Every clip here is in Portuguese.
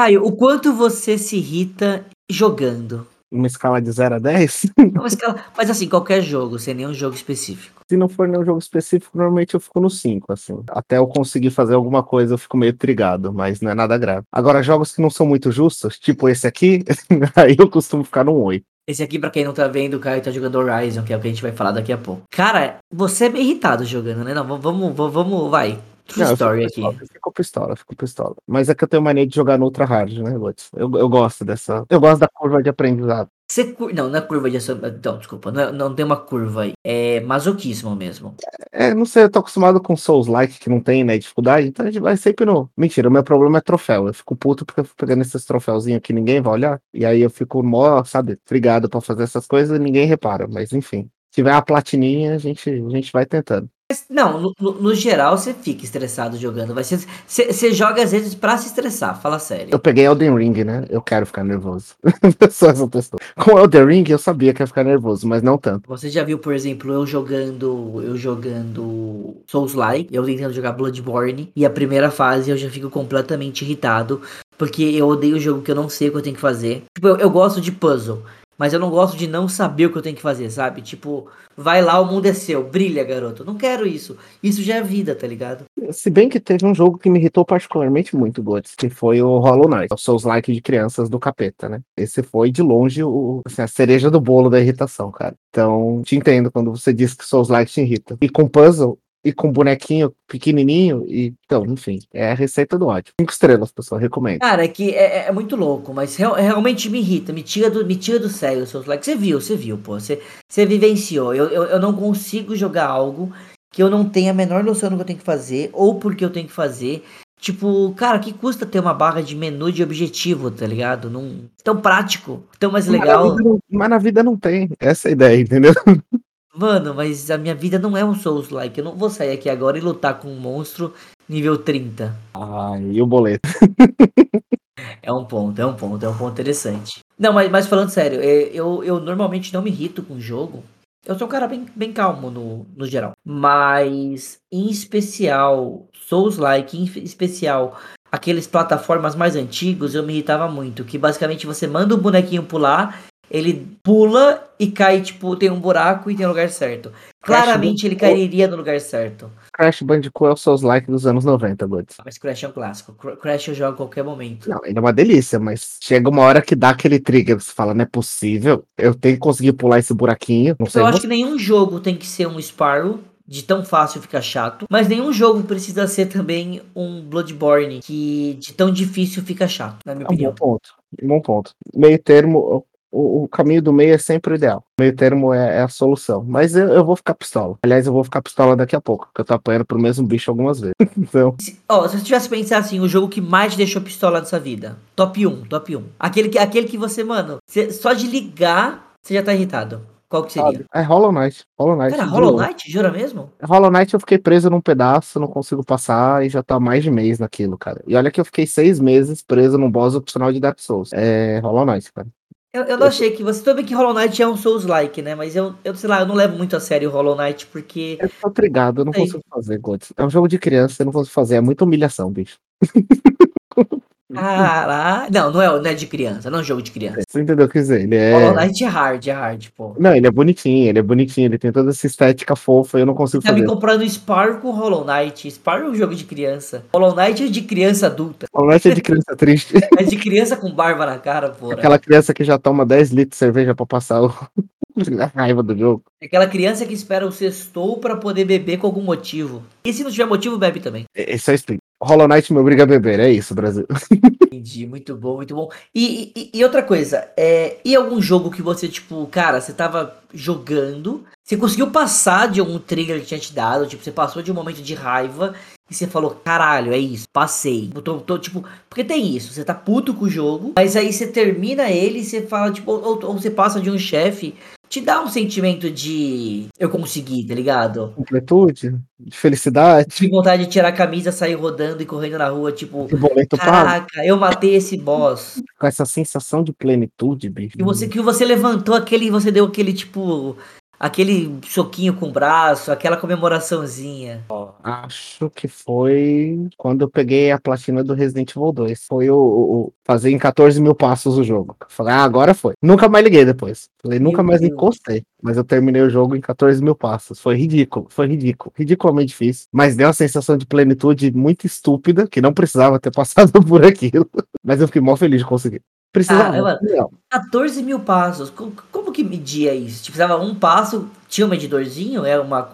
Caio, o quanto você se irrita jogando? Uma escala de 0 a 10? Uma escala... Mas assim, qualquer jogo, sem nenhum jogo específico. Se não for nenhum jogo específico, normalmente eu fico no 5, assim. Até eu conseguir fazer alguma coisa, eu fico meio trigado, mas não é nada grave. Agora, jogos que não são muito justos, tipo esse aqui, aí eu costumo ficar no 8. Esse aqui, pra quem não tá vendo, o Caio tá jogando Horizon, que é o que a gente vai falar daqui a pouco. Cara, você é bem irritado jogando, né? Não, vamos, vamos, vamos vai. True Não, story aqui. pistola, eu fico pistola, eu fico pistola. Mas é que eu tenho mania de jogar no ultra hard, né, Lutz? Eu, eu gosto dessa. Eu gosto da curva de aprendizado. Você cur... Não, não é curva de. Não, desculpa, não, é- não tem uma curva aí. É masoquismo mesmo. É, não sei, eu tô acostumado com Souls-like, que não tem, né, dificuldade, então a gente vai sempre no. Mentira, o meu problema é troféu. Eu fico puto porque eu fico pegando esses troféuzinhos que ninguém vai olhar. E aí eu fico mó, sabe, trigado pra fazer essas coisas e ninguém repara. Mas enfim. Se tiver a platininha, a gente, a gente vai tentando. Não, no, no- geral você fica estressado jogando. Vai ser, você, você joga às vezes pra se estressar, fala sério. Eu peguei Elden Ring, né? Eu quero ficar nervoso. Sou essa pessoa. Com Elden Ring, eu sabia que ia ficar nervoso, mas não tanto. Você já viu, por exemplo, eu jogando. Eu jogando Souls-like, eu tentando jogar Bloodborne, e a primeira fase eu já fico completamente irritado. Porque eu odeio o jogo que eu não sei o que eu tenho que fazer. Tipo, eu, eu gosto de puzzle. Mas eu não gosto de não saber o que eu tenho que fazer, sabe? Tipo, vai lá, o mundo é seu, brilha, garoto. Não quero isso. Isso já é vida, tá ligado? Se bem que teve um jogo que me irritou particularmente muito, Gottes, que foi o Hollow Knight, o Souls-like de crianças do capeta, né? Esse foi de longe o, assim, a cereja do bolo da irritação, cara. Então, te entendo quando você diz que Souls-like te irrita. E com puzzle, e com bonequinho pequenininho, e então, enfim, é a receita do ódio. Cinco estrelas, pessoal, recomendo. Cara, é que é, é muito louco, mas real- realmente me irrita, me tira do, me tira do sério seus likes. Você viu, você viu, pô. Você, você vivenciou. Eu, eu, eu não consigo jogar algo que eu não tenha a menor noção do que eu tenho que fazer, ou porque eu tenho que fazer. Tipo, cara, que custa ter uma barra de menu de objetivo, tá ligado? Não, tão prático, tão mais Mas na legal. vida não- Mas na vida não tem. Essa é ideia, entendeu? Mano, mas a minha vida não é um Souls-like. Eu não vou sair aqui agora e lutar com um monstro nível 30. Ah, e o boleto. É um ponto, é um ponto, é um ponto interessante. Não, mas, mas falando sério, é, eu, eu normalmente não me irrito com o jogo. Eu sou um cara bem, bem calmo no, no geral. Mas, em especial, Souls-like, em especial, aqueles plataformas mais antigos, eu me irritava muito. Que basicamente você manda o bonequinho pular, ele pula e cai, tipo, tem um buraco e tem o lugar certo. Crash Claramente ele cairia no lugar certo. Crash Bandicoot é o Souls-like dos anos 90, Gottes. Mas Crash é um clássico. Cr- Crash eu jogo a qualquer momento. Não, ele é uma delícia, mas chega uma hora que dá aquele trigger, você fala, não é possível, eu tenho que conseguir pular esse buraquinho, não sei Eu acho você. que nenhum jogo tem que ser um Sparrow, de tão fácil ficar chato, mas nenhum jogo precisa ser também um Bloodborne, que de tão difícil fica chato, na minha É um bom opinião. ponto, um bom ponto. Meio termo, o, o caminho do meio é sempre o ideal. Meio termo é, é a solução. Mas eu, eu vou ficar pistola. Aliás, eu vou ficar pistola daqui a pouco, porque eu tô apanhando pro mesmo bicho algumas vezes. Então, Se, ó, se você tivesse pensar assim, o jogo que mais deixou pistola nessa vida, top 1, top 1. Aquele que, aquele que você, mano, você- só de ligar, você já tá irritado. Qual que seria? sabe, é Hollow Knight. Hollow Knight. Cara, Hollow. Knight? Jura mesmo? Hollow Knight eu fiquei preso num pedaço, não consigo passar e já tá mais de mês naquilo, cara. E olha que eu fiquei seis meses preso num boss opcional de Dark Souls. É Hollow Knight, cara. Eu, eu não achei que você. Bem que Hollow Knight é um Souls-like, né? Mas eu, eu, sei lá, eu não levo muito a sério o Hollow Knight, porque. Eu tô trigado, eu não Sei. consigo fazer, Gods. É um jogo de criança, eu não consigo fazer. É muita humilhação, bicho. Caralho. Não, não é, não é de criança, não é um jogo de criança. Você entendeu o que dizer? Ele Hollow é. Knight é hard, é hard, pô. Não, ele é bonitinho, ele é bonitinho, ele tem toda essa estética fofa e eu não consigo Tá me fazer. comprando Sparrow com Hollow Knight. Sparrow é um jogo de criança. Hollow Knight é de criança adulta. Hollow Knight é de criança triste. É de criança com barba na cara, porra. Aquela criança que já toma 10 litros de cerveja pra passar o... a raiva do jogo. Aquela criança que espera o sextou pra poder beber com algum motivo. E se não tiver motivo, bebe também. É- Isso eu explico. Hollow Knight me obriga a beber, é isso, Brasil. Entendi, muito bom, muito bom. E, e- e outra coisa, é, e algum jogo que você, tipo, cara, você tava jogando, você conseguiu passar de algum trigger que tinha te dado, tipo, você passou de um momento de raiva e você falou, caralho, é isso, passei. Tô, tô, tipo, porque tem isso, você tá puto com o jogo, mas aí você termina ele e você fala, tipo, ou, ou você passa de um chefe, te dá um sentimento de eu consegui, tá ligado? Completude, de felicidade, De vontade de tirar a camisa, sair rodando e correndo na rua, tipo, boleto pago, caraca, eu matei esse boss. com essa sensação de plenitude, bicho. Que você, que você levantou aquele, você deu aquele tipo. Aquele soquinho com o braço, aquela comemoraçãozinha? Acho que foi quando eu peguei a platina do Resident Evil 2. Foi o, o fazer em 14 mil passos o jogo. Falei, ah, agora foi. Nunca mais liguei depois. Falei, nunca Meu mais Deus. encostei. Mas eu terminei o jogo em 14 mil passos. Foi ridículo, foi ridículo. Ridiculamente difícil. Mas deu uma sensação de plenitude muito estúpida, que não precisava ter passado por aquilo. Mas eu fiquei mó feliz de conseguir. Precisava. Ah, 14 mil passos. Como, como, que media isso? Tipo, precisava um passo, tinha um medidorzinho? É uma.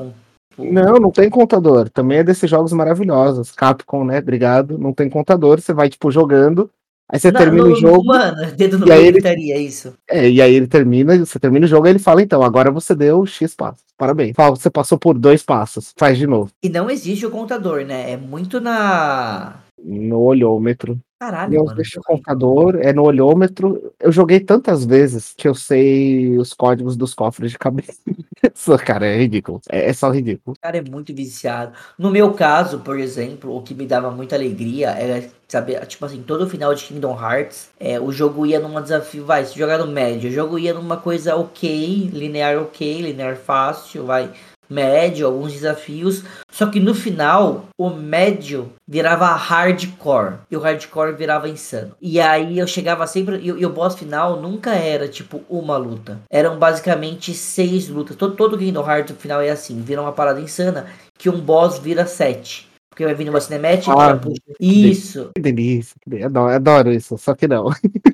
Não, não tem contador. Também é desses jogos maravilhosos. Capcom, né? Obrigado. Não tem contador. Você vai, tipo, jogando. Aí você não, termina no, o jogo. Mano, dedo no e aí ele, é isso. É, e aí ele termina, você termina o jogo e ele fala, então, agora você deu X passos. Parabéns. Você passou por dois passos. Faz de novo. E não existe o contador, né? É muito na. No olhômetro. Caralho, eu mano. deixo o contador, é no olhômetro. Eu joguei tantas vezes que eu sei os códigos dos cofres de cabeça. Cara, é ridículo. É, é só ridículo. O cara é muito viciado. No meu caso, por exemplo, o que me dava muita alegria era saber, tipo assim, todo final de Kingdom Hearts, é, o jogo ia num desafio, vai, se jogar no médio, o jogo ia numa coisa ok, linear ok, linear fácil, vai, médio, alguns desafios. Só que no final, o médio virava hardcore. E o hardcore virava insano. E aí eu chegava sempre. E, e o boss final nunca era tipo uma luta. Eram basicamente seis lutas. Todo, todo Kingdom Hearts no final é assim: vira uma parada insana. Que um boss vira sete. Porque vai vir uma cinemática. Ah, isso. Que delícia. Adoro, adoro isso, só que não.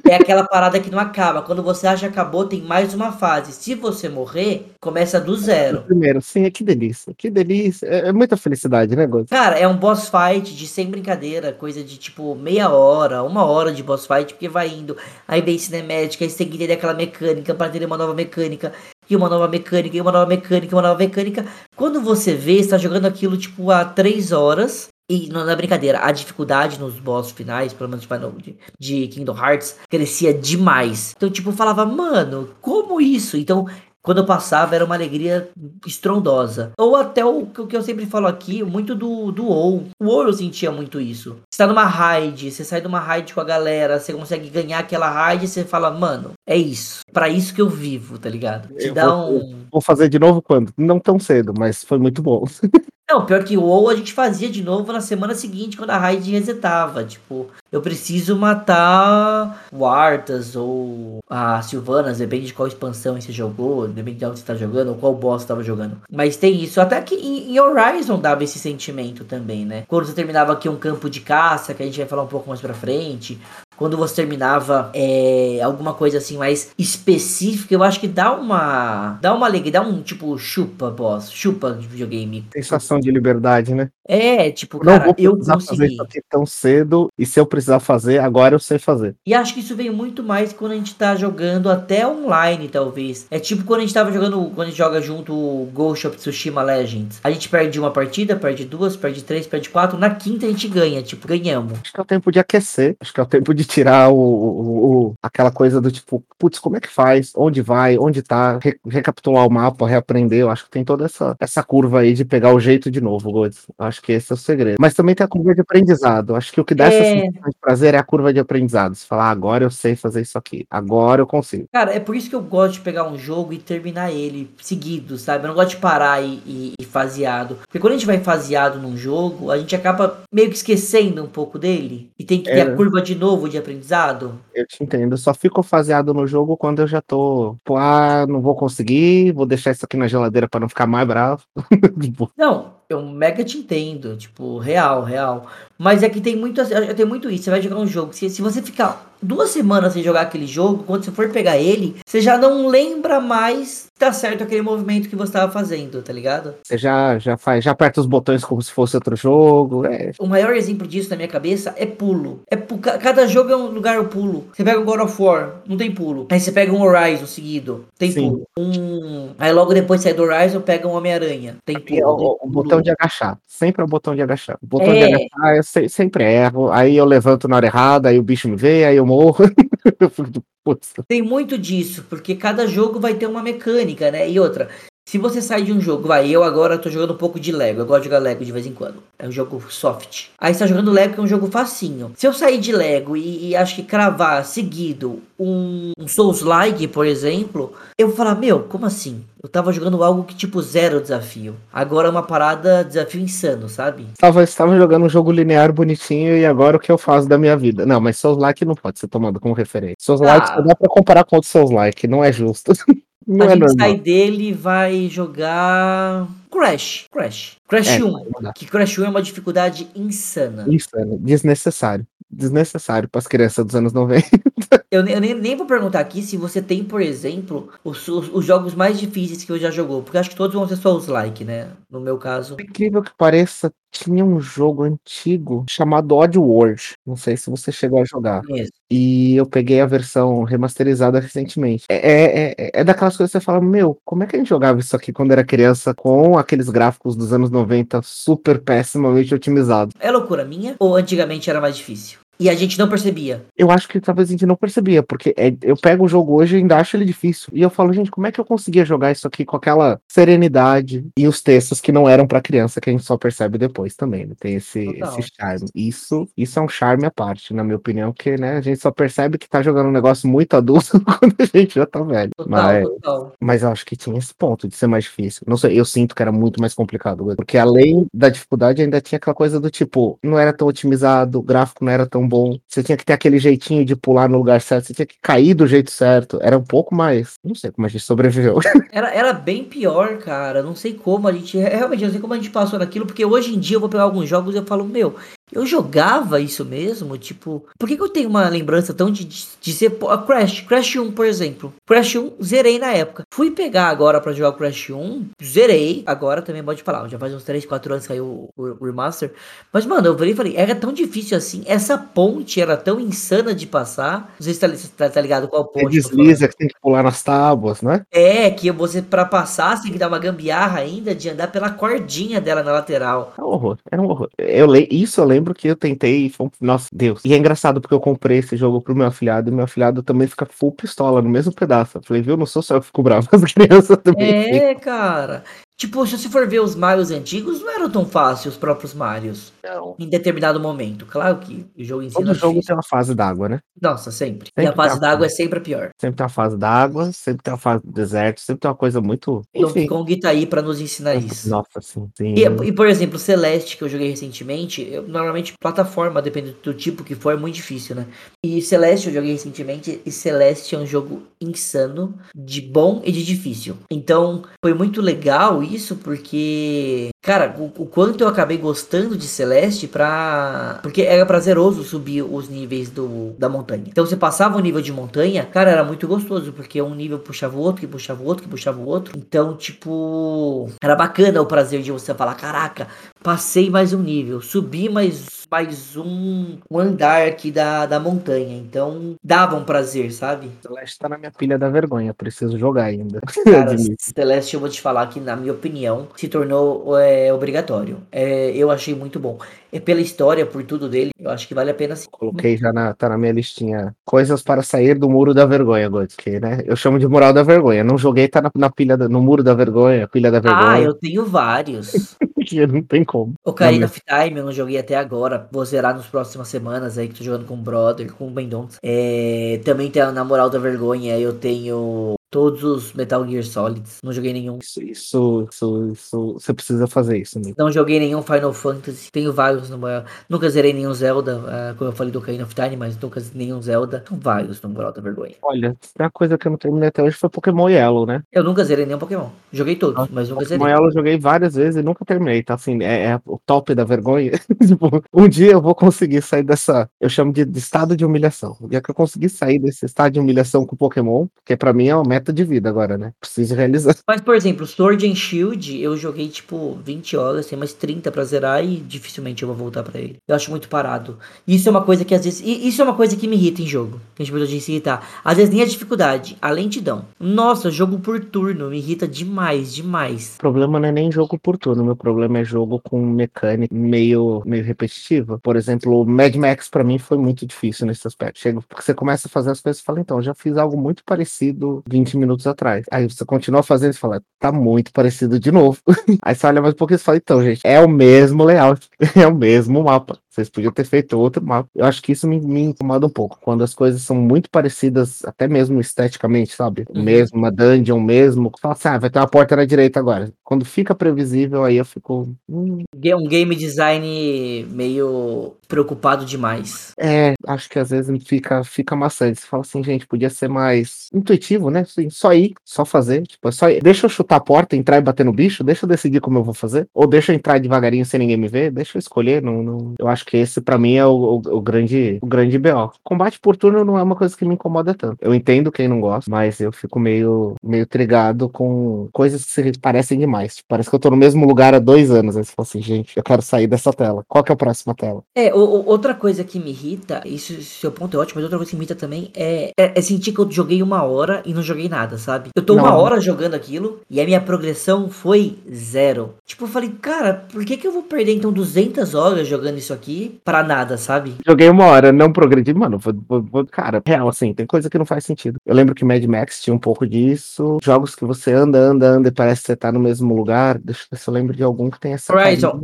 É aquela parada que não acaba. Quando você acha que acabou, tem mais uma fase. Se você morrer, começa do zero. Primeiro, sim, que delícia. Que delícia. É, é muita felicidade, né, Gosto? Cara, é um boss fight de sem brincadeira. Coisa de tipo meia hora, uma hora de boss fight, porque vai indo. Aí vem cinemática, aí você tem que entender aquela mecânica para ter uma nova mecânica e uma nova mecânica, e uma nova mecânica, e uma nova mecânica. Quando você vê, está jogando aquilo tipo há três horas. E não é brincadeira, a dificuldade nos boss finais, pelo menos de, de Kingdom Hearts, crescia demais. Então, tipo, falava, mano, como isso? Então, quando eu passava era uma alegria estrondosa. Ou até o, que eu sempre falo aqui, muito do, do WoW. O WoW eu sentia muito isso. Você tá numa raid, você sai de uma raid com a galera, você consegue ganhar aquela raid e você fala, mano, é isso. para isso que eu vivo, tá ligado? Te eu dá vou, um. Vou fazer de novo quando? Não tão cedo, mas foi muito bom. Não, pior que o WoW a gente fazia de novo na semana seguinte, quando a raid resetava. Tipo, eu preciso matar o Arthas ou a Sylvanas, depende de qual expansão você jogou, depende de onde você tá jogando, ou qual boss você tava jogando. Mas tem isso, até que em, em Horizon dava esse sentimento também, né? Quando você terminava aqui um campo de caça, que a gente vai falar um pouco mais pra frente, quando você terminava é, alguma coisa assim mais específica, eu acho que dá uma dá uma alegria, dá um tipo chupa, boss, chupa de videogame. Sensação de liberdade, né? É, tipo, cara, não vou eu consegui. fazer isso aqui tão cedo e se eu precisar fazer, agora eu sei fazer. E acho que isso veio muito mais quando a gente tá jogando até online, talvez. É tipo quando a gente tava jogando, quando a gente joga junto o Ghost of Tsushima Legends. A gente perde uma partida, perde duas, perde três, perde quatro, na quinta a gente ganha, tipo, ganhamos. Acho que é o tempo de aquecer, acho que é o tempo de tirar o, o, o aquela coisa do tipo, putz, como é que faz? Onde vai? Onde tá? Re, recapitular o mapa, reaprender. Eu acho que tem toda essa, essa curva aí de pegar o jeito de novo, Godes. Acho que esse é o segredo. Mas também tem a curva de aprendizado. Acho que o que dá é... essa sensação de prazer é a curva de aprendizado. Você falar, ah, agora eu sei fazer isso aqui. Agora eu consigo. Cara, é por isso que eu gosto de pegar um jogo e terminar ele seguido, sabe? Eu não gosto de parar e, e, e faseado. Porque quando a gente vai faseado num jogo, a gente acaba meio que esquecendo um pouco dele. E tem que ter é. a curva de novo de aprendizado eu te entendo. Eu só fico faseado no jogo quando eu já tô, tipo, ah, não vou conseguir, vou deixar isso aqui na geladeira para não ficar mais bravo. Tipo. não, eu mega te entendo, tipo, real, real. Mas é que tem muito, tem muito isso. Você vai jogar um jogo, se, se você ficar duas semanas sem jogar aquele jogo, quando você for pegar ele, você já não lembra mais tá certo aquele movimento que você tava fazendo, tá ligado? Você já, já faz, já aperta os botões como se fosse outro jogo. É. O maior exemplo disso na minha cabeça é pulo. É cada jogo é um lugar o pulo. Você pega um God of War, não tem pulo. Aí você pega um Horizon seguido, tem Sim. pulo. Um... Aí logo depois sai do Horizon, pega um Homem-Aranha, tem pulo. É o, tem o, botão de agachar. Sempre é o botão de agachar. O botão é. de agachar eu se, sempre erro. Aí eu levanto na hora errada, aí o bicho me vê, aí eu morro. Tem muito disso, porque cada jogo vai ter uma mecânica, né? E outra, Se você sai de um jogo, vai, eu agora tô jogando um pouco de Lego, eu gosto de jogar Lego de vez em quando. É um jogo soft. Aí você tá jogando Lego que é um jogo facinho. Se eu sair de Lego e, e acho que cravar seguido um, um Souls-like, por exemplo, eu vou falar, meu, como assim? Eu tava jogando algo que tipo zero desafio. Agora é uma parada desafio insano, sabe? Estava, estava jogando um jogo linear bonitinho e agora o que eu faço da minha vida? Não, mas Souls-like não pode ser tomado como referência. Souls-like Ah. só dá pra comparar com outros Souls-like, não é justo. Não a é gente normal. sai dele e vai jogar Crash. Crash. Crash É, 1. não dá. Que Crash 1 é uma dificuldade insana. Insano, desnecessário. Desnecessário para as crianças dos anos 90. Eu, nem, eu nem, nem vou perguntar aqui se você tem, por exemplo, os, os, os jogos mais difíceis que eu já jogou. Porque acho que todos vão ser Souls-like, né? No meu caso. Incrível que pareça, tinha um jogo antigo chamado Odd World. Não sei se você chegou a jogar. E eu peguei a versão remasterizada recentemente. É, é, é, é daquelas coisas que você fala, meu, como é que a gente jogava isso aqui quando era criança com aqueles gráficos dos anos 90 super pessimamente otimizados? É loucura minha? Ou antigamente era mais difícil? E a gente não percebia. Eu acho que talvez a gente não percebia, porque é- eu pego o jogo hoje e ainda acho ele difícil. E eu falo, gente, como é que eu conseguia jogar isso aqui com aquela serenidade e os textos que não eram pra criança, que a gente só percebe depois também, né? Tem esse, Total. esse charme. Isso, isso é um charme à parte, na minha opinião, porque né, a gente só percebe que tá jogando um negócio muito adulto quando a gente já tá velho. Total, Mas, total. mas eu acho que tinha esse ponto de ser mais difícil. Não sei, eu sinto que era muito mais complicado. Porque além da dificuldade, ainda tinha aquela coisa do tipo, não era tão otimizado, o gráfico não era tão bom. Você tinha que ter aquele jeitinho de pular no lugar certo, você tinha que cair do jeito certo. Era um pouco mais. Não sei como a gente sobreviveu. Era, era bem pior, cara. Não sei como a gente. Realmente, não sei como a gente passou naquilo, porque hoje em dia eu vou pegar alguns jogos e eu falo, meu, eu jogava isso mesmo? Tipo, por que, que eu tenho uma lembrança tão de, de, de ser. a Crash, Crash 1, por exemplo. Crash 1, zerei na época. Fui pegar agora pra jogar o Crash 1, zerei. Agora também pode falar, já faz uns 3, 4 anos que saiu o, o remaster. Mas, mano, eu falei, falei, era tão difícil assim. Essa ponte era tão insana de passar. Não sei se tá, se tá, tá ligado qual Você ponte. falando. desliza, que tem que pular nas tábuas, né? É, que você pra passar você tem que dar uma gambiarra ainda de andar pela cordinha dela na lateral. Era um horror, era um horror. Eu le... Isso eu lembro que eu tentei e foi um... Nossa, Deus. E é engraçado porque eu comprei esse jogo pro meu afilhado e meu afilhado também fica full pistola no mesmo pedaço. Eu falei, viu, não sou só eu que fico bravo, as crianças também. É, cara. Tipo, se você for ver os Marios antigos, não eram tão fáceis os próprios Marios. Não. Em determinado momento. Claro que o jogo em si não Todo jogo tem uma fase d'água, né? Nossa, sempre. e Sempre a fase d'água é sempre a pior. Sempre tem uma fase d'água, sempre tem uma fase do deserto, sempre tem uma coisa muito. Donkey Enfim. Kong tá aí pra nos ensinar isso. Nossa, assim, sim. E, e, por exemplo, Celeste, que eu joguei recentemente, eu- normalmente plataforma, dependendo do tipo que for, é muito difícil, né? E Celeste eu joguei recentemente, e Celeste é um jogo insano, de bom e de difícil. Então, foi muito legal isso, porque, cara, o, o quanto eu acabei gostando de Celeste pra. Porque era prazeroso subir os níveis do, da montanha. Então, você passava o nível de montanha, cara, era muito gostoso, porque um nível puxava o outro, que puxava o outro, que puxava o outro. Então, tipo, era bacana o prazer de você falar: caraca, passei mais um nível, subi mais, mais um, um andar aqui da, da montanha. Então, dava um prazer, sabe? Celeste tá na minha pilha da vergonha, preciso jogar ainda. Cara. Celeste, eu vou te falar que, na minha opinião, se tornou é, obrigatório. É, eu achei muito bom. É pela história, por tudo dele, eu acho que vale a pena sim. Coloquei já na, tá na minha listinha. Coisas para sair do muro da vergonha, que, né? Eu chamo de mural da vergonha. Não joguei, tá na, na pilha da- no muro da vergonha, pilha da Ah, vergonha. eu tenho vários. não tem como. Ocarina of Time eu não joguei até agora. Vou zerar nas próximas semanas aí que tô jogando com o Brother, com o Mendonça. É, também tem a Na Moral da Vergonha, eu tenho todos os Metal Gear Solids. Não joguei nenhum. Isso, isso, isso, isso- você precisa fazer isso, amigo. Não joguei nenhum Final Fantasy. Tenho vários no moral. Nunca zerei nenhum Zelda, ah, como eu falei do Ocarina of Time, mas nunca zerei nenhum Zelda. São vários no Moral da Vergonha. Olha, a coisa que eu não terminei até hoje foi Pokémon Yellow, né? Eu nunca zerei nenhum Pokémon. Joguei todos, mas nunca Pokémon zerei. Yellow eu joguei várias vezes e nunca terminei, tá? Assim, é, é o top da vergonha. tipo, um dia eu vou conseguir sair dessa, eu chamo de, de estado de humilhação. O dia que eu conseguir sair desse estado de humilhação com Pokémon, porque pra mim é uma meta de vida agora, né? Preciso realizar. Mas, por exemplo, Sword and Shield, eu joguei tipo 20 horas, tem mais 30 pra zerar e dificilmente eu vou voltar pra ele. Eu acho muito parado. Isso é uma coisa que às vezes. Isso é uma coisa que me irrita em jogo. Que a gente precisa de se irritar. Às vezes nem a dificuldade, a lentidão. Nossa, jogo por turno me irrita demais, demais. O problema não é nem jogo por turno, meu problema é jogo com mecânica meio, meio repetitiva. Por exemplo, o Mad Max pra mim foi muito difícil nesse aspecto. Chega, porque você começa a fazer as coisas e fala, então, eu já fiz algo muito parecido 20 20 minutos atrás. Aí você continua fazendo e fala, tá muito parecido de novo. Aí você olha mais um pouquinho e fala, então, gente, é o mesmo layout, é o mesmo mapa. Vocês podiam ter feito outro mapa. Eu acho que isso me, me incomoda um pouco. Quando as coisas são muito parecidas, até mesmo esteticamente, sabe? Uhum. Mesmo uma dungeon, mesmo. Fala assim, ah, vai ter uma porta na direita agora. Quando fica previsível, aí eu fico. Hum. Um game design meio preocupado demais. É, acho que às vezes fica, fica maçante. Você fala assim, gente, podia ser mais intuitivo, né? Assim, só ir, só fazer. Tipo, é só ir. Deixa eu chutar a porta, entrar e bater no bicho, deixa eu decidir como eu vou fazer. Ou deixa eu entrar devagarinho sem ninguém me ver, deixa eu escolher. Não, não... Eu acho que esse, para mim, é o, o, o, grande, o grande BO. Combate por turno não é uma coisa que me incomoda tanto. Eu entendo quem não gosta, mas eu fico meio, meio trigado com coisas que se parecem demais. Tipo, parece que eu tô no mesmo lugar há dois anos. Aí você fala assim, gente, eu quero sair dessa tela. Qual que é a próxima tela? É, o, outra coisa que me irrita, isso seu ponto é ótimo, mas outra coisa que me irrita também é, é, é, sentir que eu joguei uma hora e não joguei nada, sabe? Eu tô não. uma hora jogando aquilo e a minha progressão foi zero. Tipo, eu falei, cara, por que que eu vou perder então 200 horas jogando isso aqui pra nada, sabe? Joguei uma hora, não progredi, mano, vou, vou, cara, real, assim, tem coisa que não faz sentido. Eu lembro que Mad Max tinha um pouco disso, jogos que você anda, anda, anda e parece que você tá no mesmo lugar, deixa eu ver se eu lembro de algum que tem essa... Horizon.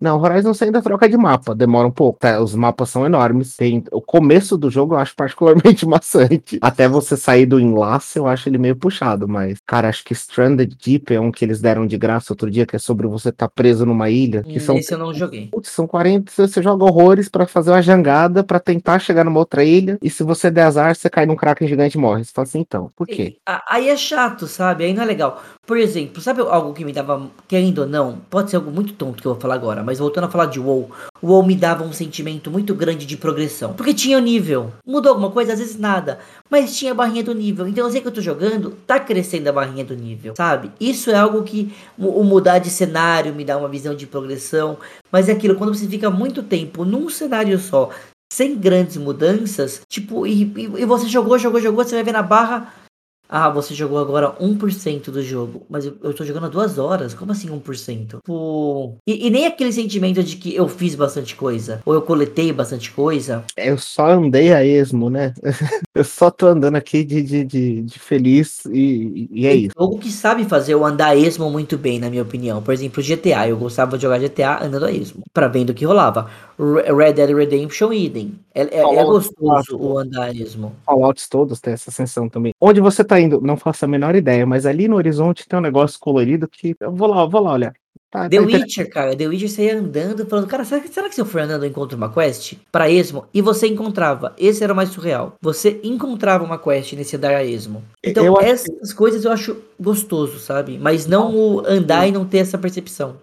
Não, Horizon você ainda troca de mapa, demora um pouco, tá? Os mapas são enormes, tem... o começo do jogo eu acho particularmente maçante, até você sair do enlace eu acho ele meio puxado, mas, cara, acho que Stranded Deep é um que eles deram de graça outro dia, que é sobre você estar tá preso numa ilha, que hum, são... Esse eu não joguei. Putz, são 40, você joga horrores para fazer uma jangada para tentar chegar numa outra ilha. E se você der azar, você cai num kraken gigante e morre. Você fala assim, então, por quê? Aí é chato, sabe? Aí não é legal. Por exemplo, sabe algo que me dava, querendo ou não, pode ser algo muito tonto que eu vou falar agora, mas voltando a falar de WoW, o WoW me dava um sentimento muito grande de progressão. Porque tinha o nível. Mudou alguma coisa? Às vezes nada. Mas tinha a barrinha do nível. Então eu sei que eu tô jogando, tá crescendo a barrinha do nível, sabe? Isso é algo que o mudar de cenário me dá uma visão de progressão. Mas é aquilo, quando você fica muito tempo num cenário só, sem grandes mudanças, tipo, e, e, e você jogou, jogou, jogou, você vai ver na barra, ah, você jogou agora 1% do jogo. Mas eu, eu tô jogando há duas horas. Como assim 1%? Tipo... E, e, nem aquele sentimento de que eu fiz bastante coisa. Ou eu coletei bastante coisa. Eu só andei a esmo, né? eu só tô andando aqui de, de, de, de feliz e, e é Tem isso. jogo que sabe fazer o andar a esmo muito bem, na minha opinião. Por exemplo, GTA. Eu gostava de jogar GTA andando a esmo. Pra ver do que rolava. Red Dead Redemption Idem. É, é, é gostoso o andar esmo. Fallouts todos têm essa sensação também. Onde você tá indo? Não faço a menor ideia, mas ali no horizonte tem um negócio colorido que eu vou lá, vou lá olhar. Tá, The tá Witcher, cara, The Witcher ia andando, falando, cara, será que, será que se eu for andando eu encontro uma quest? Para esmo? E você encontrava. Esse era o mais surreal. Você encontrava uma quest nesse andar a esmo. Então, eu essas coisas eu acho gostoso, sabe? Mas não o andar e não ter essa percepção.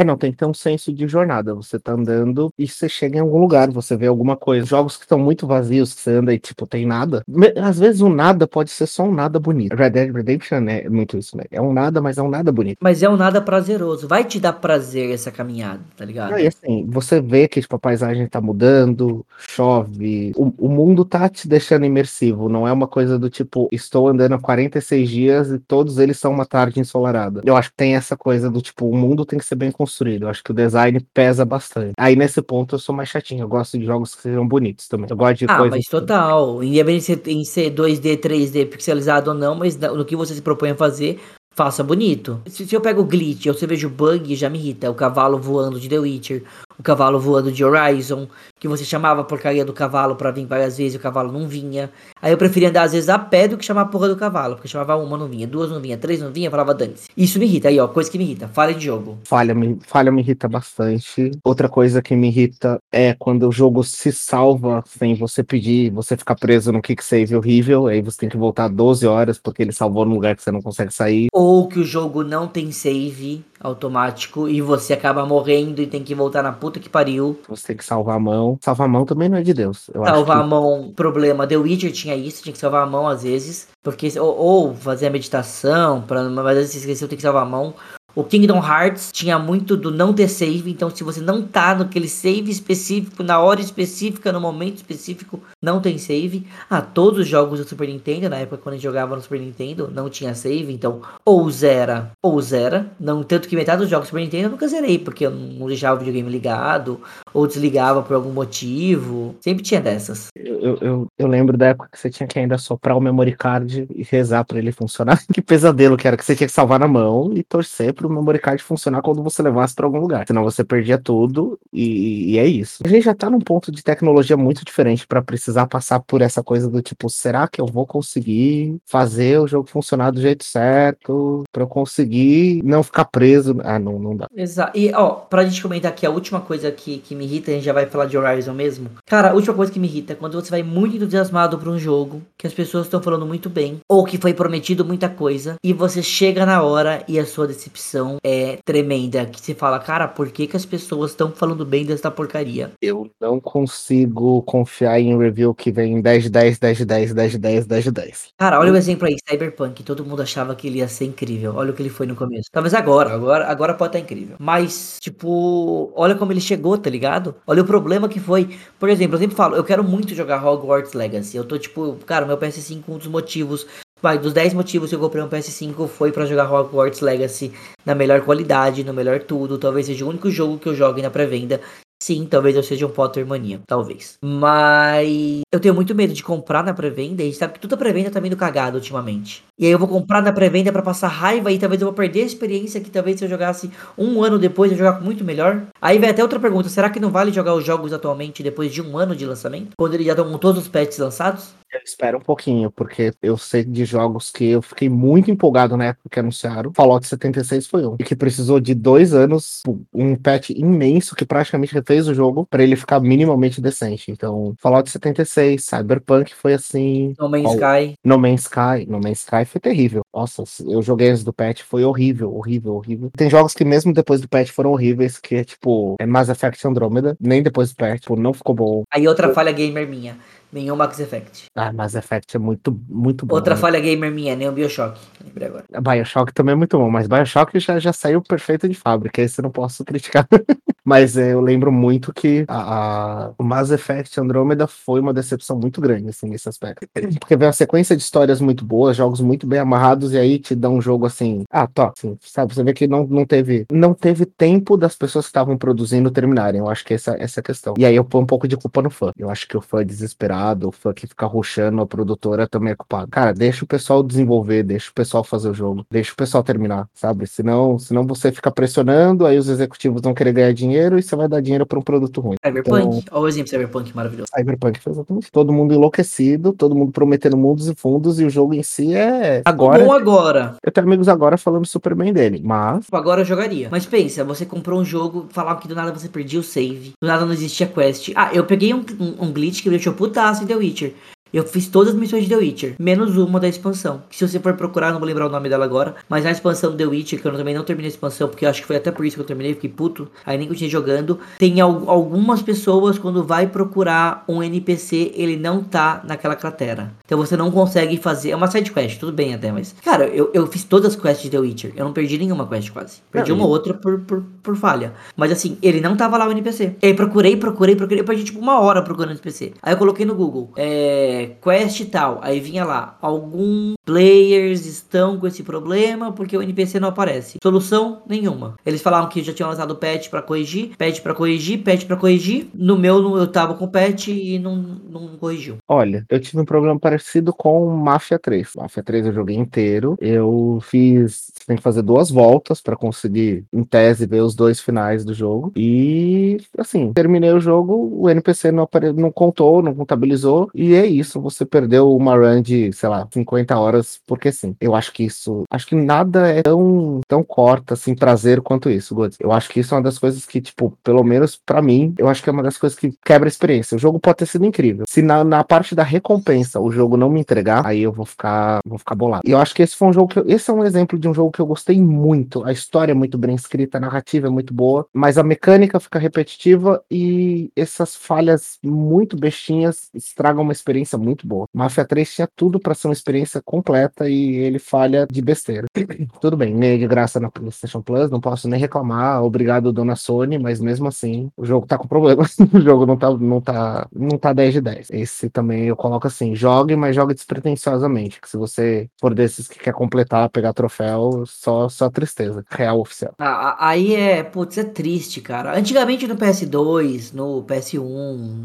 É, não, tem que ter um senso de jornada. Você tá andando e você chega em algum lugar, você vê alguma coisa. Jogos que estão muito vazios, que você anda e, tipo, tem nada. Às vezes o nada pode ser só um nada bonito. Red Dead Redemption é muito isso, né? É um nada, mas é um nada bonito. Mas é um nada prazeroso. Vai te dar prazer essa caminhada, tá ligado? e assim, você vê que, tipo, a paisagem tá mudando, chove. O, o mundo tá te deixando imersivo. Não é uma coisa do tipo, estou andando há 46 dias e todos eles são uma tarde ensolarada. Eu acho que tem essa coisa do tipo, o mundo tem que ser bem construído. Eu acho que o design pesa bastante. Aí nesse ponto eu sou mais chatinho. Eu gosto de jogos que sejam bonitos também. Eu gosto de ah, coisas. Mas total. Independente em ser 2D, 3D pixelizado ou não, mas no que você se propõe a fazer, faça bonito. Se, se eu pego o glitch ou se eu vejo bug, já me irrita. O cavalo voando de The Witcher, o cavalo voando de Horizon, que você chamava a porcaria do cavalo para vir várias vezes e o cavalo não vinha. Aí eu preferia andar às vezes a pé do que chamar a porra do cavalo, porque chamava uma não vinha, duas não vinha, três não vinha, falava dane -se. Isso me irrita, aí ó, coisa que me irrita, falha de jogo. Falha me, falha me irrita bastante. Outra coisa que me irrita é quando o jogo se salva sem você pedir, você ficar preso no kick save horrível, aí você tem que voltar 12 horas porque ele salvou num lugar que você não consegue sair. Ou que o jogo não tem save automático e você acaba morrendo e tem que voltar na puta que pariu. Você tem que salvar a mão. Salvar a mão também não é de Deus. salvar que... a mão, problema. The Witcher tinha isso, tinha que salvar a mão às vezes. Porque, ou, ou fazer a meditação, pra, mas às vezes você esqueceu, tem que salvar a mão. O Kingdom Hearts tinha muito do não ter save, então se você não tá naquele save específico, na hora específica, no momento específico, não tem save. Ah, todos os jogos do Super Nintendo, na época quando a gente jogava no Super Nintendo, não tinha save, então ou zera ou zera. Não, tanto que metade dos jogos do Super Nintendo eu nunca zerei, porque eu não deixava o videogame ligado, ou desligava por algum motivo. Sempre tinha dessas. Eu, eu, eu lembro da época que você tinha que ainda soprar o memory card e rezar para ele funcionar. que pesadelo que era, que você tinha que salvar na mão e torcer pro memory card funcionar quando você levasse para algum lugar. Senão você perdia tudo e, e, é isso. A gente já tá num ponto de tecnologia muito diferente para precisar passar por essa coisa do tipo, será que eu vou conseguir fazer o jogo funcionar do jeito certo para eu conseguir não ficar preso? Ah, não, não dá. Exato. E ó, pra gente comentar aqui a última coisa que, que me irrita, a gente já vai falar de Horizon mesmo. Cara, a última coisa que me irrita é quando você vai muito entusiasmado para um jogo que as pessoas estão falando muito bem ou que foi prometido muita coisa e você chega na hora e a sua decepção é tremenda. Que você fala, cara, por que, que as pessoas estão falando bem dessa porcaria? Eu não consigo confiar em review que vem 10, 10, 10, 10, 10, 10, 10, 10. Cara, olha o exemplo aí, Cyberpunk. Todo mundo achava que ele ia ser incrível. Olha o que ele foi no começo. Talvez agora, agora, agora pode estar incrível. Mas, tipo, olha como ele chegou, tá ligado? Olha o problema que foi. Por exemplo, eu sempre falo, eu quero muito jogar Hogwarts Legacy. Eu tô, tipo, cara, meu PS5, um dos motivos Vai, dos 10 motivos que eu comprei um PS5 foi para jogar Hogwarts Legacy na melhor qualidade, no melhor tudo. Talvez seja o único jogo que eu jogue na pré-venda. Sim, talvez eu seja um Potter mania, talvez. Mas eu tenho muito medo de comprar na pré-venda. A gente sabe que toda pré-venda tá vindo cagada ultimamente. E aí eu vou comprar na pré-venda para passar raiva e talvez eu vou perder a experiência que talvez se eu jogasse um ano depois eu jogar muito melhor. Aí vem até outra pergunta: será que não vale jogar os jogos atualmente depois de um ano de lançamento? Quando eles já estão com todos os patches lançados? Eu espero um pouquinho, porque eu sei de jogos que eu fiquei muito empolgado na época que anunciaram. Fallout 76 foi um. E que precisou de dois anos, um patch imenso que praticamente refez o jogo para ele ficar minimamente decente. Então, Fallout 76, Cyberpunk foi assim. No Man's Sky. No Man's Sky. No Man's Sky foi terrível. Nossa, eu joguei antes do patch, foi horrível, horrível, horrível. Tem jogos que mesmo depois do patch foram horríveis, que é tipo, é Mass Effect Andromeda, nem depois do patch, tipo, não ficou bom. Aí outra falha gamer minha. Nenhum Max Effect. Ah, Mass Effect é muito, muito bom. Outra né? falha gamer minha, nem o Bioshock. Lembrei agora. Bioshock também é muito bom, mas Bioshock já, já saiu perfeito de fábrica, esse eu não posso criticar. mas é, eu lembro muito que a, a, o Mass Effect Andromeda foi uma decepção muito grande, assim, nesse aspecto. Porque veio uma sequência de histórias muito boas, jogos muito bem amarrados, e aí te dá um jogo assim, ah, top, assim, sabe? Você vê que não, não teve não teve tempo das pessoas que estavam produzindo terminarem. Eu acho que essa, essa é a questão. E aí eu ponho um pouco de culpa no fã. Eu acho que o fã é desesperado o fã que fica ruxando a produtora também é culpado. Cara, deixa o pessoal desenvolver, deixa o pessoal fazer o jogo, deixa o pessoal terminar, sabe? Senão, senão você fica pressionando, aí os executivos vão querer ganhar dinheiro e você vai dar dinheiro para um produto ruim. Cyberpunk, então, olha o exemplo Cyberpunk maravilhoso. Cyberpunk foi exatamente. Todo mundo enlouquecido, todo mundo prometendo mundos e fundos e o jogo em si é agora. Bom agora. Eu tenho amigos agora falando super bem dele, mas agora eu jogaria. Mas pensa, você comprou um jogo, falava que do nada você perdia o save, do nada não existia quest. Ah, eu peguei um, um, um glitch que me deixou putaço em The Witcher. Eu fiz todas as missões de The Witcher, menos uma da expansão. Que se você for procurar, não vou lembrar o nome dela agora. Mas na expansão The Witcher, que eu também não terminei a expansão, porque acho que foi até por isso que eu terminei, fiquei puto. Aí nem continuei jogando. Tem al algumas pessoas, quando vai procurar um NPC, ele não tá naquela cratera. Então você não consegue fazer. É uma side quest, tudo bem até, mas. Cara, eu, eu fiz todas as quests de The Witcher. Eu não perdi nenhuma quest quase. Perdi não, uma ou outra por, por, por falha. Mas assim, ele não tava lá o NPC. E aí procurei, procurei, procurei. Eu perdi tipo uma hora procurando o NPC. Aí eu coloquei no Google. É quest tal. Aí vinha lá, algum players estão com esse problema porque o NPC não aparece. Solução nenhuma. Eles falavam que já tinham lançado patch para corrigir, patch para corrigir, patch para corrigir. No meu eu tava com patch e não, não corrigiu. Olha, eu tive um problema parecido com Mafia 3. Mafia 3 eu joguei inteiro. Eu fiz, tem que fazer duas voltas para conseguir em tese ver os dois finais do jogo. E assim, terminei o jogo, o NPC não apare... não contou, não contabilizou e é isso, você perdeu uma run de, sei lá, 50 horas, porque sim. Eu acho que isso. Acho que nada é tão, tão corta, assim, prazer quanto isso, Godz. Eu acho que isso é uma das coisas que, tipo, pelo menos para mim, eu acho que é uma das coisas que quebra a experiência. O jogo pode ter sido incrível. Se na, na parte da recompensa o jogo não me entregar, aí eu vou ficar, vou ficar bolado. E eu acho que esse foi um jogo que. Eu, esse é um exemplo de um jogo que eu gostei muito. A história é muito bem escrita, a narrativa é muito boa, mas a mecânica fica repetitiva e essas falhas muito bestinhas estragam uma experiência muito boa. Mafia 3 tinha tudo para ser uma experiência completa e ele falha de besteira. tudo bem, nem de graça na PlayStation Plus, não posso nem reclamar. Obrigado, dona Sony, mas mesmo assim, o jogo tá com problemas. o jogo não tá, não tá, não tá 10 de 10. Esse também eu coloco assim: jogue, mas jogue despretensiosamente. Que se você for desses que quer completar, pegar troféu, só, só tristeza. Real oficial. Ah, aí é, putz, é triste, cara. Antigamente no PS2, no PS1,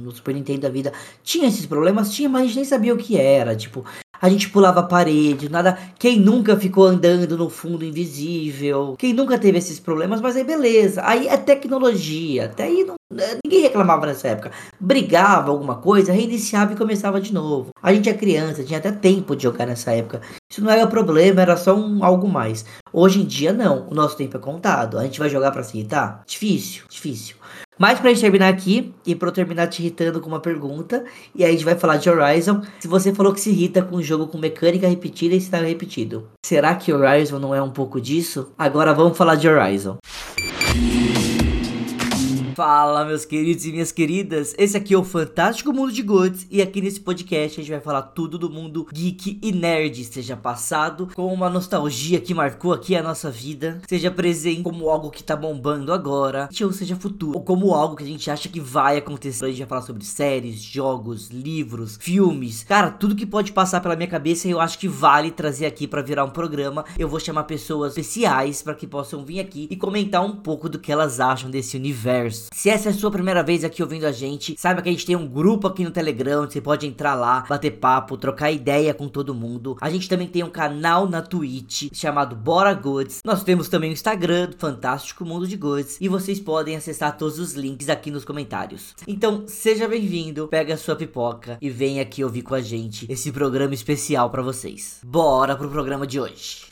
no Super Nintendo da vida, tinha esses problemas, tinha, mas gente nem sabia o que era. Tipo, a gente pulava a parede, nada. Quem nunca ficou andando no fundo invisível? Quem nunca teve esses problemas? Mas aí beleza. Aí é tecnologia. Até aí não, né, ninguém reclamava nessa época. Brigava alguma coisa, reiniciava e começava de novo. A gente é criança, tinha até tempo de jogar nessa época. Isso não era problema, era só um algo mais. Hoje em dia não. O nosso tempo é contado. A gente vai jogar para se irritar? Difícil, difícil. Mas pra gente terminar aqui, e pra eu terminar te irritando com uma pergunta, e aí a gente vai falar de Horizon. Se você falou que se irrita com um jogo com mecânica repetida e cenário repetido, será que Horizon não é um pouco disso? Agora vamos falar de Horizon. Fala, meus queridos e minhas queridas. Esse aqui é o Fantástico Mundo de Gods e aqui nesse podcast a gente vai falar tudo do mundo geek e nerd, seja passado com uma nostalgia que marcou aqui a nossa vida, seja presente como algo que tá bombando agora, ou seja futuro, ou como algo que a gente acha que vai acontecer. A gente vai falar sobre séries, jogos, livros, filmes, cara, tudo que pode passar pela minha cabeça eu acho que vale trazer aqui para virar um programa. Eu vou chamar pessoas especiais para que possam vir aqui e comentar um pouco do que elas acham desse universo. Se essa é a sua primeira vez aqui ouvindo a gente, saiba que a gente tem um grupo aqui no Telegram, você pode entrar lá, bater papo, trocar ideia com todo mundo. A gente também tem um canal na Twitch chamado Bora Goods. Nós temos também o Instagram Fantástico Mundo de Goods e vocês podem acessar todos os links aqui nos comentários. Então, seja bem-vindo, pega a sua pipoca e vem aqui ouvir com a gente esse programa especial para vocês. Bora pro programa de hoje.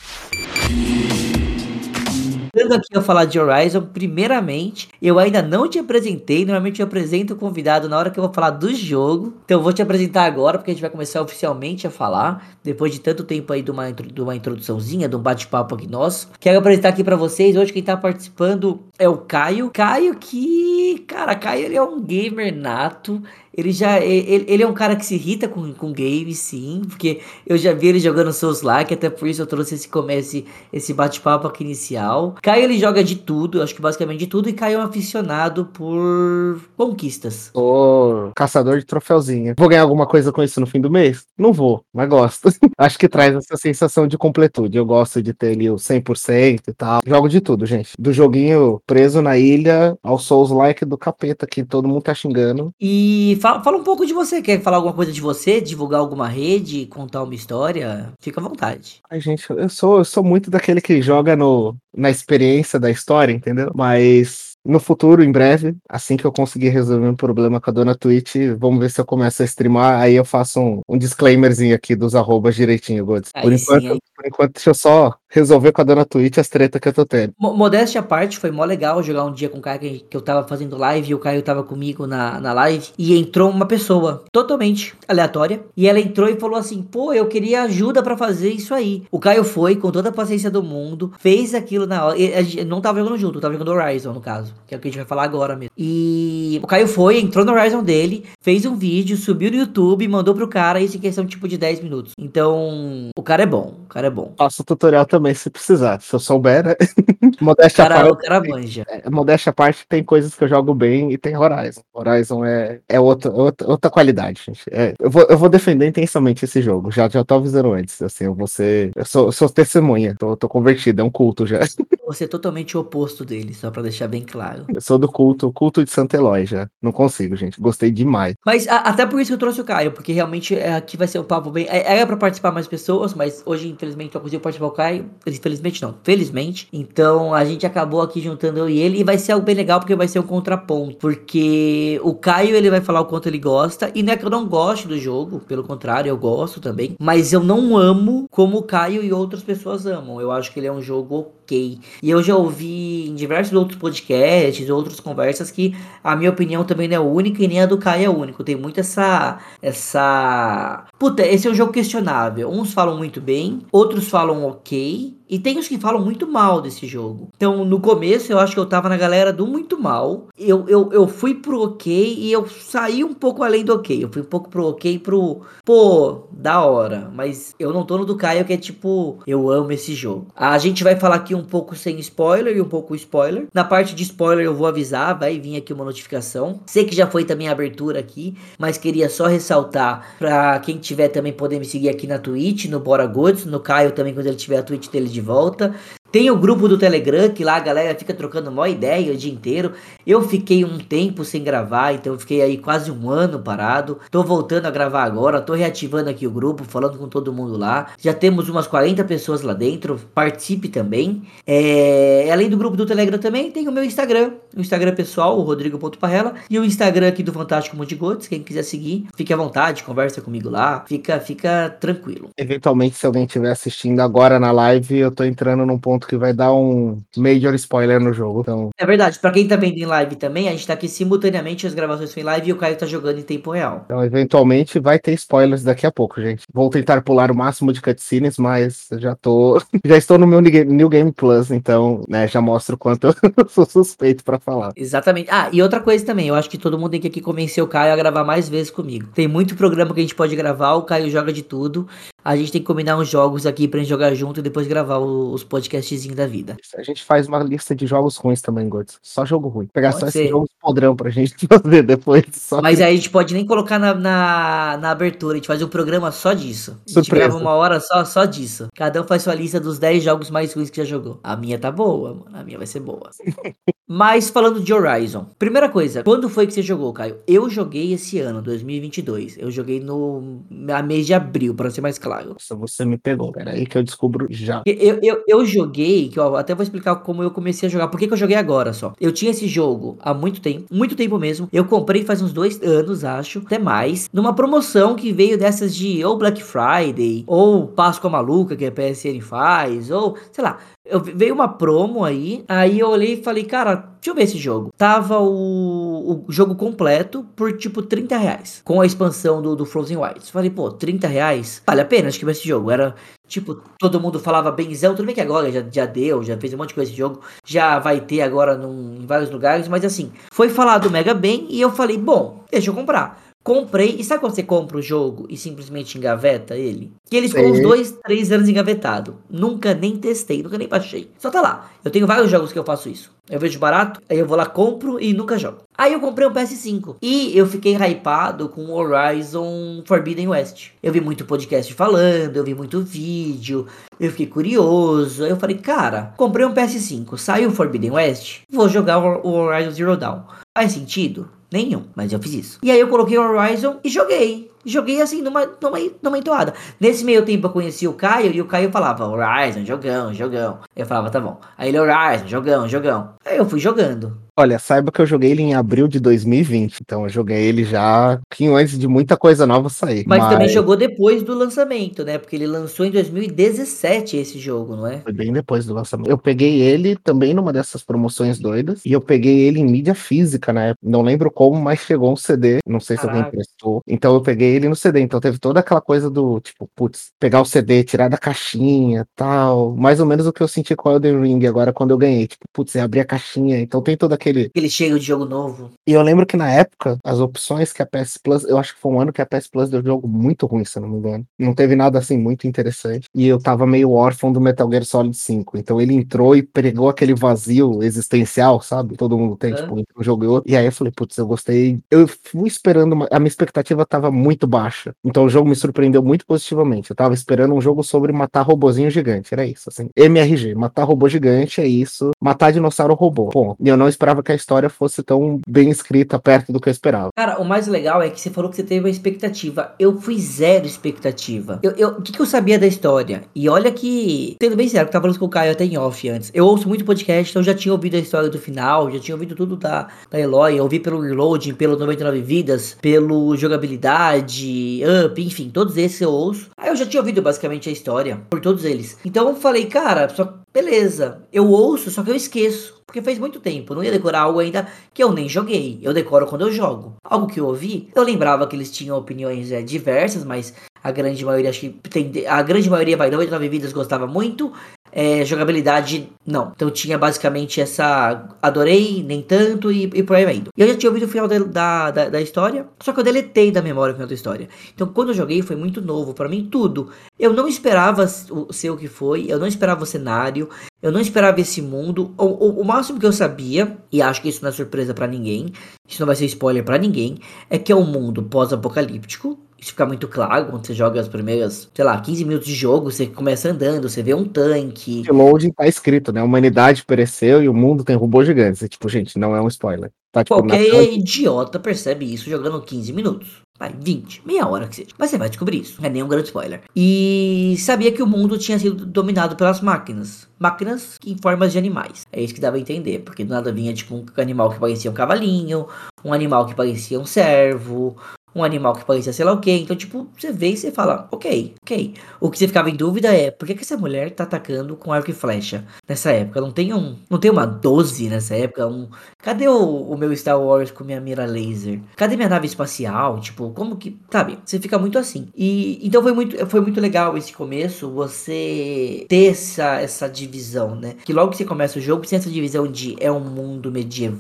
Começando aqui a falar de Horizon, primeiramente, eu ainda não te apresentei. Normalmente eu apresento o convidado na hora que eu vou falar do jogo. Então eu vou te apresentar agora, porque a gente vai começar oficialmente a falar. Depois de tanto tempo aí de uma, de uma introduçãozinha, de um bate-papo aqui nosso. Quero apresentar aqui para vocês. Hoje quem tá participando é o Caio. Caio que, cara, Caio ele é um gamer nato. Ele já. Ele, ele é um cara que se irrita com, com games, sim. Porque eu já vi ele jogando seus like, até por isso eu trouxe esse comece esse bate-papo aqui inicial. Caio ele joga de tudo, acho que basicamente de tudo, e Caio é um aficionado por conquistas. Ô, caçador de troféuzinho. Vou ganhar alguma coisa com isso no fim do mês? Não vou, mas gosto. acho que traz essa sensação de completude. Eu gosto de ter ali o 100% e tal. Jogo de tudo, gente. Do joguinho preso na ilha ao Souls like do capeta, que todo mundo tá xingando. E Fala, fala, um pouco de você. Quer falar alguma coisa de você? Divulgar alguma rede? Contar uma história? Fica à vontade. Ai, gente, eu sou, eu sou muito daquele que joga no, na experiência da história, entendeu? Mas no futuro, em breve, assim que eu conseguir resolver um problema com a dona Twitch, vamos ver se eu começo a streamar. Aí eu faço um, um disclaimerzinho aqui dos arrobas direitinho, Gods. Por enquanto, por enquanto, deixa eu só resolver com a dona Twitch as tretas que eu tô tendo. Modéstia à parte, foi mó legal jogar um dia com o Caio que, eu tava fazendo live e o Caio tava comigo na, na live. E entrou uma pessoa totalmente aleatória. E ela entrou e falou assim: pô, eu queria ajuda para fazer isso aí. O Caio foi, com toda a paciência do mundo, fez aquilo na hora. A gente não tava jogando junto, tava jogando Horizon, no caso que é o que a gente vai falar agora mesmo. E o Caio foi, entrou no Horizon dele, fez um vídeo, subiu no YouTube, mandou pro cara, isso em questão tipo de 10 minutos. Então, o cara é bom, o cara é bom. Faço tutorial também se precisar, se eu souber, né? modéstia cara, parte. O cara manja. É, modéstia à parte, tem coisas que eu jogo bem e tem Horizon. Horizon é, é outra, outra, outra qualidade, gente. É, eu, vou, eu vou defender intensamente esse jogo, já, já tô avisando antes, assim, eu vou ser, eu sou, eu sou testemunha, tô, tô convertido, é um culto já. Você é totalmente o oposto dele, só pra deixar bem claro. Eu sou do culto, culto de Santa Eloy já. Não consigo, gente. Gostei demais. Mas a, até por isso que eu trouxe o Caio, porque realmente é, aqui vai ser um papo bem. É, era pra participar mais pessoas, mas hoje, infelizmente, eu consigo participar o Caio. Infelizmente não, felizmente. Então a gente acabou aqui juntando eu e ele. E vai ser algo bem legal, porque vai ser um contraponto. Porque o Caio, ele vai falar o quanto ele gosta. E não é que eu não goste do jogo, pelo contrário, eu gosto também. Mas eu não amo como o Caio e outras pessoas amam. Eu acho que ele é um jogo ok. E eu já ouvi em diversos outros podcasts outras conversas que a minha opinião também não é única e nem a do Kai é única. Tem muito essa. essa. Puta, esse é um jogo questionável. Uns falam muito bem, outros falam ok. E tem os que falam muito mal desse jogo. Então, no começo, eu acho que eu tava na galera do muito mal. Eu, eu, eu fui pro ok e eu saí um pouco além do ok. Eu fui um pouco pro ok pro. Pô, da hora. Mas eu não tô no do Caio, que é tipo, eu amo esse jogo. A gente vai falar aqui um pouco sem spoiler e um pouco spoiler. Na parte de spoiler, eu vou avisar, vai vir aqui uma notificação. Sei que já foi também a abertura aqui, mas queria só ressaltar pra quem tiver também poder me seguir aqui na Twitch, no Bora Goods, no Caio também, quando ele tiver a Twitch dele de volta. Tem o grupo do Telegram, que lá a galera fica trocando uma ideia o dia inteiro. Eu fiquei um tempo sem gravar, então fiquei aí quase um ano parado. Tô voltando a gravar agora, tô reativando aqui o grupo, falando com todo mundo lá. Já temos umas 40 pessoas lá dentro, participe também. É... Além do grupo do Telegram também, tem o meu Instagram, o Instagram pessoal, o rodrigo.parrela, e o Instagram aqui do Fantástico de Gotes, quem quiser seguir, fique à vontade, conversa comigo lá, fica, fica tranquilo. Eventualmente, se alguém estiver assistindo agora na live, eu tô entrando num ponto que vai dar um major spoiler no jogo. Então... É verdade, pra quem tá vendo em live também, a gente tá aqui simultaneamente, as gravações são em live e o Caio tá jogando em tempo real. Então, eventualmente, vai ter spoilers daqui a pouco, gente. Vou tentar pular o máximo de cutscenes, mas já tô. já estou no meu New Game Plus, então, né, já mostro o quanto eu sou suspeito para falar. Exatamente. Ah, e outra coisa também, eu acho que todo mundo tem que aqui convencer o Caio a gravar mais vezes comigo. Tem muito programa que a gente pode gravar, o Caio joga de tudo. A gente tem que combinar uns jogos aqui pra gente jogar junto e depois gravar os podcastzinhos da vida. A gente faz uma lista de jogos ruins também, Gords. Só jogo ruim. Pegar pode só ser. esses jogos podrão pra gente fazer depois. Mas que... aí a gente pode nem colocar na, na, na, abertura, a gente faz um programa só disso. A gente grava uma hora só, só disso. Cada um faz sua lista dos 10 jogos mais ruins que já jogou. A minha tá boa, mano. A minha vai ser boa. Mas falando de Horizon. Primeira coisa, quando foi que você jogou, Caio? Eu joguei esse ano, 2022. Eu joguei no a mês de abril, para ser mais claro Nossa, você me pegou, pera aí que eu descubro já. Eu, eu, eu joguei, que ó, até vou explicar como eu comecei a jogar, por que, que eu joguei agora só. Eu tinha esse jogo há muito tempo, muito tempo mesmo. Eu comprei faz uns dois anos, acho, até mais, numa promoção que veio dessas de ou Black Friday, ou Páscoa Maluca, que a PSN faz, ou, sei lá, eu, veio uma promo aí, aí eu olhei e falei, cara, deixa eu ver esse jogo. Tava o, o jogo completo por tipo 30 reais, com a expansão do, do Frozen Wilds. Falei, pô, 30 reais? Vale a pena, acho que esse jogo. Era tipo, todo mundo falava benzão, tudo bem que agora já, já deu, já fez um monte de coisa esse jogo, já vai ter agora num, em vários lugares, mas assim, foi falado mega bem e eu falei, bom, deixa eu comprar. Comprei, e sabe quando você compra o jogo e simplesmente engaveta ele? Que ele ficou uns dois, três anos engavetado. Nunca nem testei, nunca nem baixei. Só tá lá. Eu tenho vários jogos que eu faço isso. Eu vejo barato, aí eu vou lá, compro e nunca jogo. Aí eu comprei um PS5 e eu fiquei hypado com Horizon Forbidden West. Eu vi muito podcast falando, eu vi muito vídeo, eu fiquei curioso. Aí eu falei, cara, comprei um PS5, saiu Forbidden West, vou jogar o Horizon Zero Dawn. Faz sentido? Nenhum, mas eu fiz isso. E aí eu coloquei o Horizon e joguei. Joguei assim numa, numa, numa entoada. Nesse meio tempo eu conheci o Caio e o Caio falava Horizon, jogão, jogão. Eu falava, tá bom. Aí ele Horizon, jogão, jogão. Aí eu fui jogando. Olha, saiba que eu joguei ele em abril de 2020, então eu joguei ele já um pouquinho antes de muita coisa nova sair. Mas, mas, também jogou depois do lançamento, né? Porque ele lançou em 2017 esse jogo, não é? Foi bem depois do lançamento. Eu peguei ele também numa dessas promoções doidas e eu peguei ele em mídia física, né? Não lembro como, mas chegou um CD, não sei Caraca. se alguém prestou. Então eu peguei ele no CD, então teve toda aquela coisa do tipo, putz, pegar o CD, tirar da caixinha, tal, mais ou menos o que eu senti com o Elden Ring agora quando eu ganhei, tipo, putz, abrir a caixinha, então tem toda aquele. Aquele cheiro de jogo novo. E eu lembro que na época, as opções que a PS Plus, eu acho que foi um ano que a PS Plus deu jogo muito ruim, se eu não me engano. Não teve nada assim muito interessante. E eu tava meio órfão do Metal Gear Solid 5. Então ele entrou e pregou aquele vazio existencial, sabe? Todo mundo tem, é. tipo, entre um jogo e outro. E aí eu falei, putz, eu gostei. Eu fui esperando, uma... a minha expectativa tava muito baixa. Então o jogo me surpreendeu muito positivamente. Eu tava esperando um jogo sobre matar robozinho gigante. Era isso, assim. MRG, matar robô gigante é isso. Matar dinossauro robô. Bom, e eu não esperava que a história fosse tão bem escrita perto do que eu esperava. Cara, o mais legal é que você falou que você teve uma expectativa. Eu fui zero expectativa. Eu, eu, o que, que eu sabia da história? E olha que, sendo bem sério, que tava falando com o Caio até em off antes. Eu ouço muito podcast, então já tinha ouvido a história do final, já tinha ouvido tudo da, da Eloy, eu ouvi pelo Reloading, pelo 99 Vidas, pelo jogabilidade. Jogabilidade, Up, enfim, todos esses eu ouço. Aí eu já tinha ouvido basicamente a história por todos eles. Então eu falei, cara, só beleza, eu ouço, só que eu esqueço. Porque faz muito tempo, não ia decorar algo ainda que eu nem joguei. Eu decoro quando eu jogo. Algo que eu ouvi, eu lembrava que eles tinham opiniões é, diversas, mas a grande maioria, acho que tem, a grande maioria, vai, 99 vidas gostava muito. É, jogabilidade, não. Então tinha basicamente essa. Adorei, nem tanto, e, e por aí vai indo. E eu já tinha ouvido o final da, da, da, história, só que eu deletei da memória o final da história. Então quando eu joguei foi muito novo para mim, tudo. Eu não esperava ser o que foi, eu não esperava o cenário, eu não esperava esse mundo. O, o, o máximo que eu sabia, e acho que isso não é surpresa para ninguém, isso não vai ser spoiler para ninguém, é que é um mundo pós-apocalíptico isso fica muito claro quando você joga as primeiras, sei lá, 15 minutos de jogo, você começa andando, você vê um tanque. De loading tá escrito, né? A humanidade pereceu e o mundo tem robôs gigantes. Tipo, gente, não é um spoiler. Tá, tipo, Qualquer idiota percebe isso jogando 15 minutos. Vai, 20, meia hora que seja. Mas você vai descobrir isso. Não é nenhum grande spoiler. E sabia que o mundo tinha sido dominado pelas máquinas. Máquinas em formas de animais. É isso que dava a entender. Porque do nada vinha tipo um animal que parecia um cavalinho, um animal que parecia um servo, um animal que parecia sei lá o que. Então, tipo, você vê e você fala, ok, ok. O que você ficava em dúvida é, por que, que essa mulher tá atacando com arco e flecha nessa época? Não tem um. Não tem uma 12 nessa época? Um. Cadê o, o meu Star Wars com minha mira laser? Cadê minha nave espacial? Tipo, como que. Sabe? Você fica muito assim. E então foi muito, foi muito legal esse começo, você ter essa, essa divisão, né? Que logo que você começa o jogo, você tem essa divisão de é um mundo medieval,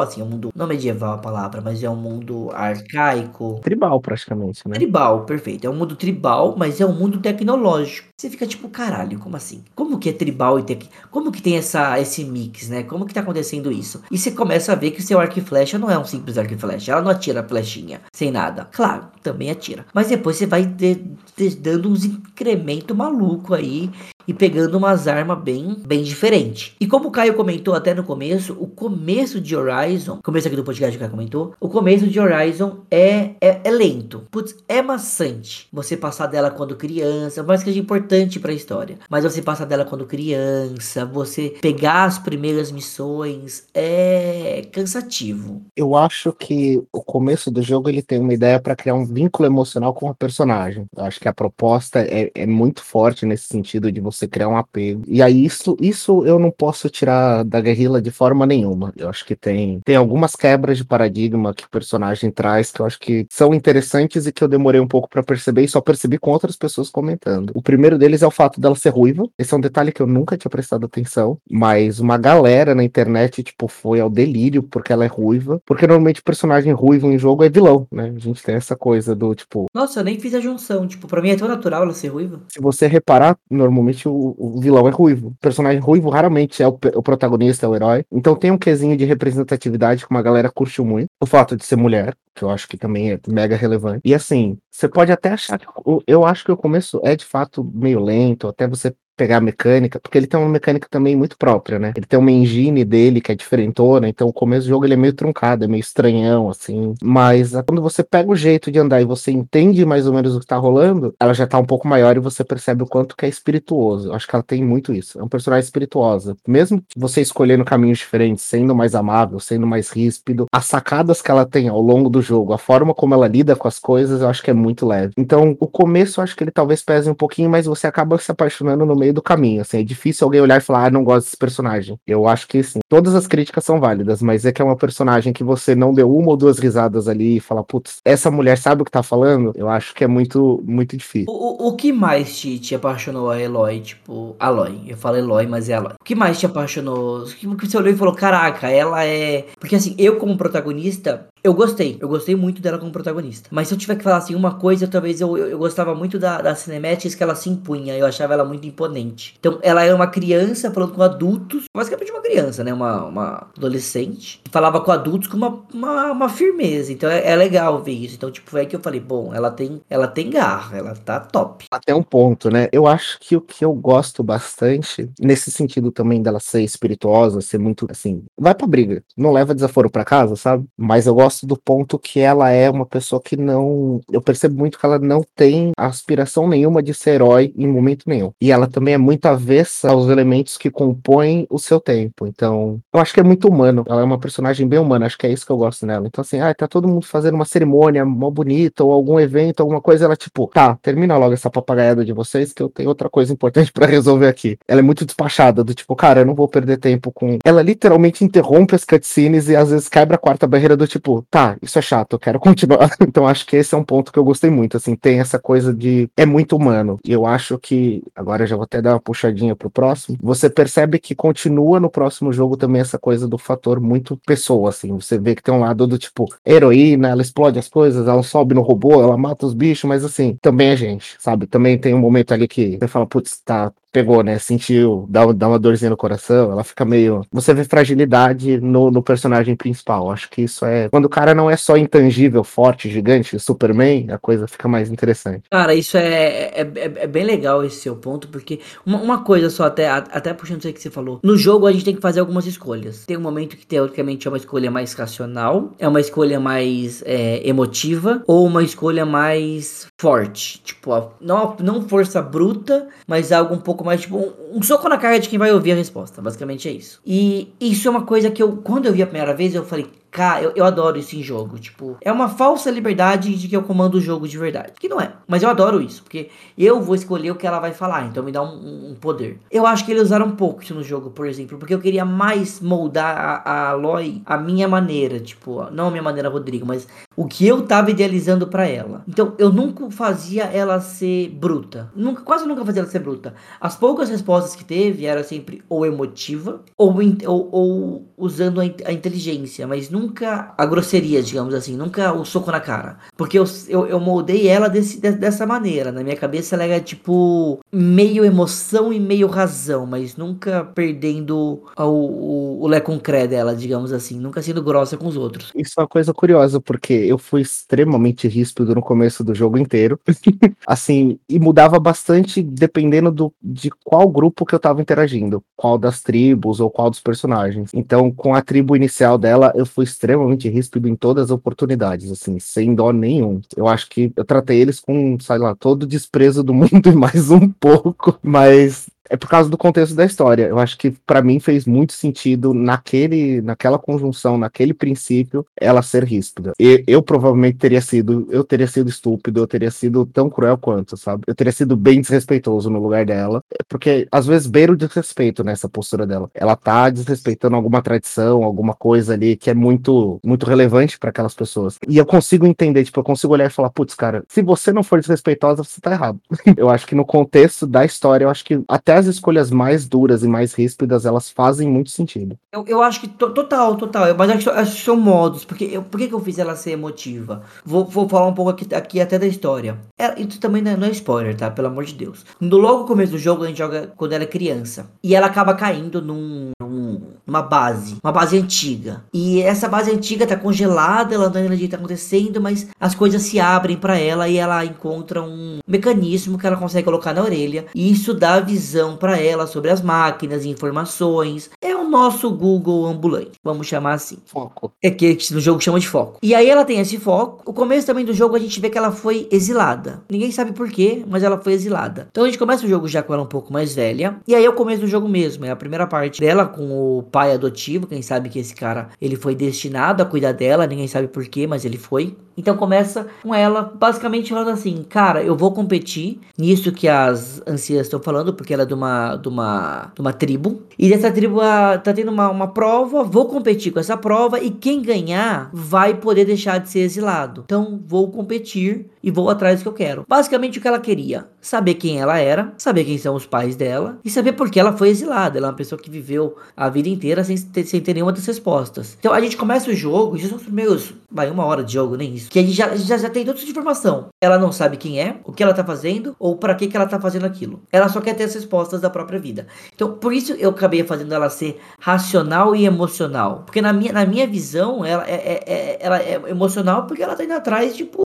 assim, é um mundo. Não medieval a palavra, mas é um mundo arcaico Tribal, praticamente, né? Tribal, perfeito. É um mundo tribal, mas é um mundo tecnológico. Você fica tipo, caralho, como assim? Como que é tribal e tec... Como que tem essa, esse mix, né? Como que tá acontecendo isso? E você começa a ver que o seu arco e flecha não é um simples arco e flecha. Ela não atira flechinha, sem nada. Claro, também atira. Mas depois você vai de, de, dando uns incremento maluco aí e pegando umas armas bem, bem diferentes. E como o Caio comentou até no começo, o começo de Horizon, começo aqui do podcast que o Caio comentou, o começo de Horizon é, é, é lento. Putz, é maçante você passar dela quando criança, mas que seja importante para a história. Mas você passar dela quando criança, você pegar as primeiras missões, é cansativo. Eu acho que o começo do jogo ele tem uma ideia para criar um vínculo emocional com o personagem. Eu acho que a proposta é, é muito forte nesse sentido de você você criar um apego. E aí isso, isso eu não posso tirar da guerrilla de forma nenhuma. Eu acho que tem, tem algumas quebras de paradigma que o personagem traz que eu acho que são interessantes e que eu demorei um pouco para perceber e só percebi com outras pessoas comentando. O primeiro deles é o fato dela ser ruiva. Esse é um detalhe que eu nunca tinha prestado atenção, mas uma galera na internet, tipo, foi ao delírio porque ela é ruiva, porque normalmente o personagem ruivo em jogo é vilão, né? A gente tem essa coisa do tipo. Nossa, eu nem fiz a junção. Tipo, pra mim é tão natural ela ser ruiva. Se você reparar, normalmente o, o, vilão é ruivo. O personagem ruivo raramente é o, o, protagonista, é o herói. Então tem um quesinho de representatividade que uma galera curtiu muito. O fato de ser mulher, que eu acho que também é mega relevante. E assim, você pode até achar que. Eu acho que o começo é de fato meio lento, até você pegar a mecânica, porque ele tem uma mecânica também muito própria, né? Ele tem uma engine dele que é diferentona, então o começo do jogo ele é meio truncado, é meio estranhão, assim. Mas ah, quando você pega o jeito de andar e você entende mais ou menos o que tá rolando, ela já tá um pouco maior e você percebe o quanto que é espirituoso. Eu acho que ela tem muito isso. É um personagem espirituosa. Mesmo você escolhendo caminhos diferentes, sendo mais amável, sendo mais ríspido, as sacadas que ela tem ao longo do jogo, a forma como ela lida com as coisas, eu acho que é muito leve. Então, o começo eu acho que ele talvez pese um pouquinho, mas você acaba se apaixonando no meio do caminho. Assim, é difícil alguém olhar e falar, ah, não gosto desse personagem. Eu acho que sim. Todas as críticas são válidas, mas é que é uma personagem que você não deu uma ou duas risadas ali e fala, putz, essa mulher sabe o que tá falando? Eu acho que é muito, muito difícil. O, o que mais te, te apaixonou a Eloy? Tipo, Aloy. Eu falo Eloy, mas é Aloy. O que mais te apaixonou? O que você olhou e falou, caraca, ela é. Porque assim, eu como protagonista, eu gostei, eu gostei muito dela como protagonista. Mas se eu tiver que falar assim, uma coisa, talvez eu, eu, eu gostava muito da, da cinematics que ela se impunha. Eu achava ela muito imponente. Então, ela era uma criança falando com adultos, basicamente uma criança, né? Uma, uma adolescente. Falava com adultos com uma, uma, uma firmeza. Então é, é, legal ver isso. Então, tipo, aí que eu falei, bom, ela tem, ela tem garra, ela tá top. Até um ponto, né? Eu acho que o que eu gosto bastante, nesse sentido também dela ser espirituosa, ser muito assim, vai pra briga. Não leva desaforo para casa, sabe? Mas eu gosto gosto do ponto que ela é uma pessoa que não. Eu percebo muito que ela não tem aspiração nenhuma de ser herói em momento nenhum. E ela também é muito avessa aos elementos que compõem o seu tempo. Então, eu acho que é muito humano. Ela é uma personagem bem humana, acho que é isso que eu gosto nela. Então, assim, ah, tá todo mundo fazendo uma cerimônia mó bonita, ou algum evento, alguma coisa, ela, tipo, tá, termina logo essa papagaiada de vocês, que eu tenho outra coisa importante para resolver aqui. Ela é muito despachada, do tipo, cara, eu não vou perder tempo com. Ela literalmente interrompe as cutscenes e às vezes quebra a quarta barreira do tipo, tá, isso é chato, eu quero continuar. então, acho que esse é um ponto que eu gostei muito, assim, tem essa coisa de. É muito humano. E eu acho que. Agora já vou até dar uma puxadinha pro próximo. Você percebe que continua no próximo jogo também essa coisa do fator muito pessoa, assim. Você vê que tem um lado do tipo, heroína, ela explode as coisas, ela sobe no robô, ela mata os bichos, mas assim, também é gente, sabe? Também tem um momento ali que você fala, putz, tá, pegou, né? Sentiu, dá, dá uma dorzinha no coração, ela fica meio. Você vê fragilidade no, no personagem principal. Acho que isso é. Quando o cara não é só intangível, forte, gigante, Superman, a coisa fica mais interessante. Cara, isso é, é, é, é bem legal esse seu ponto, porque uma, uma coisa só, até, até puxando isso que você falou. No jogo a gente tem que fazer algumas escolhas. Tem um momento que teoricamente é uma escolha mais racional, é uma escolha mais é, emotiva, ou uma escolha mais forte. Tipo, não, não força bruta, mas algo um pouco pouco mais, tipo, um, um, soco na cara de quem vai ouvir a resposta. Basicamente é isso. E isso é uma coisa que eu, quando eu vi a primeira vez, eu falei, Cara, eu, eu adoro isso em jogo. Tipo, é uma falsa liberdade de que eu comando o jogo de verdade. Que não é. Mas eu adoro isso. Porque eu vou escolher o que ela vai falar. Então me dá um, um poder. Eu acho que eles usaram um pouco isso no jogo, por exemplo. Porque eu queria mais moldar a, a Aloy a minha maneira. Tipo, não a minha maneira, Rodrigo, mas o que eu tava idealizando para ela. Então eu nunca fazia ela ser bruta. Nunca, quase nunca fazia ela ser bruta. As poucas respostas que teve era sempre ou emotiva ou, ou, ou usando a, a inteligência. Mas nunca nunca a grosseria, digamos assim, nunca o soco na cara. Porque eu, eu, eu moldei ela desse, de, dessa maneira. Na minha cabeça ela era tipo meio emoção e meio razão, mas nunca perdendo o, o, o lé concré dela, digamos assim. Nunca sendo grossa com os outros. Isso é uma coisa curiosa, porque eu fui extremamente ríspido no começo do jogo inteiro. assim, e mudava bastante dependendo do, de qual grupo que eu tava interagindo. Qual das tribos ou qual dos personagens. Então, com a tribo inicial dela, eu fui extremamente ríspido em todas as oportunidades, assim, sem dó nenhum. Eu acho que eu tratei eles com, sei lá, todo o desprezo do mundo e mais um pouco, mas é por causa do contexto da história. Eu acho que para mim fez muito sentido naquele, naquela conjunção, naquele princípio, ela ser ríspida. E eu provavelmente teria sido, eu teria sido estúpido, eu teria sido tão cruel quanto, sabe? Eu teria sido bem desrespeitoso no lugar dela, porque às vezes beira o desrespeito nessa postura dela. Ela tá desrespeitando alguma tradição, alguma coisa ali que é muito, muito relevante para aquelas pessoas. E eu consigo entender, tipo, eu consigo olhar e falar, putz, cara, se você não for desrespeitosa, você tá errado. eu acho que no contexto da história, eu acho que até as escolhas mais duras e mais ríspidas, elas fazem muito sentido. Eu, eu acho que total, total. Mas acho, acho que são modos. Porque eu, por que, que eu fiz ela ser emotiva? Vou, vou falar um pouco aqui, aqui até da história. É, isso também não é, não é, spoiler, tá? Pelo amor de Deus. No logo começo do jogo, a gente joga quando ela é criança. E ela acaba caindo num, num, numa base. Uma base antiga. E essa base antiga tá congelada, ela não entende o que tá acontecendo, mas as coisas se abrem para ela e ela encontra um mecanismo que ela consegue colocar na orelha. E isso dá visão informação para ela sobre as máquinas, informações. É o nosso Google ambulante, vamos chamar assim. Foco. É que no jogo chama de foco. E aí ela tem esse foco. O começo também do jogo a gente vê que ela foi exilada. Ninguém sabe por quê, mas ela foi exilada. Então a gente começa o jogo já com ela um pouco mais velha. E aí é o começo do jogo mesmo. É a primeira parte dela com o pai adotivo. Quem sabe que esse cara ele foi destinado a cuidar dela. Ninguém sabe por quê, mas ele foi. Então começa com ela basicamente falando assim: Cara, eu vou competir nisso que as anciãs estão falando, porque ela é de uma, de uma, de uma tribo. E dessa tribo a, tá tendo uma, uma prova, vou competir com essa prova e quem ganhar vai poder deixar de ser exilado. Então vou competir e vou atrás do que eu quero. Basicamente o que ela queria: saber quem ela era, saber quem são os pais dela e saber por que ela foi exilada. Ela é uma pessoa que viveu a vida inteira sem ter, sem ter nenhuma das respostas. Então a gente começa o jogo, isso são os meus, vai, uma hora de jogo, nem isso. Que a gente já, já, já tem toda essa informação. Ela não sabe quem é, o que ela tá fazendo ou para que, que ela tá fazendo aquilo. Ela só quer ter as respostas da própria vida. Então por isso eu acabei fazendo ela ser racional e emocional. Porque na minha, na minha visão, ela é, é, é ela é emocional porque ela tá indo atrás, tipo,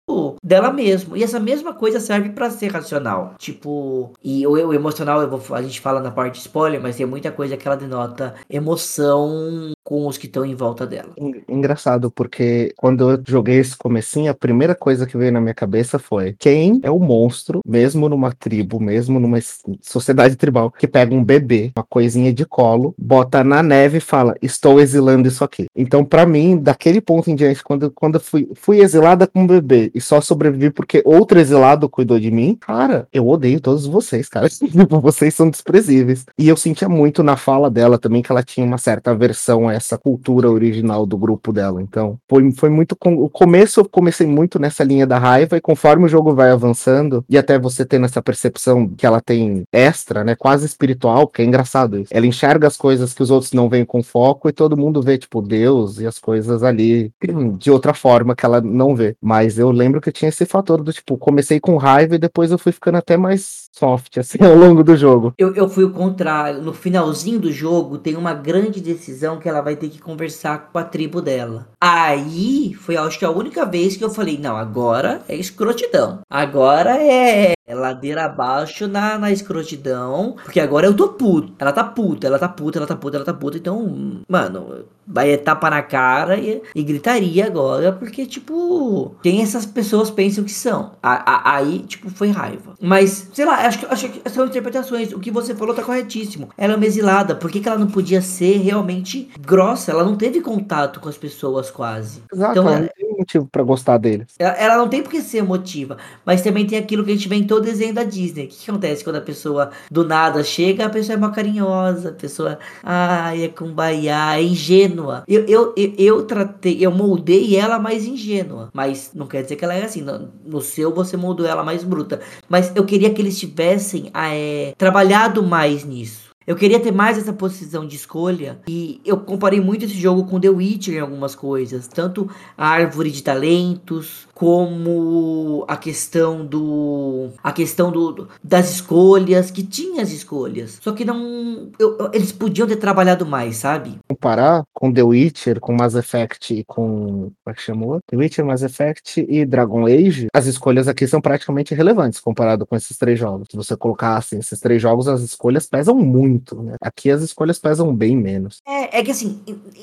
dela mesmo. E essa mesma coisa serve para ser racional. Tipo, e o, o emocional, vou, a gente fala na parte spoiler, mas tem muita coisa que ela denota emoção com os que estão em volta dela. Engraçado, porque quando eu joguei esse comecinho, a primeira coisa que veio na minha cabeça foi quem é o monstro, mesmo numa tribo, mesmo numa sociedade tribal, que pega um bebê, uma coisinha de colo, bota na neve e fala, estou exilando isso aqui. Então, para mim, daquele ponto em diante, quando, quando eu fui, fui exilada com um bebê e só sobrevivi porque outro exilado cuidou de mim, cara, eu odeio todos vocês, cara. Vocês são desprezíveis. E eu sentia muito na fala dela também que ela tinha uma certa aversão a essa cultura original do grupo dela. Então, foi, foi muito. Com... O começo eu comecei muito nessa linha da raiva, e conforme o jogo vai avançando, e até você tendo essa percepção que ela tem extra, né? Quase espiritual, que é engraçado isso. Ela enxerga as coisas que os outros não veem com foco e todo mundo vê, tipo, Deus e as coisas ali de outra forma que ela não vê. Mas eu lembro que tinha esse fator do tipo, comecei com raiva e depois eu fui ficando até mais soft, assim, ao longo do jogo. Eu, eu fui o contrário. No finalzinho do jogo, tem uma grande decisão que ela vai ter que conversar com a tribo dela. Aí foi, acho que a única vez que eu falei: não, agora é escrotidão. Agora é é ladeira abaixo na, na escrotidão. Porque agora eu tô puto. Ela tá puta, ela tá puta, ela tá puta, ela tá puta. Então, mano, vai tapa na cara e, e gritaria agora. Porque, tipo, quem essas pessoas pensam que são? A, a, aí, tipo, foi raiva. Mas, sei lá, acho que, acho que são interpretações. O que você falou tá corretíssimo. Ela é uma exilada. Por que, que ela não podia ser realmente grossa? Ela não teve contato com as pessoas quase. Exato, então, ela não tem motivo para gostar deles. Ela, ela não tem por que ser emotiva. Mas também tem aquilo que a gente vê em todo desenho da Disney. O que, que acontece quando a pessoa do nada chega, a pessoa é uma carinhosa, a pessoa, ai, é kumbaya, é ingênua. Eu, eu, eu, eu, tratei, eu moldei ela mais ingênua, mas não quer dizer que ela é assim. No, no seu você moldou ela mais bruta. Mas eu queria que eles tivessem é, trabalhado mais nisso. Eu queria ter mais essa posição de escolha e eu comparei muito esse jogo com The Witcher em algumas coisas, tanto a árvore de talentos como a questão do a questão do das escolhas que tinha as escolhas, só que não eu, eles podiam ter trabalhado mais, sabe? Comparar com The Witcher, com Mass Effect e com como é que chamou? The Witcher, Mass Effect e Dragon Age, as escolhas aqui são praticamente irrelevantes comparado com esses três jogos. Se você colocar assim, esses três jogos, as escolhas pesam muito muito, né? Aqui as escolhas pesam bem menos. É, é que assim,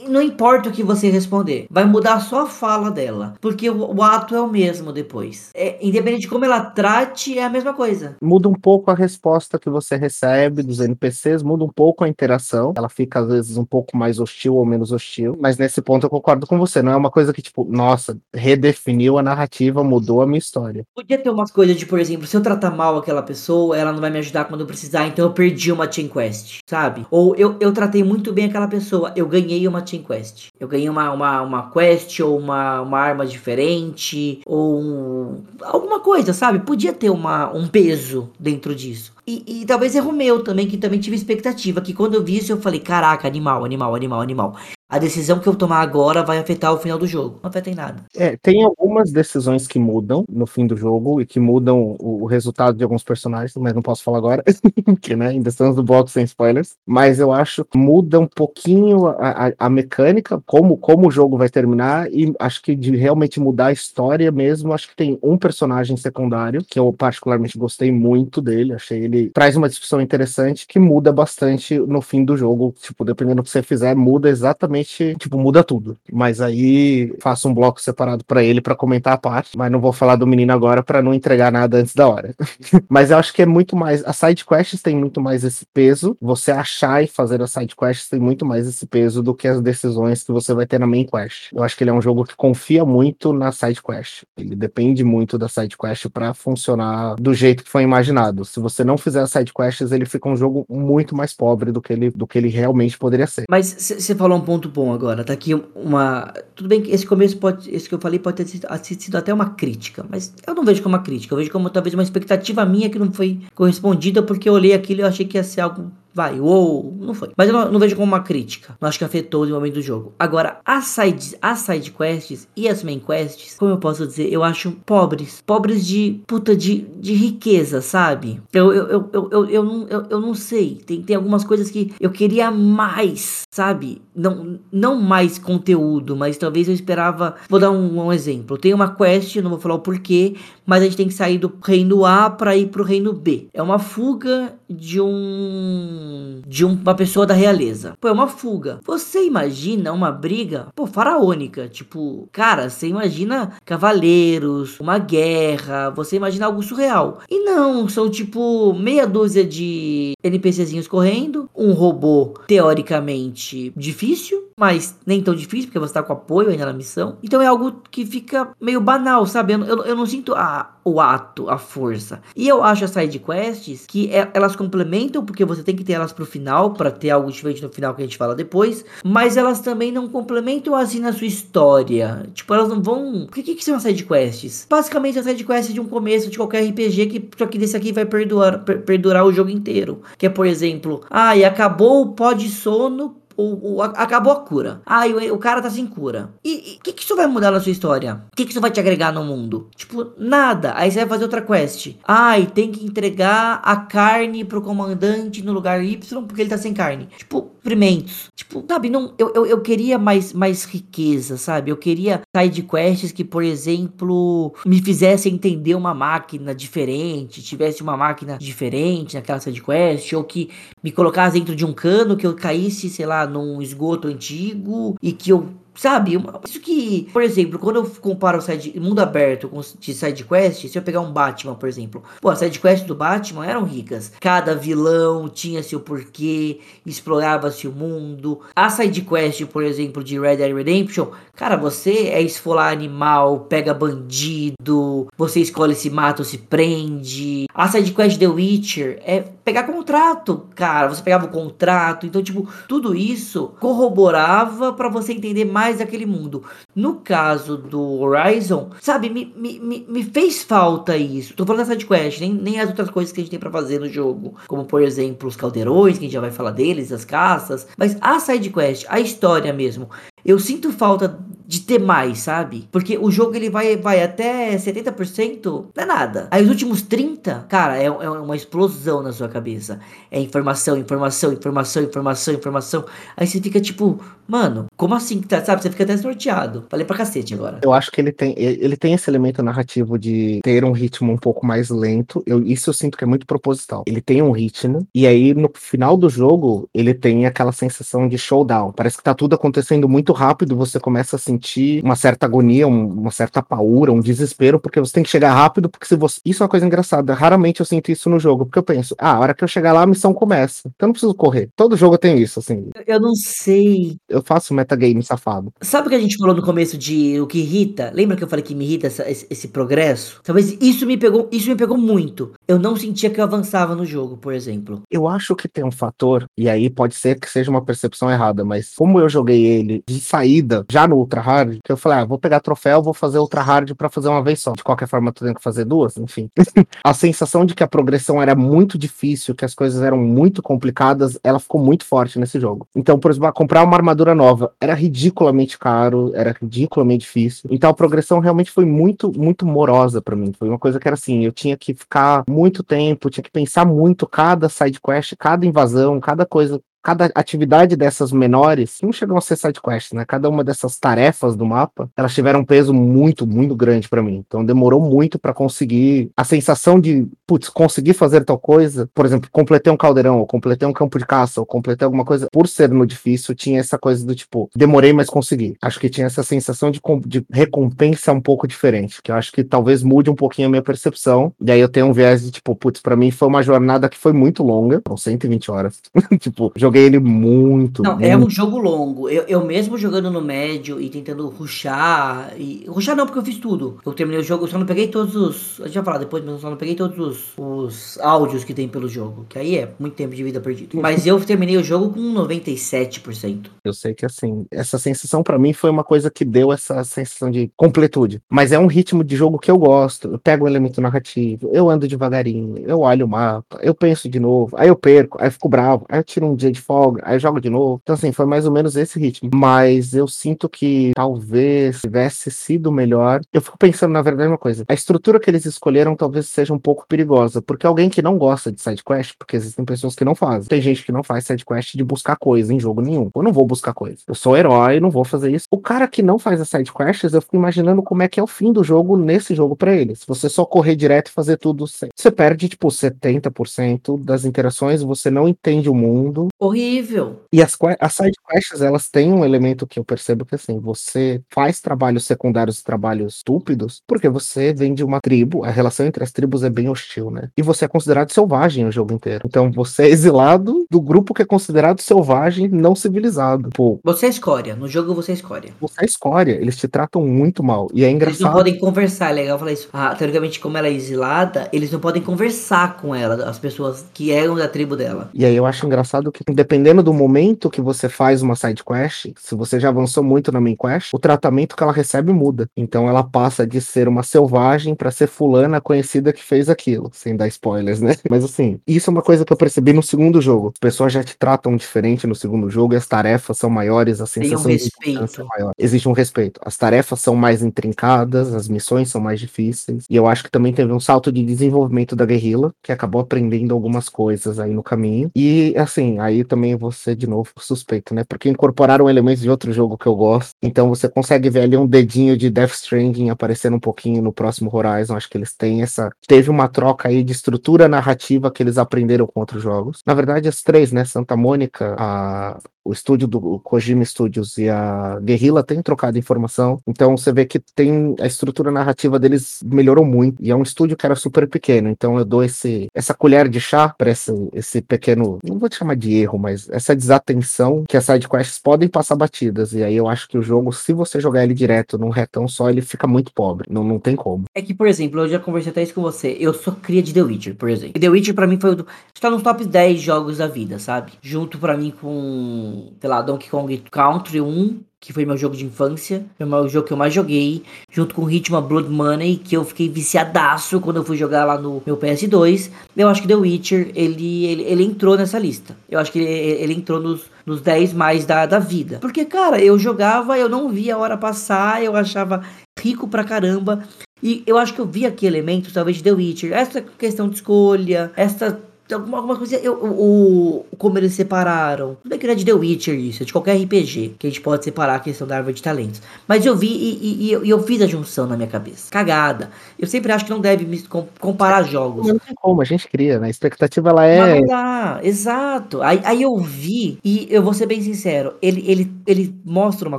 não importa o que você responder, vai mudar só a fala dela, porque o, o ato é o mesmo depois. É, independente de como ela trate, é a mesma coisa. Muda um pouco a resposta que você recebe dos NPCs, muda um pouco a interação, ela fica às vezes um pouco mais hostil ou menos hostil, mas nesse ponto eu concordo com você, não é uma coisa que tipo, nossa, redefiniu a narrativa, mudou a minha história. Podia ter umas coisas de, por exemplo, se eu tratar mal aquela pessoa, ela não vai me ajudar quando eu precisar, então eu perdi uma chain quest sabe? Ou eu, eu tratei muito bem aquela pessoa, eu ganhei uma chain quest. Eu ganhei uma, uma, uma quest ou uma, uma arma diferente, ou um, alguma coisa, sabe? Podia ter uma, um peso dentro disso. E, e, talvez erro meu também, que também tive expectativa, que quando eu vi isso eu falei, caraca, animal, animal, animal, animal a decisão que eu tomar agora vai afetar o final do jogo. Não afeta em nada. É, tem algumas decisões que mudam no fim do jogo e que mudam o, o resultado de alguns personagens, mas não posso falar agora, porque, né, ainda estamos no bloco sem spoilers. Mas eu acho que muda um pouquinho a, a, a, mecânica, como, como o jogo vai terminar, e acho que de realmente mudar a história mesmo, acho que tem um personagem secundário, que eu particularmente gostei muito dele, achei ele traz uma discussão interessante que muda bastante no fim do jogo. Tipo, dependendo do que você fizer, muda exatamente tipo, muda tudo. Mas aí faço um bloco separado para ele para comentar a parte, mas não vou falar do menino agora para não entregar nada antes da hora. mas eu acho que é muito mais, as side quests tem muito mais esse peso, você achar e fazer as side quests tem muito mais esse peso do que as decisões que você vai ter na main quest. Eu acho que ele é um jogo que confia muito na side quest. Ele depende muito da side quest para funcionar do jeito que foi imaginado. Se você não fizer as side quests, ele fica um jogo muito mais pobre do que ele, do que ele realmente poderia ser. Mas você falou um ponto bom agora. Tá aqui uma. Tudo bem que esse começo pode. Esse que eu falei pode ter sido, sido até uma crítica. Mas eu não vejo como uma crítica. Eu vejo como talvez uma expectativa minha que não foi correspondida porque eu olhei aquilo e eu achei que ia ser algo vai, ou não foi. Mas eu não, não, vejo como uma crítica. Não acho que afetou o momento do jogo. Agora, as side, as side quests e as main quests, como eu posso dizer, eu acho pobres. Pobres de puta de, de riqueza, sabe? Eu, eu, eu, eu, eu, eu, não, eu, eu não sei. Tem, tem algumas coisas que eu queria mais, sabe? Não, não mais conteúdo, mas talvez eu esperava. Vou dar um, um exemplo. Tem uma quest, não vou falar o porquê, mas a gente tem que sair do reino A para ir pro reino B. É uma fuga de um de uma pessoa da realeza. Pô, é uma fuga. Você imagina uma briga, pô, faraônica, tipo, cara, você imagina cavaleiros, uma guerra, você imagina algo surreal. E não, são tipo meia dúzia de NPCzinhos correndo, um robô teoricamente difícil, mas nem tão difícil porque você tá com apoio ainda na missão. Então é algo que fica meio banal, sabe? Eu, eu, eu não sinto a, o ato, a força. E eu acho as side quests que é, elas complementam porque você tem que ter elas pro final para ter algo diferente no final que a gente fala depois, mas elas também não complementam assim na sua história. Tipo, elas não vão. Por que que são as side quests? Basicamente as side quests de um começo de qualquer RPG que só que desse aqui vai perdurar, per, perdurar o jogo inteiro. Que é, por exemplo, ah, e acabou o pó de sono o, o, acabou a cura. Ah, o, o cara tá sem cura. E o que, que isso vai mudar na sua história? O que, que isso vai te agregar no mundo? Tipo, nada. Aí você vai fazer outra quest. Ai, tem que entregar a carne pro comandante no lugar Y porque ele tá sem carne. Tipo, experimentos. Tipo, sabe, não, eu, eu, eu queria mais, mais riqueza, sabe? Eu queria side quests que, por exemplo, me fizessem entender uma máquina diferente, tivesse uma máquina diferente naquela side quest, ou que me colocasse dentro de um cano que eu caísse, sei lá, num esgoto antigo e que eu Sabe? Isso que, por exemplo, quando eu comparo o mundo aberto com de side quest, se eu pegar um Batman, por exemplo, pô, as side quests do Batman eram ricas. Cada vilão tinha seu porquê, explorava-se o mundo. A side quest, por exemplo, de Red Dead Redemption, cara, você é esfolar animal, pega bandido, você escolhe se mata ou se prende. A side quest The Witcher é pegar contrato, cara, você pegava o contrato. Então, tipo, tudo isso corroborava para você entender mais mais daquele mundo. No caso do Horizon, sabe, me, me, me fez falta isso. Tô falando da sidequest, nem, nem as outras coisas que a gente tem para fazer no jogo. Como, por exemplo, os caldeirões, que a gente já vai falar deles, as caças. Mas a sidequest, a história mesmo. Eu sinto falta de ter mais, sabe? Porque o jogo ele vai, vai até 70%, não é nada. Aí os últimos 30, cara, é, é uma explosão na sua cabeça. É informação, informação, informação, informação, informação. Aí você fica tipo, mano, como assim? Tá, sabe? Você fica até sorteado. Falei pra cacete agora. Eu acho que ele tem, ele tem esse elemento narrativo de ter um ritmo um pouco mais lento. Eu, isso eu sinto que é muito proposital. Ele tem um ritmo, e aí no final do jogo, ele tem aquela sensação de showdown. Parece que tá tudo acontecendo muito rápido, você começa a sentir uma certa agonia, um, uma certa paura, um desespero, porque você tem que chegar rápido, porque se você. Isso é uma coisa engraçada. Raramente eu sinto isso no jogo, porque eu penso, ah, a hora que eu chegar lá, a missão começa. Então eu não preciso correr. Todo jogo tem isso, assim. Eu não sei. Eu faço metagame safado. Sabe o que a gente falou no começo de o que irrita? Lembra que eu falei que me irrita essa, esse, esse, progresso? Talvez isso me pegou, isso me pegou muito. Eu não sentia que eu avançava no jogo, por exemplo. Eu acho que tem um fator, e aí pode ser que seja uma percepção errada, mas como eu joguei ele de saída, já no Ultra Hard, que eu falei, ah, vou pegar troféu, vou fazer Ultra Hard para fazer uma vez só. De qualquer forma, tu tem que fazer duas, enfim. a sensação de que a progressão era muito difícil, que as coisas eram muito complicadas, ela ficou muito forte nesse jogo. Então, por exemplo, comprar uma armadura nova era ridiculamente caro, era ridiculamente difícil. Então a progressão realmente foi muito, muito morosa para mim. Foi uma coisa que era assim, eu tinha que ficar muito tempo, tinha que pensar muito cada side quest, cada invasão, cada coisa cada atividade dessas menores, não chegam a ser side quests, né? Cada uma dessas tarefas do mapa, elas tiveram um peso muito, muito grande para mim. Então demorou muito para conseguir a sensação de, putz, conseguir fazer tal coisa. Por exemplo, completei um caldeirão, ou completei um campo de caça, ou completei alguma coisa. Por ser no difícil, tinha essa coisa do tipo, demorei, mas consegui. Acho que tinha essa sensação de, de recompensa um pouco diferente, que eu acho que talvez mude um pouquinho a minha percepção. E aí eu tenho um viés de tipo, putz, para mim foi uma jornada que foi muito longa, com 120 horas. tipo, joguei ele muito. Não, muito. é um jogo longo. Eu, eu mesmo jogando no médio e tentando ruxar. E... Ruxar não, porque eu fiz tudo. Eu terminei o jogo, eu só não peguei todos os. A gente vai falar depois, mas eu só não peguei todos os, os áudios que tem pelo jogo. Que aí é muito tempo de vida perdido. Mas eu terminei o jogo com 97%. Eu sei que assim, essa sensação para mim foi uma coisa que deu essa sensação de completude. Mas é um ritmo de jogo que eu gosto. Eu pego um elemento narrativo, eu ando devagarinho, eu olho o mapa, eu penso de novo, aí eu perco, aí eu fico bravo, aí eu tiro um dia de de folga, aí joga de novo. Então, assim, foi mais ou menos esse ritmo. Mas eu sinto que talvez tivesse sido melhor. Eu fico pensando, na verdade, uma coisa. A estrutura que eles escolheram talvez seja um pouco perigosa, porque alguém que não gosta de side quest, porque existem pessoas que não fazem. Tem gente que não faz side quest de buscar coisa em jogo nenhum. Eu não vou buscar coisa. Eu sou herói, não vou fazer isso. O cara que não faz as side quests, eu fico imaginando como é que é o fim do jogo nesse jogo para ele. Se você só correr direto e fazer tudo, você perde tipo 70% das interações, você não entende o mundo. Horrível. E as, as side quests, elas têm um elemento que eu percebo que assim, você faz trabalhos secundários e trabalhos estúpidos, porque você vem de uma tribo, a relação entre as tribos é bem hostil, né? E você é considerado selvagem o jogo inteiro. Então você é exilado do grupo que é considerado selvagem, não civilizado. Pô, você é escória. No jogo você é escória. Você é escória. Eles te tratam muito mal. E é engraçado. Eles não podem conversar, é legal falar isso. Ah, teoricamente, como ela é exilada, eles não podem conversar com ela, as pessoas que eram da tribo dela. E aí eu acho engraçado que, dependendo do momento que você faz uma side quest, se você já avançou muito na main quest, o tratamento que ela recebe muda. Então ela passa de ser uma selvagem para ser fulana conhecida que fez aquilo, sem dar spoilers, né? Mas assim, isso é uma coisa que eu percebi no segundo jogo. As pessoas já te tratam diferente no segundo jogo e as tarefas são maiores, a sensação um respeito. é maior. Existe um respeito. As tarefas são mais intrincadas, as missões são mais difíceis. E eu acho que também teve um salto de desenvolvimento da guerrilla, que acabou aprendendo algumas coisas aí no caminho. E assim, aí também você de novo suspeito, né? Porque incorporaram elementos de outro jogo que eu gosto. Então você consegue ver ali um dedinho de Death Stranding aparecendo um pouquinho no próximo Horizon. Acho que eles têm essa. Teve uma troca aí de estrutura narrativa que eles aprenderam com outros jogos. Na verdade, as três, né? Santa Mônica, a o estúdio do Kojima Studios e a Guerrilla têm trocado informação. Então você vê que tem a estrutura narrativa deles melhorou muito. E é um estúdio que era super pequeno. Então eu dou esse essa colher de chá para esse, esse pequeno, não vou te chamar de erro, mas essa desatenção que as sidequests podem passar batidas. E aí eu acho que o jogo, se você jogar ele direto num retão só, ele fica muito pobre. Não, não tem como. É que, por exemplo, eu já conversei até isso com você. Eu sou cria de The Witcher, por exemplo. The Witcher para mim foi está nos top 10 jogos da vida, sabe? Junto para mim com sei lá, Donkey Kong Country 1, que foi meu jogo de infância, foi o jogo que eu mais joguei, junto com Ritmo Blood Money, que eu fiquei viciadaço quando eu fui jogar lá no meu PS2. Eu acho que The Witcher, ele, ele, ele entrou nessa lista. Eu acho que ele, ele entrou nos, nos 10 mais da, da vida. Porque, cara, eu jogava, eu não via a hora passar, eu achava rico pra caramba. E eu acho que eu vi aqui elementos, talvez, de The Witcher. Essa questão de escolha, essa alguma, alguma coisa. Eu, o, o, como eles separaram. Tudo bem que não é de The Witcher isso, é de qualquer RPG que a gente pode separar a questão da árvore de talentos. Mas eu vi e, e, e eu, eu, fiz a junção na minha cabeça. Cagada. Eu sempre acho que não deve me comparar jogos. Não tem como, a gente cria, né? A expectativa ela é. Mas não dá, exato. Aí, aí eu vi, e eu vou ser bem sincero, ele, ele, ele mostra uma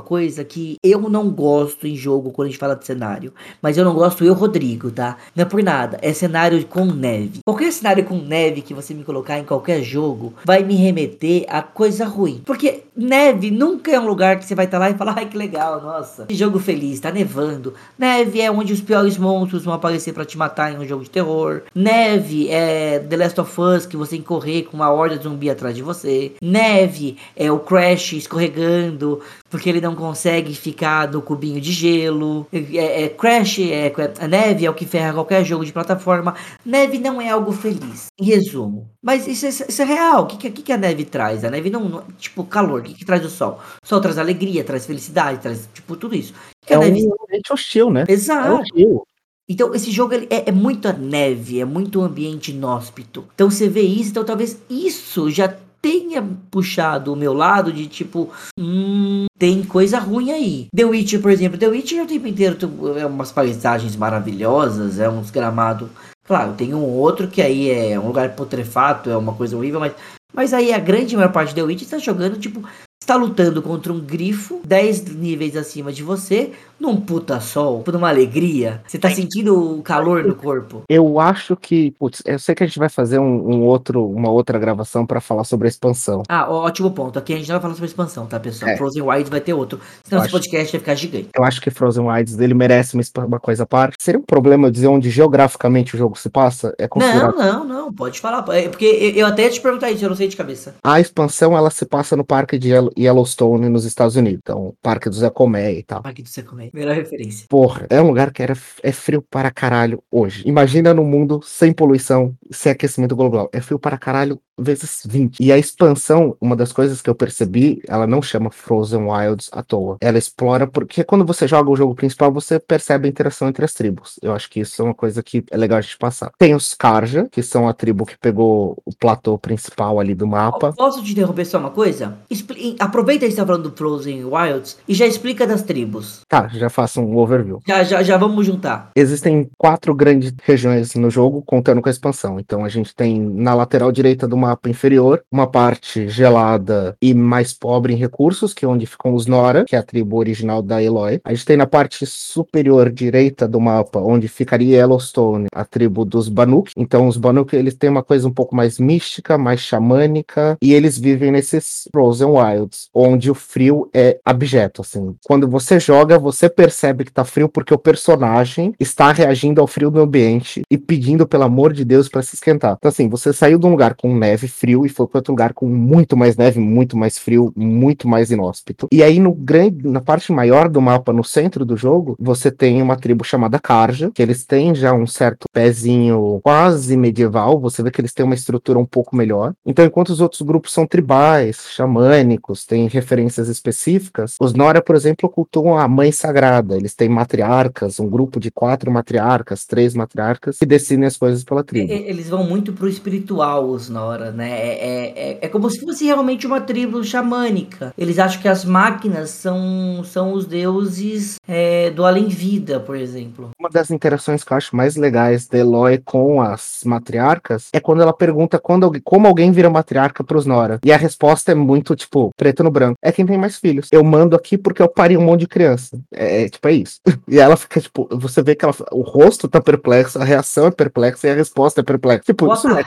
coisa que eu não gosto em jogo quando a gente fala de cenário. Mas eu não gosto eu, Rodrigo, tá? Não é por nada. É cenário com neve. Qualquer cenário com neve que você me colocar em qualquer jogo, vai me remeter a coisa ruim. Porque neve nunca é um lugar que você vai estar tá lá e falar, ai que legal, nossa, que jogo feliz, tá nevando. Neve é onde os piores monstros vão aparecer para te matar em um jogo de terror. Neve é The Last of Us, que você tem que correr com uma horda de zumbi atrás de você. Neve é o Crash escorregando porque ele não consegue ficar no cubinho de gelo. É, é Crash, é, a neve é o que ferra qualquer jogo de plataforma. Neve não é algo feliz, em resumo. Mas isso, é, isso é real. O que, que, que, a neve traz? A neve não, não tipo, calor. O que, que traz o sol? O sol traz alegria, traz felicidade, traz, tipo, tudo isso. É um neve... ambiente hostil, né? Exato. É hostil. Então, esse jogo é, é muito neve, é muito ambiente inóspito. Então, você vê isso, então talvez isso já tenha puxado o meu lado de tipo, hum, tem coisa ruim aí. The Witcher, por exemplo, The Witcher o tempo inteiro é umas paisagens maravilhosas, é uns gramados. Claro, tem um outro que aí é um lugar putrefato, é uma coisa horrível, mas mas aí a grande maior parte de The Witcher está jogando, tipo, está lutando contra um grifo 10 níveis acima de você, num puta sol, por uma alegria. Você tá sentindo o calor no corpo. Eu acho que, putz, eu sei que a gente vai fazer um, um outro, uma outra gravação para falar sobre a expansão. Ah, ótimo ponto. Aqui a gente não vai falar sobre a expansão, tá, pessoal? É. Frozen Wilds vai ter outro. Senão eu esse acho... podcast vai ficar gigante. Eu acho que Frozen Wilds ele merece uma, uma coisa à parte. Seria um problema eu dizer onde geograficamente o jogo se passa? É considerado... Não, não, não. Pode falar. É, porque eu até ia te perguntar isso, eu não sei de cabeça. A expansão ela se passa no parque de Yellowstone nos Estados Unidos. Então, parque do Zé Comé e tal. Parque do Zé Comé. Melhor referência. Porra, é um lugar que era, é frio para caralho hoje. Imagina no mundo sem poluição, sem aquecimento global. É frio para caralho vezes 20. E a expansão, uma das coisas que eu percebi, ela não chama Frozen Wilds à toa. Ela explora porque quando você joga o jogo principal, você percebe a interação entre as tribos. Eu acho que isso é uma coisa que é legal a gente passar. Tem os Karja, que são a tribo que pegou o platô principal ali do mapa. Posso te interromper só uma coisa? Expli Aproveita que você tá falando do Frozen Wilds e já explica das tribos. Tá, já faço um overview. Já, já, já vamos juntar. Existem quatro grandes regiões no jogo, contando com a expansão. Então a gente tem na lateral direita do mapa inferior uma parte gelada e mais pobre em recursos, que é onde ficam os Nora, que é a tribo original da Eloy. A gente tem na parte superior direita do mapa, onde ficaria Yellowstone, a tribo dos Banuk. Então os Banuk eles têm uma coisa um pouco mais mística, mais xamânica, e eles vivem nesses Frozen Wilds, onde o frio é abjeto, assim. Quando você joga, você percebe que tá frio porque o personagem está reagindo ao frio do ambiente e pedindo pelo amor de Deus para se esquentar. Então assim, você saiu de um lugar com neve, frio e foi para outro lugar com muito mais neve, muito mais frio, muito mais inóspito. E aí no grande, na parte maior do mapa, no centro do jogo, você tem uma tribo chamada Karja, que eles têm já um certo pezinho quase medieval, você vê que eles têm uma estrutura um pouco melhor. Então, enquanto os outros grupos são tribais, xamânicos, têm referências específicas, os Nora, por exemplo, cultuam a mãe sagrada. Eles têm matriarcas, um grupo de quatro matriarcas, três matriarcas, que decidem as coisas pela tribo. Eles vão muito pro espiritual, os Nora, né? É, é, é como se fosse realmente uma tribo xamânica. Eles acham que as máquinas são, são os deuses é, do além-vida, por exemplo. Uma das interações que eu acho mais legais da Eloy com as matriarcas é quando ela pergunta quando, como alguém vira matriarca pros Nora. E a resposta é muito, tipo, preto no branco. É quem tem mais filhos. Eu mando aqui porque eu pari um monte de criança. É, é tipo, é isso. E ela fica, tipo, você vê que ela, o rosto tá perplexo, a reação é perplexa e a resposta é perplexa. Tipo, What isso não é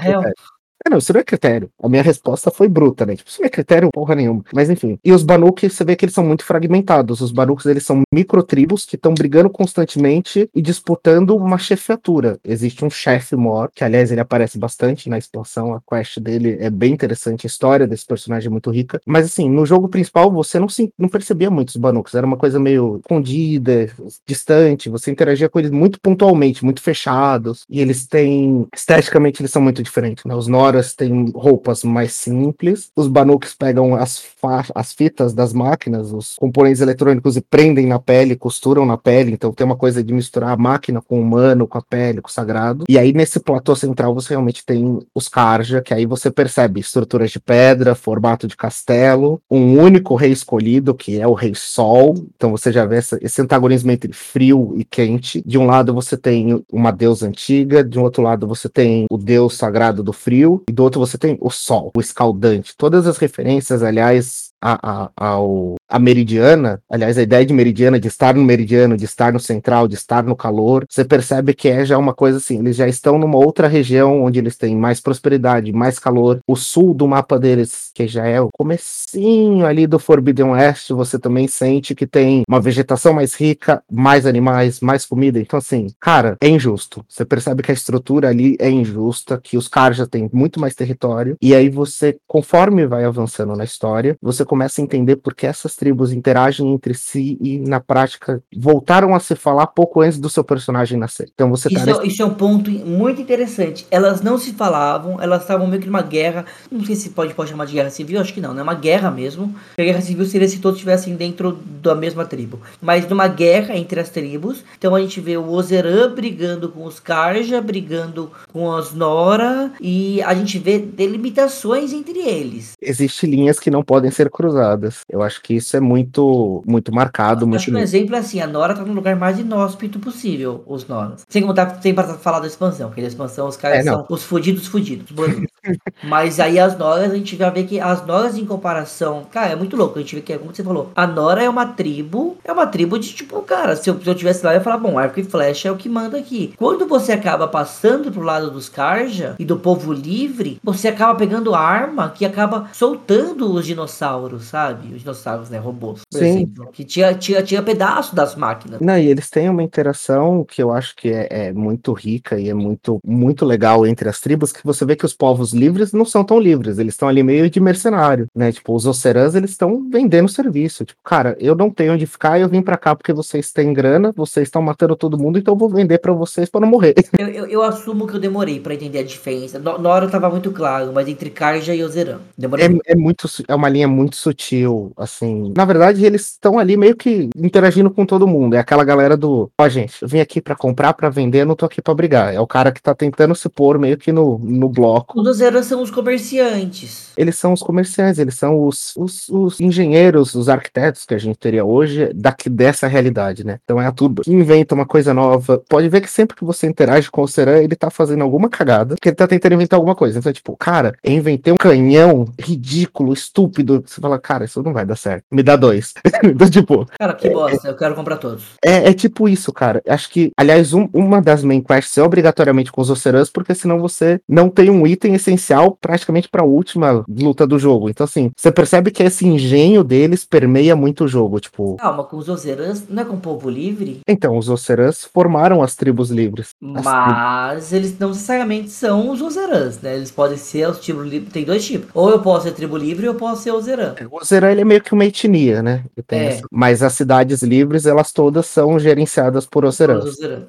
É, não, isso não é critério. A minha resposta foi bruta, né? Tipo, isso não é critério porra nenhuma. Mas enfim. E os Banuk, você vê que eles são muito fragmentados. Os Banuks, eles são microtribos que estão brigando constantemente e disputando uma chefiatura. Existe um chefe maior, que aliás ele aparece bastante na expansão. A quest dele é bem interessante. A história desse personagem é muito rica. Mas assim, no jogo principal, você não, se, não percebia muito os Banuks. Era uma coisa meio escondida, distante. Você interagia com eles muito pontualmente, muito fechados. E eles têm. Esteticamente, eles são muito diferentes, né? Os Noras têm roupas mais simples. Os Banuks pegam as, as fitas das máquinas, os componentes eletrônicos e prendem na pele, costuram na pele. Então tem uma coisa de misturar a máquina com o humano, com a pele, com o sagrado. E aí nesse platô central você realmente tem os Karja, que aí você percebe estruturas de pedra, formato de castelo, um único rei escolhido, que é o Rei Sol. Então você já vê essa- esse antagonismo entre frio e quente. De um lado você tem uma deusa antiga, de um outro lado você tem o deus sagrado do frio, e do outro você tem o sol, o escaldante. Todas as referências, aliás, a, a, ao, a meridiana, aliás, a ideia de meridiana, de estar no meridiano, de estar no central, de estar no calor, você percebe que é já uma coisa assim, eles já estão numa outra região onde eles têm mais prosperidade, mais calor. O sul do mapa deles, que já é o comecinho ali do Forbidden West, você também sente que tem uma vegetação mais rica, mais animais, mais comida. Então, assim, cara, é injusto. Você percebe que a estrutura ali é injusta, que os caras já têm muito mais território, e aí você, conforme vai avançando na história, você começa a entender por que essas tribos interagem entre si e, na prática, voltaram a se falar pouco antes do seu personagem nascer. Então você tá Isso, é, isso é um ponto muito interessante. Elas não se falavam, elas estavam meio que numa guerra. Não sei se pode, pode chamar de guerra civil, acho que não, né? Uma guerra mesmo. A guerra civil seria se todos estivessem dentro da mesma tribo. Mas numa guerra entre as tribos. Então a gente vê o Ozeran brigando com os Karja, brigando com os Nora. E a gente vê delimitações entre eles. existem linhas que não podem ser cruzadas. Eu acho que isso é muito muito marcado, muito Acho que um exemplo é assim, a Nora tá no lugar mais inóspito possível, os Noras. Sem contar, sem falar da expansão, porque da expansão os caras É, são os fudidos fudidos. Mas aí as Noras, a gente já vê que as Noras em comparação, cara, é muito louco, a gente vê que, como você falou, a Nora é uma tribo, é uma tribo de tipo, cara, se eu, se eu tivesse lá, eu ia falar, bom, arco e flecha é o que manda aqui. Quando você acaba passando pro lado dos Karja e do povo livre, você acaba pegando arma que acaba soltando os dinossauros, sabe? Os dinossauros, né? Robôs, por Sim. exemplo. Que tinha, tinha, tinha pedaço das máquinas. Não, e eles têm uma interação que eu acho que é, é muito rica e é muito, muito legal entre as tribos, que você vê que os povos livres não são tão livres, eles estão ali meio de mercenário, né? Tipo, os Ocerãs, eles estão vendendo serviço. Tipo, cara, eu não tenho onde ficar, eu vim pra cá porque vocês têm grana, vocês estão matando todo mundo, então eu vou vender pra vocês pra não morrer. Eu, eu, eu assumo que eu demorei pra entender a diferença. No- Na hora tava muito claro, mas entre Karja e Ozeran. Demorei. É, é muito, é uma linha muito sutil, assim. Na verdade, eles estão ali meio que interagindo com todo mundo. É aquela galera do, ó, gente, eu vim aqui pra comprar, pra vender, não tô aqui pra brigar. É o cara que tá tentando se pôr meio que no, no bloco. Os Ozeran são os comerciantes. Eles são os comerciantes, eles são os, os, os engenheiros, os arquitetos que a gente teria hoje daqui, dessa realidade, né? Então é a tudo que inventa uma coisa nova. Pode ver que sempre que você interage com o Seran, ele tá fazendo alguma cagada, que ele tá tentando inventar alguma coisa. Então, é tipo, cara, eu inventei um canhão ridículo, estúpido. Você fala, cara, isso não vai dar certo. Me dá dois. então, tipo, Cara, que bosta, eu quero comprar todos. é, é tipo isso, cara. Acho que, aliás, um- uma das main quests é obrigatoriamente com os Ocerans, porque senão você não tem um item essencial praticamente pra última luta do jogo. Então, assim, você percebe que esse engenho deles permeia muito o jogo. Tipo, Calma, com os Ozerans, não é com o povo livre? então, os Ocerans formaram as tribos livres. As Mas eles não necessariamente são os Ozerans, né? Eles podem ser os tribos livres. Tem dois tipos. Ou eu posso ser tribo livre ou eu posso ser Ozeran. tribos- O Oceran, ele é meio que uma etnia, né? É. essa- Mas as cidades livres, elas todas são gerenciadas por. Ozeran.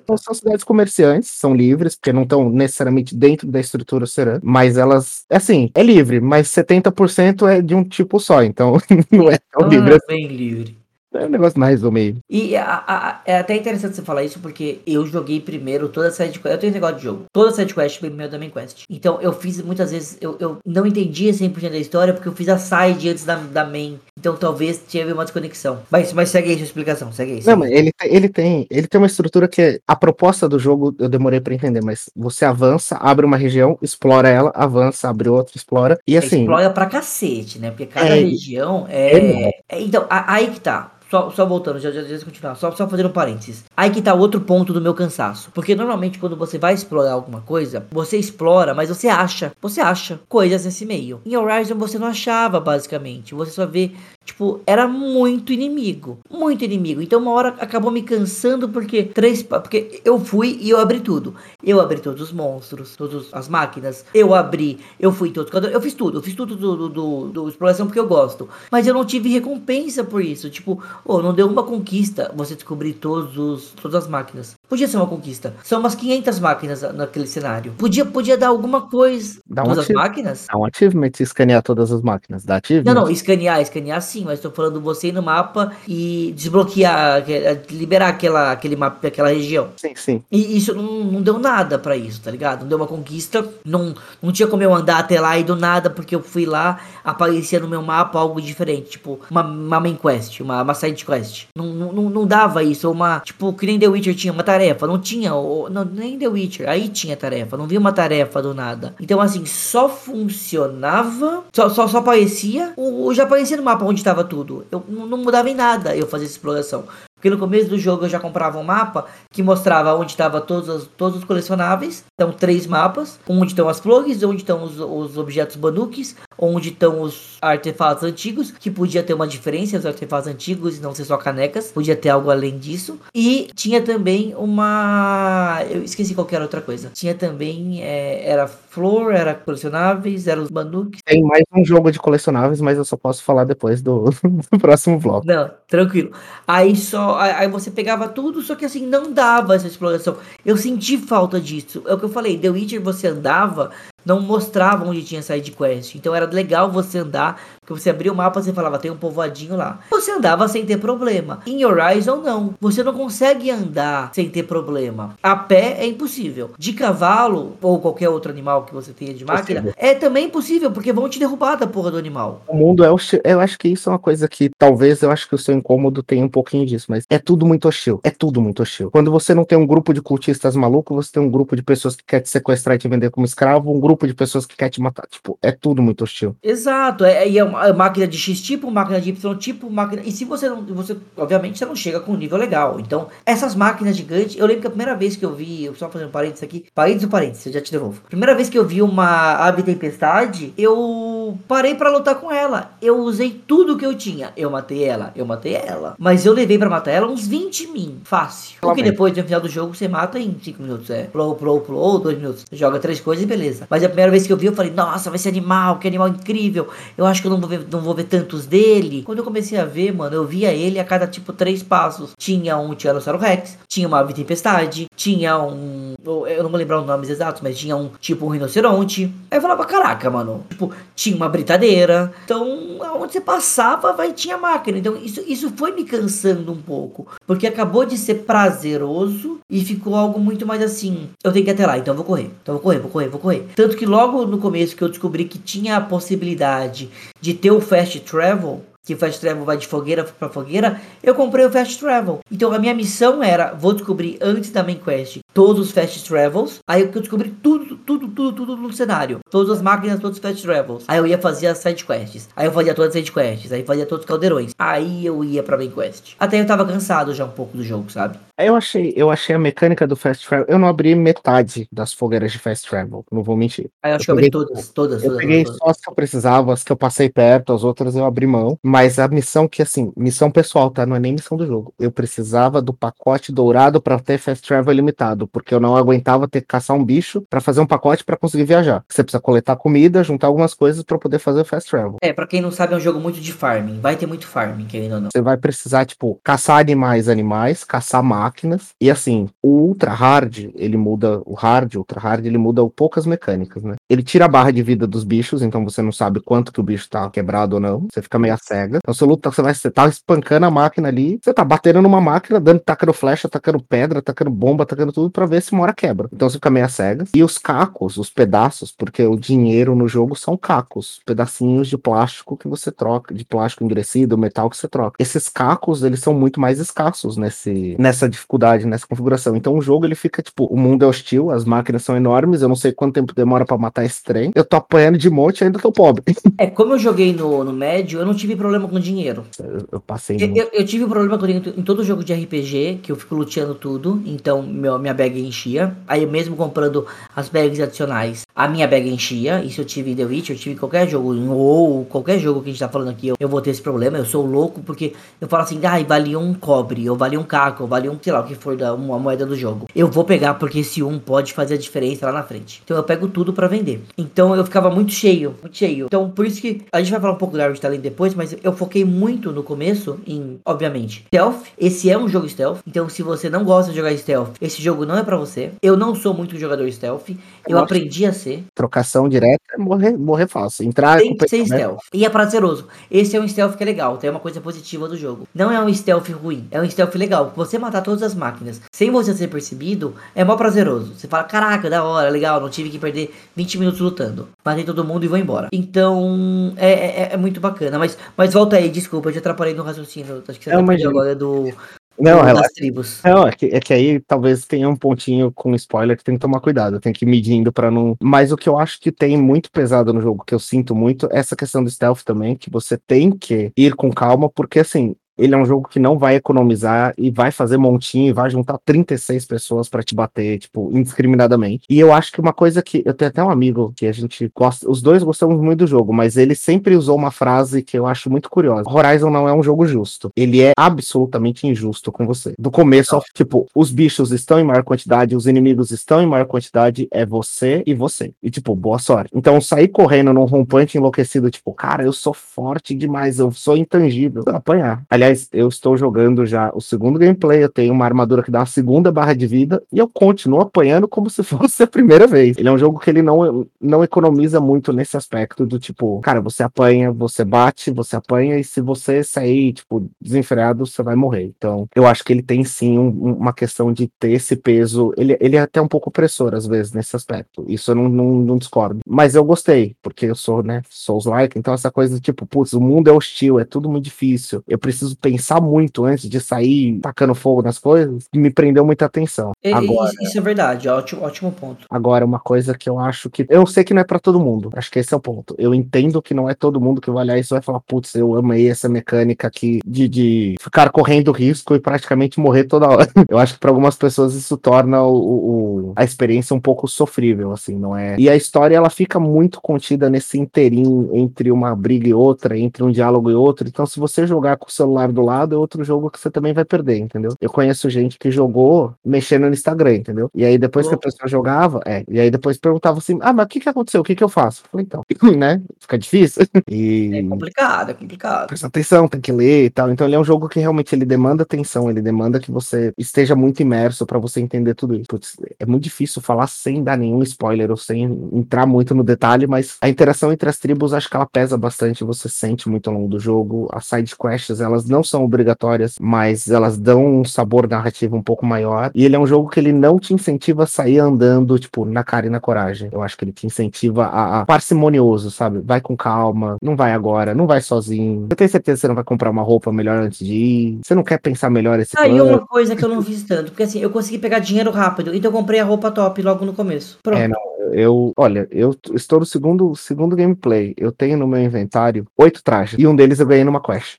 Então, são cidades comerciantes, são livres, porque não estão necessariamente dentro da estrutura Oceran, mas elas, assim, é livre, mas 70% é de um tipo só, então não é tão Ah, livre, bem livre. é um negócio mais ou meio. E a- a- é até interessante você falar isso, porque eu joguei primeiro toda a side quest. Eu tenho esse negócio de jogo. Toda a side quest primeiro da main quest. Então eu fiz muitas vezes. Eu, eu não entendia 100% da história, porque eu fiz a side antes da, da main. Então talvez tive uma desconexão. Mas, mas segue aí sua explicação, segue aí. Não, segue mas aí. ele, tem- ele tem, ele tem uma estrutura que a proposta do jogo eu demorei pra entender, mas você avança, abre uma região, explora ela, avança, abre outra, explora, e assim, Explora pra cacete, né? Porque cada É, região é é. é- então, a- aí que tá. Só, só voltando, já, já, já continuar. Só, só fazendo um parênteses. Aí que tá outro ponto do meu cansaço. Porque normalmente quando você vai explorar alguma coisa, você explora, mas você acha. Você acha coisas nesse meio. Em Horizon você não achava, basicamente. Você só vê. Tipo, era muito inimigo. Muito inimigo. Então uma hora acabou me cansando porque três. Porque eu fui e eu abri tudo. Eu abri todos os monstros, todas as máquinas. Eu abri, eu fui em todos. os Eu fiz tudo, eu fiz tudo do, do, do- do exploração porque eu gosto. Mas eu não tive recompensa por isso. Tipo, oh, não deu uma conquista você descobrir todos os, todas as máquinas. Podia ser uma conquista. São umas 500 máquinas naquele cenário. Podia, podia dar alguma coisa. Dá um todas as máquinas? é um achievement escanear todas as máquinas, dá achievement? Não, não, escanear, escanear sim, mas tô falando você ir no mapa e desbloquear, que- liberar aquela, aquele mapa, aquela região. Sim, sim. E isso não, não deu nada pra isso, tá ligado? Não deu uma conquista, não, não tinha como eu andar até lá e do nada, porque eu fui lá, aparecia no meu mapa algo diferente, tipo, uma, uma main quest, uma, uma side quest. Não, não, não- dava isso, uma, tipo, que nem The Witcher tinha uma tarefa, não tinha, ou, não, nem The Witcher, aí tinha tarefa, não vi uma tarefa do nada. Então, assim, só funcionava, só, só, só aparecia, o, o- já aparecia no mapa onde estava tudo. Eu não, mudava em nada eu fazer exploração. Porque no começo do jogo eu já comprava um mapa que mostrava onde estava todos, os- todos os colecionáveis. Então, três mapas. Onde estão as flores, onde estão os, os objetos banukis, onde estão os artefatos antigos, que podia ter uma diferença, os artefatos antigos e não ser só canecas. Podia ter algo além disso. E tinha também uma... Eu esqueci qualquer outra coisa. Tinha também... é, era flor, era colecionáveis, era os banukis. Tem mais um jogo de colecionáveis, mas eu só posso falar depois do, do próximo vlog. Não, tranquilo. Aí só. Aí você pegava tudo, só que assim, não dava essa exploração. Eu senti falta disso. É o que eu falei, The Witcher você andava, não mostrava onde tinha side quest. Então era legal você andar, porque você abria o mapa e você falava, tem um povoadinho lá. Você andava sem ter problema. Em Horizon, não. Você não consegue andar sem ter problema. A pé é impossível. De cavalo, ou qualquer outro animal que você tenha de máquina, Possível. é também impossível, porque vão te derrubar da porra do animal. O mundo é hostil. Eu acho que isso é uma coisa que talvez eu acho que o seu incômodo tenha um pouquinho disso, mas é tudo muito hostil. É tudo muito hostil. Quando você não tem um grupo de cultistas malucos, você tem um grupo de pessoas que quer te sequestrar e te vender como escravo, um grupo de pessoas que quer te matar. Tipo, é tudo muito hostil. Exato, é, e é uma é máquina de X tipo, máquina de Y tipo, máquina. E se você não. Você, obviamente, você não chega com um nível legal. Então, essas máquinas gigantes. Eu lembro que a primeira vez que eu vi. Eu só fazendo parênteses aqui. Parênteses ou parênteses, eu já te devolvo. Primeira vez que eu vi uma ave tempestade, eu. parei para lutar com ela. Eu usei tudo que eu tinha. Eu matei ela, eu matei ela. Mas eu levei para matar ela uns 20 min, fácil. Porque depois, no final do jogo, você mata em 5 minutos. É, pulou, pulou, pulou, 2 minutos. Você joga três coisas e beleza. Mas a primeira vez que eu vi, eu falei, nossa, vai ser animal, que animal incrível. Eu acho que eu não vou ver, não vou ver tantos dele. Quando eu comecei a ver, mano, eu via ele a cada, tipo, três passos. Tinha um Tiranossauro Rex, tinha uma ave tempestade, tinha um... Eu não vou lembrar os nomes exatos, mas tinha um, tipo, um rinoceronte. Aí eu falava, caraca, mano. Tipo, tinha uma britadeira. Então, aonde você passava, vai tinha máquina. Então, isso, isso foi me cansando um pouco. Porque acabou de ser prazeroso e ficou algo muito mais assim. Eu tenho que ir até lá, então eu vou correr. Então eu vou correr, vou correr, vou correr. Tanto que logo no começo que eu descobri que tinha a possibilidade de ter o fast travel, que Fast Travel vai de fogueira para fogueira, eu comprei o Fast Travel. Então a minha missão era, vou descobrir antes da main quest todos os Fast Travels, aí eu descobri tudo, tudo, tudo, tudo no cenário, todas as máquinas, todos os Fast Travels. Aí eu ia fazer as side quests, aí eu fazia todas as side quests, aí fazia todos os caldeirões. Aí eu ia pra main quest. Até eu tava cansado já um pouco do jogo, sabe? Eu achei, eu achei a mecânica do Fast Travel, eu não abri metade das fogueiras de Fast Travel, não vou mentir. Eu acho eu que eu abri todas, todas, Eu todas, peguei todas. só as que eu precisava, as que eu passei perto, as outras eu abri mão, mas a missão que assim, missão pessoal, tá? Não é nem missão do jogo. Eu precisava do pacote dourado para ter Fast Travel limitado, porque eu não aguentava ter que caçar um bicho para fazer um pacote para conseguir viajar. Você precisa coletar comida, juntar algumas coisas para poder fazer o Fast Travel. É, pra quem não sabe, é um jogo muito de farming. Vai ter muito farming, querendo ou não. Você vai precisar, tipo, caçar animais, animais, caçar máquinas. E assim, o Ultra Hard, ele muda. O Hard, Ultra Hard, ele muda poucas mecânicas, né? Ele tira a barra de vida dos bichos, então você não sabe quanto que o bicho tá quebrado ou não. Você fica meio cega. Então você luta, você vai, você tá espancando a máquina ali, você tá batendo numa máquina, dando, tacando flecha, tacando pedra, tacando bomba, tacando tudo pra ver se uma hora quebra. Então você fica meio cega. E os cacos, os pedaços, porque o dinheiro no jogo são cacos, pedacinhos de plástico que você troca, de plástico endurecido, metal que você troca. Esses cacos, eles são muito mais escassos nesse, nessa dificuldade, nessa configuração. Então o jogo ele fica tipo, o mundo é hostil, as máquinas são enormes, eu não sei quanto tempo demora para matar esse trem. Eu tô apanhando de monte e ainda tô pobre. É, como eu joguei no, no médio, eu não tive problema com dinheiro. Eu, eu passei. Eu, eu, eu tive problema com dinheiro em todo jogo de RPG, que eu fico luteando tudo, então meu, minha bag enchia. Aí mesmo comprando as bags adicionais, a minha bag enchia. Isso eu tive em The Witch, eu tive em qualquer jogo, em ou qualquer jogo que a gente tá falando aqui, eu, eu vou ter esse problema. Eu sou louco porque eu falo assim, ai, valia um cobre, ou valia um caco, ou valia um, sei lá, o que for da uma moeda do jogo. Eu vou pegar porque esse um pode fazer a diferença lá na frente. Então eu pego tudo pra vender. Então eu ficava muito cheio, muito cheio. Então por isso que a gente vai falar um pouco do Average Talent depois, mas eu foquei muito no começo em, obviamente, stealth. Esse é um jogo stealth. Então se você não gosta de jogar stealth, esse jogo não é pra você. Eu não sou muito jogador stealth. Eu Nossa. aprendi a ser. Trocação direta é morrer, morrer fácil. Entrar Tem que ser stealth. E é prazeroso. Esse é um stealth que é legal. Tem uma coisa positiva do jogo. Não é um stealth ruim. É um stealth legal. Você matar todas as máquinas sem você ser percebido é mó prazeroso. Você fala, caraca, da hora, legal. Não tive que perder 20 minutos lutando. Matei todo mundo e vou embora. Então, é, é, é muito bacana. Mas, mas volta aí, desculpa. Eu te atrapalhei no raciocínio. Acho que você Não, tá agora do, Não, relaxa. das tribos. Não, é que, é que aí talvez tenha um pontinho com spoiler que tem que tomar cuidado, tem que ir medindo pra não. Mas o que eu acho que tem muito pesado no jogo, que eu sinto muito, é essa questão do stealth também, que você tem que ir com calma, porque assim. Ele é um jogo que não vai economizar e vai fazer montinho e vai juntar 36 pessoas pra te bater, tipo, indiscriminadamente. E eu acho que uma coisa que. Eu tenho até um amigo que a gente gosta. Os dois gostamos muito do jogo, mas ele sempre usou uma frase que eu acho muito curiosa. Horizon não é um jogo justo. Ele é absolutamente injusto com você. Do começo ao tipo, os bichos estão em maior quantidade, os inimigos estão em maior quantidade, é você e você. E tipo, boa sorte. Então, sair correndo num rompante enlouquecido, tipo, cara, eu sou forte demais, eu sou intangível. Apanhar. Aliás, eu estou jogando já o segundo gameplay, eu tenho uma armadura que dá uma segunda barra de vida e eu continuo apanhando como se fosse a primeira vez. Ele é um jogo que ele não, não economiza muito nesse aspecto do tipo, cara, você apanha, você bate, você apanha e se você sair, tipo, desenfreado, você vai morrer. Então, eu acho que ele tem sim um- um- uma questão de ter esse peso. Ele, ele é até um pouco opressor, às vezes, nesse aspecto. Isso eu não, não, não discordo. Mas eu gostei, porque eu sou, né, Souls-like, então essa coisa tipo, putz, o mundo é hostil, é tudo muito difícil. Eu preciso preciso pensar muito antes de sair tacando fogo nas coisas, me prendeu muita atenção. E- Agora, Isso, é verdade, ótimo, ótimo ponto. agora uma coisa que eu acho que eu sei que não é pra todo mundo. Acho que esse é o ponto. Eu entendo que não é todo mundo que vai olhar isso e vai falar, putz, eu amei essa mecânica aqui de, de ficar correndo risco e praticamente morrer toda hora. Eu acho que para algumas pessoas isso torna o, o- a experiência um pouco sofrível, assim, não é? E a história ela fica muito contida nesse inteirinho entre uma briga e outra, entre um diálogo e outro. Então, se você jogar com o celular do lado, é outro jogo que você também vai perder, entendeu? Eu conheço gente que jogou mexendo no Instagram, entendeu? E aí depois que a pessoa jogava, é, e aí depois perguntava assim: "Ah, mas o que que aconteceu? O que que eu faço?" Eu falei: "Então, né? Fica difícil". E É complicado, é complicado. presta atenção, tem que ler e tal. Então ele é um jogo que realmente ele demanda atenção, ele demanda que você esteja muito imerso pra você entender tudo isso. Putz, é muito difícil falar sem dar nenhum spoiler ou sem entrar muito no detalhe, mas a interação entre as tribos acho que ela pesa bastante, você sente muito ao longo do jogo. As side quests, elas não são obrigatórias, mas elas dão um sabor narrativo um pouco maior. E ele é um jogo que ele não te incentiva a sair andando, tipo, na cara e na coragem. Eu acho que ele te incentiva a, a parcimonioso, sabe? Vai com calma, não vai agora, não vai sozinho. Você tem certeza que você não vai comprar uma roupa melhor antes de ir? Você não quer pensar melhor esse Aí plano? uma coisa que eu não fiz tanto, porque assim, eu consegui pegar dinheiro rápido, então eu comprei a roupa top logo no começo. Pronto. É, não, eu, olha, eu estou no segundo, segundo gameplay. Eu tenho no meu inventário oito trajes. E um deles eu ganhei numa quest.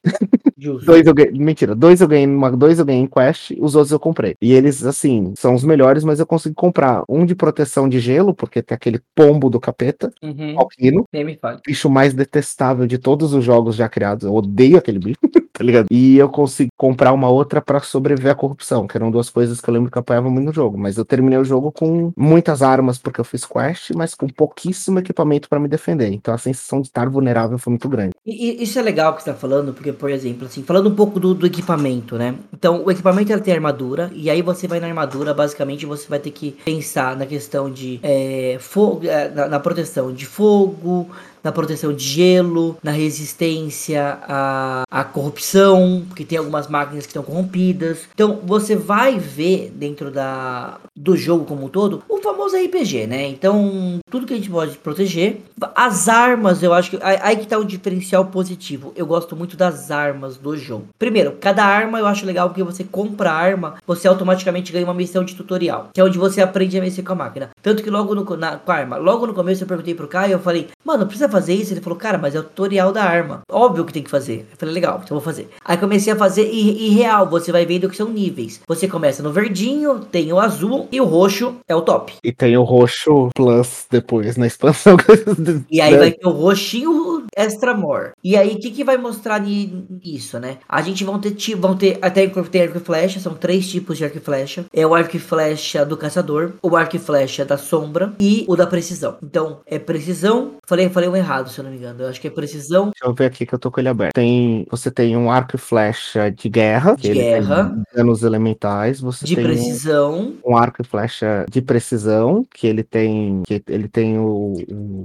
Dois eu ganhei. Mentira, dois eu ganhei numa, dois eu ganhei em quest, os outros eu comprei. E eles, assim, são os melhores, mas eu consegui comprar um de proteção de gelo, porque tem aquele pombo do capeta, Uhum. alquino. Bicho mais detestável de todos os jogos já criados. Eu odeio aquele bicho, tá ligado? E eu consegui comprar uma outra pra sobreviver à corrupção, que eram duas coisas que eu lembro que eu apoiava muito no jogo. Mas eu terminei o jogo com muitas armas, porque eu fiz quest, mas com pouquíssimo equipamento pra me defender. Então a sensação de estar vulnerável foi muito grande. E, isso é legal que você tá falando, porque, por exemplo, assim, falando um pouco do, do equipamento, né? Então, o equipamento ele tem armadura, e aí você vai na armadura, basicamente você vai ter que pensar na questão de é, fogo, é, na, na proteção de fogo, na proteção de gelo, na resistência à, à corrupção, porque tem algumas máquinas que estão corrompidas. Então, você vai ver dentro da, do jogo como um todo o famoso RPG, né? Então, tudo que a gente pode proteger. As armas, eu acho que. Aí que tá o diferencial positivo. Eu gosto muito das armas do jogo. Primeiro, cada arma eu acho legal porque você compra a arma, você automaticamente ganha uma missão de tutorial, que é onde você aprende a mexer com a máquina. Tanto que logo no, na, com a arma, logo no começo eu perguntei pro Caio, eu falei, mano, precisa fazer isso? Ele falou, cara, mas é o tutorial da arma. Óbvio que tem que fazer. Eu falei, legal, então vou fazer. Aí comecei a fazer e, e real, você vai vendo que são níveis. Você começa no verdinho, tem o azul e o roxo é o top. E tem o roxo plus depois na expansão. E aí vai ter o roxinho extra more. E aí, o que, que vai mostrar ni- nisso, né? A gente vão ter, vão ter até tem arco e flecha, são três tipos de arco e flecha. É o arco e flecha do caçador, o arco e flecha da sombra e o da precisão. Então, é precisão. Falei, falei um errado, se eu não me engano. Eu acho que é precisão. Deixa eu ver aqui que eu tô com ele aberto. Tem, você tem um arco e flecha de guerra. De guerra. danos elementais. Você De tem um- precisão. um arco e flecha de precisão, que ele tem, que ele tem o-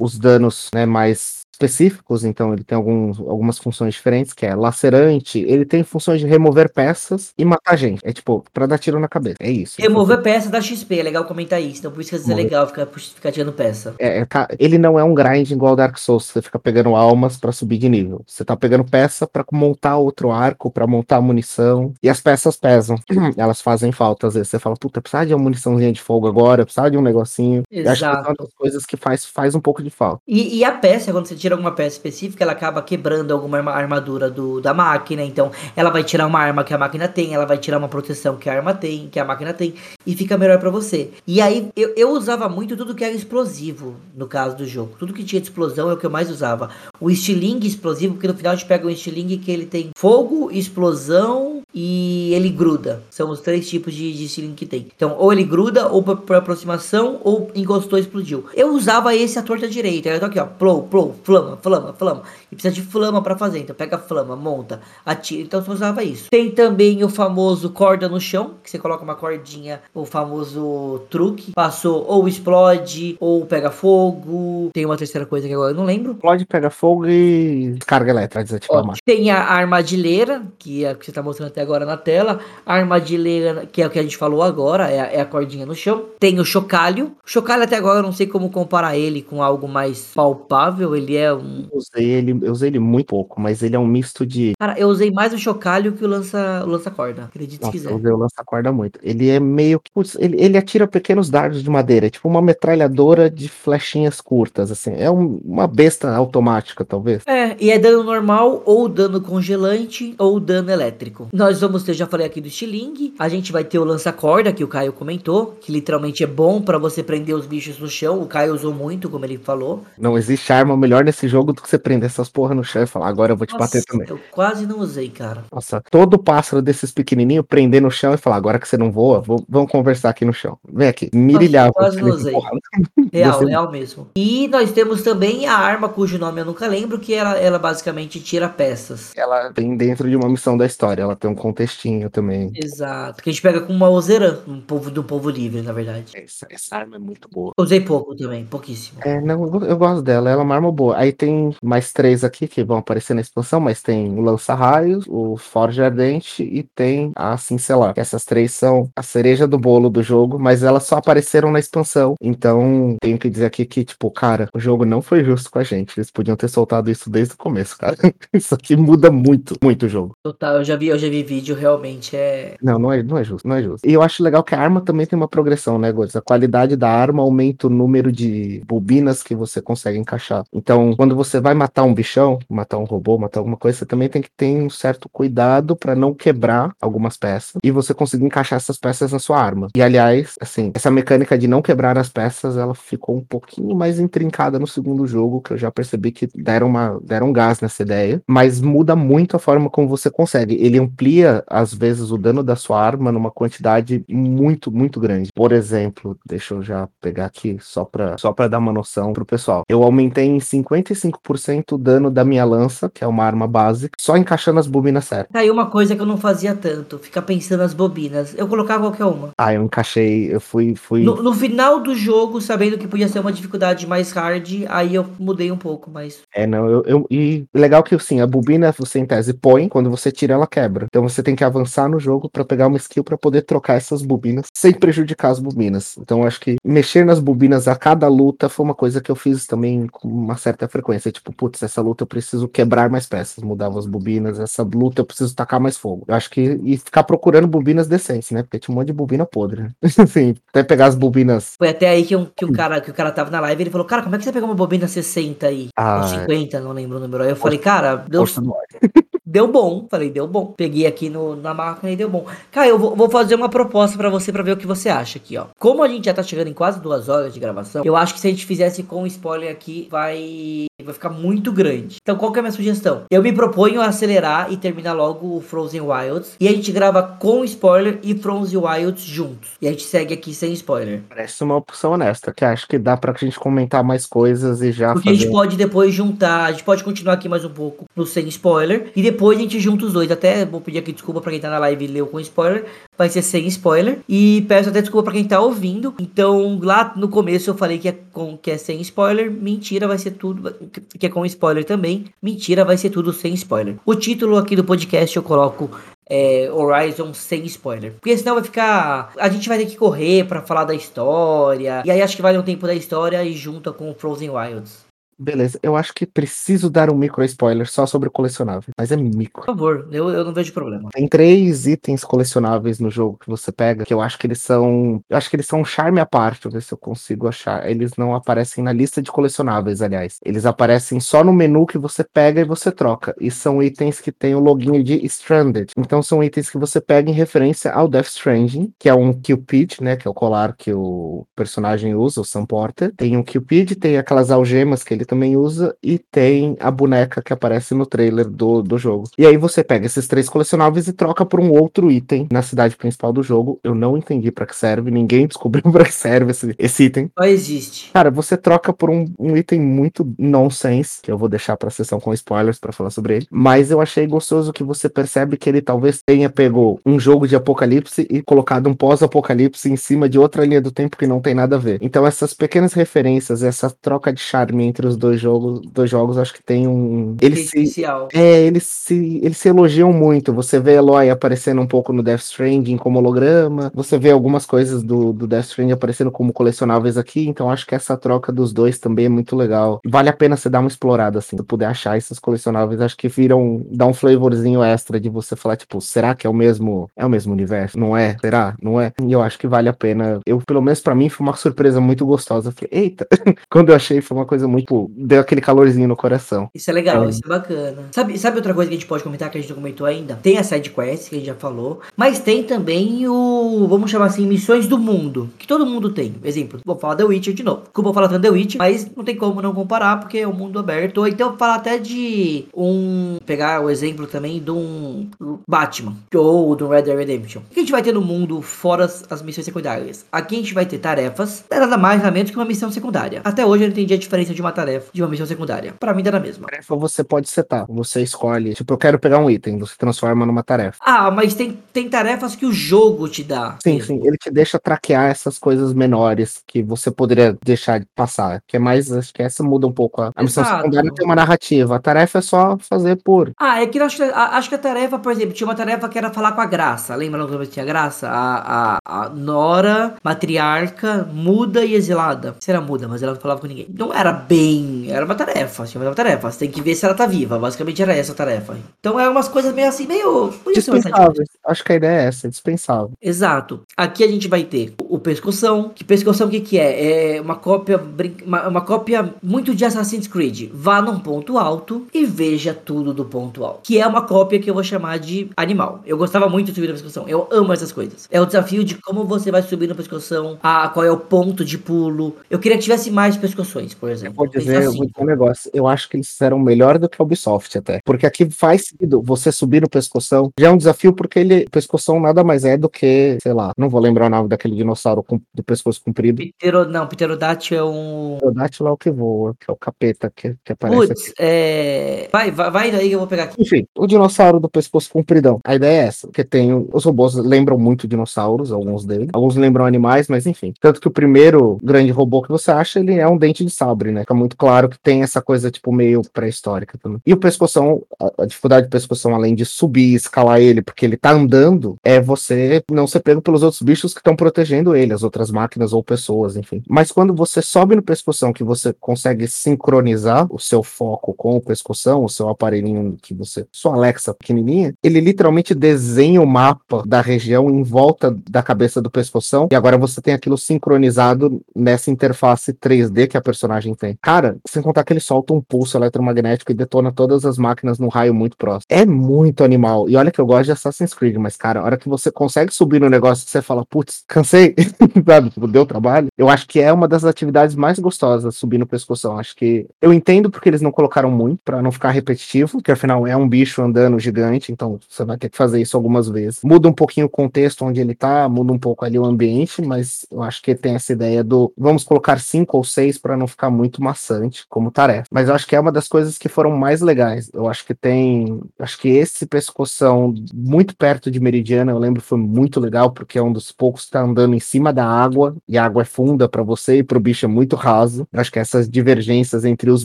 os danos né, mais específicos, então ele tem alguns, algumas funções diferentes, que é lacerante, ele tem funções de remover peças e matar gente. É tipo, pra dar tiro na cabeça. É isso. Remover peça da XP, é legal comentar isso. Então, por isso que às vezes é legal ficar, ficar tirando peça. É, é, ca- ele não é um grind igual Dark Souls, você fica pegando almas pra subir de nível. Você tá pegando peça pra montar outro arco, pra montar munição. E as peças pesam. Elas fazem falta. Às vezes você fala, puta, precisa de uma muniçãozinha de fogo agora, precisa de um negocinho. Eu acho que é uma Exato. das coisas que faz, faz um pouco de falta. E, e a peça, quando você tira alguma peça específica, ela acaba quebrando alguma arma- armadura do, da máquina. Então, ela vai tirar uma arma que a máquina tem, ela vai tirar uma proteção que a arma tem, que a máquina tem, e fica melhor pra você. E aí, eu, eu usava muito tudo que era explosivo, no caso do jogo. Tudo que tinha de explosão é o que eu mais usava. O estilingue explosivo, porque no final a gente pega um estilingue que ele tem fogo, explosão e ele gruda. São os três tipos de, de estilingue que tem. Então, ou ele gruda, ou por, por aproximação, ou encostou explodiu. Eu usava esse à torta direita. Tô aqui, ó. Plou, plou, flama, flama, flama. E precisa de flama pra fazer. Então, pega a flama, monta, atira. Então, você usava isso. Tem também o famoso corda no chão, que você coloca uma cordinha, o famoso truque. Passou, ou explode, ou pega fogo. Tem uma terceira coisa que agora eu não lembro. Explode, pega fogo e descarga elétrica, desativa a tem a armadilheira, que é a que você tá mostrando até agora na tela. A armadilha, que é o que a gente falou agora, é a, é a cordinha no chão. Tem o chocalho. O chocalho até agora eu não sei como comparar ele com algo mais palpável. Ele é um. Eu usei ele, eu usei ele muito pouco, mas ele é um misto de. Cara, eu usei mais o chocalho que o lança, o lança corda. Acredite Nossa, se quiser. eu usei o lança-corda muito. Ele é meio que. putz, ele, ele atira pequenos dardos de madeira, é tipo uma metralhadora de flechinhas curtas, assim. É um- uma besta automática, talvez. É, e é dano normal, ou dano congelante, ou dano elétrico. Nós vamos ter, já falei aqui do estilingue. A gente vai ter o lança-corda, que o Caio comentou, que literalmente é bom pra você prender os bichos no chão. O Caio usou muito, como ele falou. Não existe arma melhor nesse jogo do que você prender essas porra no chão e falar, agora eu vou te bater Nossa, também. eu quase não usei, cara. Nossa, todo pássaro desses pequenininhos prender no chão e falar, agora que você não voa, vou- vamos conversar aqui no chão. Vem aqui, mirilhava. quase não usei. porra. Real, Você- real mesmo. E nós temos também a arma cujo nome eu nunca lembro, que ela, ela basicamente tira peças. Ela tem dentro de uma missão da história, ela tem um contextinho também. Exato. Que a gente pega com uma Ozeran, um povo do povo livre, na verdade. Essa, essa arma é muito boa. Usei pouco também, pouquíssimo. É, não, eu, eu gosto dela, ela é uma arma boa. Aí tem mais três aqui que vão aparecer na expansão, mas tem o lança-raios, o Forge Ardente e tem a Cincelar. Essas três são a cereja do bolo do jogo, mas elas só apareceram na expansão. Então, tenho que dizer aqui que, tipo, cara, o jogo não foi justo com a gente. Eles podiam ter soltado isso desde o começo, cara. Isso aqui muda muito, muito o jogo. Total, eu já vi, eu já vi vídeo, realmente é. Não, não é, não é justo, não é justo. E eu acho legal que a arma também tem uma progressão, né, Gordes? A qualidade da arma aumenta o número de bobinas que você consegue encaixar. Então, quando você vai matar um bichão, matar um robô, matar alguma coisa, você também tem que ter um certo cuidado pra não quebrar algumas peças e você conseguir encaixar essas peças na sua arma. E aliás, assim, essa mecânica de não quebrar as peças, ela ficou um pouquinho mais intrincada no segundo jogo, que eu já percebi que deram uma deram um gás nessa ideia, mas muda muito a forma como você consegue. Ele amplia às vezes o dano da sua arma numa quantidade muito, muito grande. Por exemplo, deixa eu já pegar aqui só para só para dar uma noção pro pessoal. Eu aumentei em 55% o dano da minha lança, que é uma arma básica, só encaixando as bobinas certas. Tá aí uma coisa que eu não fazia tanto, ficar pensando nas bobinas. Eu colocava qualquer uma. Ah, eu encaixei, eu fui fui No, no final do jogo, sabendo que podia ser uma dificuldade mais hard, aí eu mudei um pouco, mas. É, não, eu, eu- E legal que, assim, a bobina você em tese põe, quando você tira, ela quebra. Então você tem que avançar no jogo pra pegar uma skill pra poder trocar essas bobinas sem prejudicar as bobinas. Então eu acho que mexer nas bobinas a cada luta foi uma coisa que eu fiz também com uma certa frequência. Tipo, putz, essa luta eu preciso quebrar mais peças, mudava as bobinas. Essa luta eu preciso tacar mais fogo. Eu acho que. E ficar procurando bobinas decentes, né? Porque tinha um monte de bobina podre, né? Enfim, até pegar as bobinas. Foi até aí que, um, que, o cara, que o cara tava na live ele falou: Cara, como é que você pegou uma bobina 60 aí? Ah, Ou 50, não lembro o número. Aí eu falei: Cara, deu, deu bom. Falei: Deu bom. Peguei aqui no, na máquina e deu bom. Cara, eu vou, vou fazer uma proposta pra você pra ver o que você acha aqui, ó. Como a gente já tá chegando em quase duas horas de gravação, eu acho que se a gente fizesse com spoiler aqui, vai. Vai ficar muito grande. Então, qual que é a minha sugestão? Eu me proponho a acelerar e terminar logo o Frozen Wilds. E a gente grava com spoiler e Frozen Wilds juntos. E a gente segue aqui sem spoiler. Parece uma opção honesta, que acho que dá pra gente comentar mais coisas e já Porque a fazer. gente pode depois juntar, a gente pode continuar aqui mais um pouco no sem spoiler. E depois a gente junta os dois. Até vou pedir aqui desculpa pra quem tá na live e leu com spoiler. Vai ser sem spoiler. E peço até desculpa pra quem tá ouvindo. Então, lá no começo eu falei que é, com, que é sem spoiler. Mentira, vai ser tudo. Que é com spoiler também. Mentira, vai ser tudo sem spoiler. O título aqui do podcast eu coloco é, Horizon sem spoiler. Porque senão vai ficar. A gente vai ter que correr pra falar da história. E aí acho que vale um tempo da história e junta com Frozen Wilds. Beleza, eu acho que preciso dar um micro spoiler só sobre o colecionável, mas é micro. Por favor, eu, eu não vejo problema. Tem três itens colecionáveis no jogo que você pega, que eu acho que eles são. Eu acho que eles são um charme à parte, vou ver se eu consigo achar. Eles não aparecem na lista de colecionáveis, aliás. Eles aparecem só no menu que você pega e você troca. E são itens que tem o login de Stranded. Então são itens que você pega em referência ao Death Stranding, que é um Cupid, né? Que é o colar que o personagem usa, o Sam Porter. Tem um Cupid, tem aquelas algemas que ele também usa, e tem a boneca que aparece no trailer do, do jogo. E aí você pega esses três colecionáveis e troca por um outro item na cidade principal do jogo. Eu não entendi pra que serve, ninguém descobriu pra que serve esse, esse item. Só existe. Cara, você troca por um, um item muito nonsense, que eu vou deixar pra sessão com spoilers pra falar sobre ele. Mas eu achei gostoso que você percebe que ele talvez tenha pegou um jogo de apocalipse e colocado um pós-apocalipse em cima de outra linha do tempo que não tem nada a ver. Então essas pequenas referências, essa troca de charme entre os dois jogos, dois jogos acho que tem um. Eles se, Especial. é, eles se, eles se elogiam muito. Você vê Eloy aparecendo um pouco no Death Stranding como holograma. Você vê algumas coisas do, do Death Stranding aparecendo como colecionáveis aqui. Então acho que essa troca dos dois também é muito legal. Vale a pena você dar uma explorada, assim. Se puder achar esses colecionáveis, acho que viram. dá um flavorzinho extra de você falar, tipo, será que é o mesmo. É o mesmo universo? Não é? Será? Não é? E eu acho que vale a pena. Eu, pelo menos pra mim, foi uma surpresa muito gostosa. Eu falei, eita! Quando eu achei, foi uma coisa muito. Deu aquele calorzinho no coração. Isso é legal, É. isso é bacana. Sabe, sabe outra coisa que a gente pode comentar que a gente não comentou ainda? Tem a side quest que a gente já falou, mas tem também o, vamos chamar assim, missões do mundo, que todo mundo tem. Exemplo, vou falar The Witcher de novo. Como eu falar tanto The Witcher, mas não tem como não comparar porque é um mundo aberto. Ou então falar até de um pegar o exemplo também de um Batman ou do Red Dead Redemption. O que a gente vai ter no mundo fora as, as missões secundárias? Aqui a gente vai ter tarefas, é nada mais nada menos que uma missão secundária. Até hoje eu não entendi a diferença de uma tarefa de uma missão secundária. Pra mim dá na mesma. Tarefa você pode setar. Você escolhe. Tipo, eu quero pegar um item, você transforma numa tarefa. Ah, mas tem, tem tarefas que o jogo te dá. Sim, mesmo. sim. Ele te deixa traquear essas coisas menores que você poderia deixar de passar. Que é mais, acho que essa muda um pouco. A, a missão secundária tem uma narrativa. A tarefa é só fazer por. Ah, é que eu acho, que a- acho que a tarefa, por exemplo, tinha uma tarefa que era falar com a Graça. Lembra quando tinha Graça? A, a, a Nora, matriarca, muda e exilada. Se era muda, mas ela não falava com ninguém. Não era bem. Era uma tarefa. Tinha uma tarefa. Você tem que ver se ela tá viva. Basicamente era essa a tarefa. Então é umas coisas meio assim, meio. Dispensável. Acho que a ideia é essa, é dispensável. Exato. Aqui a gente vai ter o pescoção. Que pescoção o que, que é? É uma cópia, uma, uma cópia muito de Assassin's Creed. Vá num ponto alto e veja tudo do ponto alto. Que é uma cópia que eu vou chamar de animal. Eu gostava muito de subir na pescoção. Eu amo essas coisas. É o desafio de como você vai subir na pescoção, a, qual é o ponto de pulo. Eu queria que tivesse mais pescoções, por exemplo. Vou Pensar dizer, eu assim. vou dizer um negócio. Eu acho que eles fizeram melhor do que a Ubisoft até. Porque aqui faz sentido você subir no pescoção. Já é um desafio porque ele, o pescoção nada mais é do que, sei lá, não vou lembrar o nome daquele dinossauro com, do pescoço comprido. Ptero, não, Pterodátil é um. O dátilo é o que voa, que é o capeta que, que aparece. Putz, é. Vai, vai, vai daí que eu vou pegar aqui. Enfim, o dinossauro do pescoço compridão. A ideia é essa, porque tem os robôs lembram muito dinossauros, alguns deles. Alguns lembram animais, mas enfim. Tanto que o primeiro grande robô que você acha, ele é um dente de sabre, né? Fica muito claro que tem essa coisa, tipo, meio pré-histórica também. E o pescoção, a, dificuldade do pescoção, além de subir escalar ele, porque ele tá andando, é você não ser pego pelos outros bichos que estão protegendo ele, as outras máquinas ou pessoas, enfim. Mas quando você sobe no pescoção, que você consegue sincronizar o seu foco com o pescoção, o seu aparelhinho que você. Sua Alexa pequenininha, ele literalmente desenha o mapa da região em volta da cabeça do pescoção, e agora você tem aquilo sincronizado nessa interface 3D que a personagem tem. Cara, sem contar que ele solta um pulso eletromagnético e detona todas as máquinas num raio muito próximo. É muito animal. E olha que eu gosto de Assassin's Creed, mas, cara, a hora que você consegue subir no negócio que você fala, putz, cansei, sabe? Tipo, deu trabalho. Eu acho que é uma das atividades mais gostosas subir no pescoção. Acho que eu entendo porque eles não colocaram muito pra não ficar repetitivo, porque afinal é um bicho andando gigante, então você vai ter que fazer isso algumas vezes. Muda um pouquinho o contexto onde ele tá, muda um pouco ali o ambiente, mas eu acho que tem essa ideia do vamos colocar cinco ou seis pra não ficar muito maçante como tarefa. Mas eu acho que é uma das coisas que foram mais legais. Eu acho que tem, acho que esse pescoção muito perto de Meridiana, eu lembro foi muito legal porque é um dos poucos que tá andando em cima da água e a água é funda pra você e pro bicho é muito raso. Eu acho que essas divergências entre os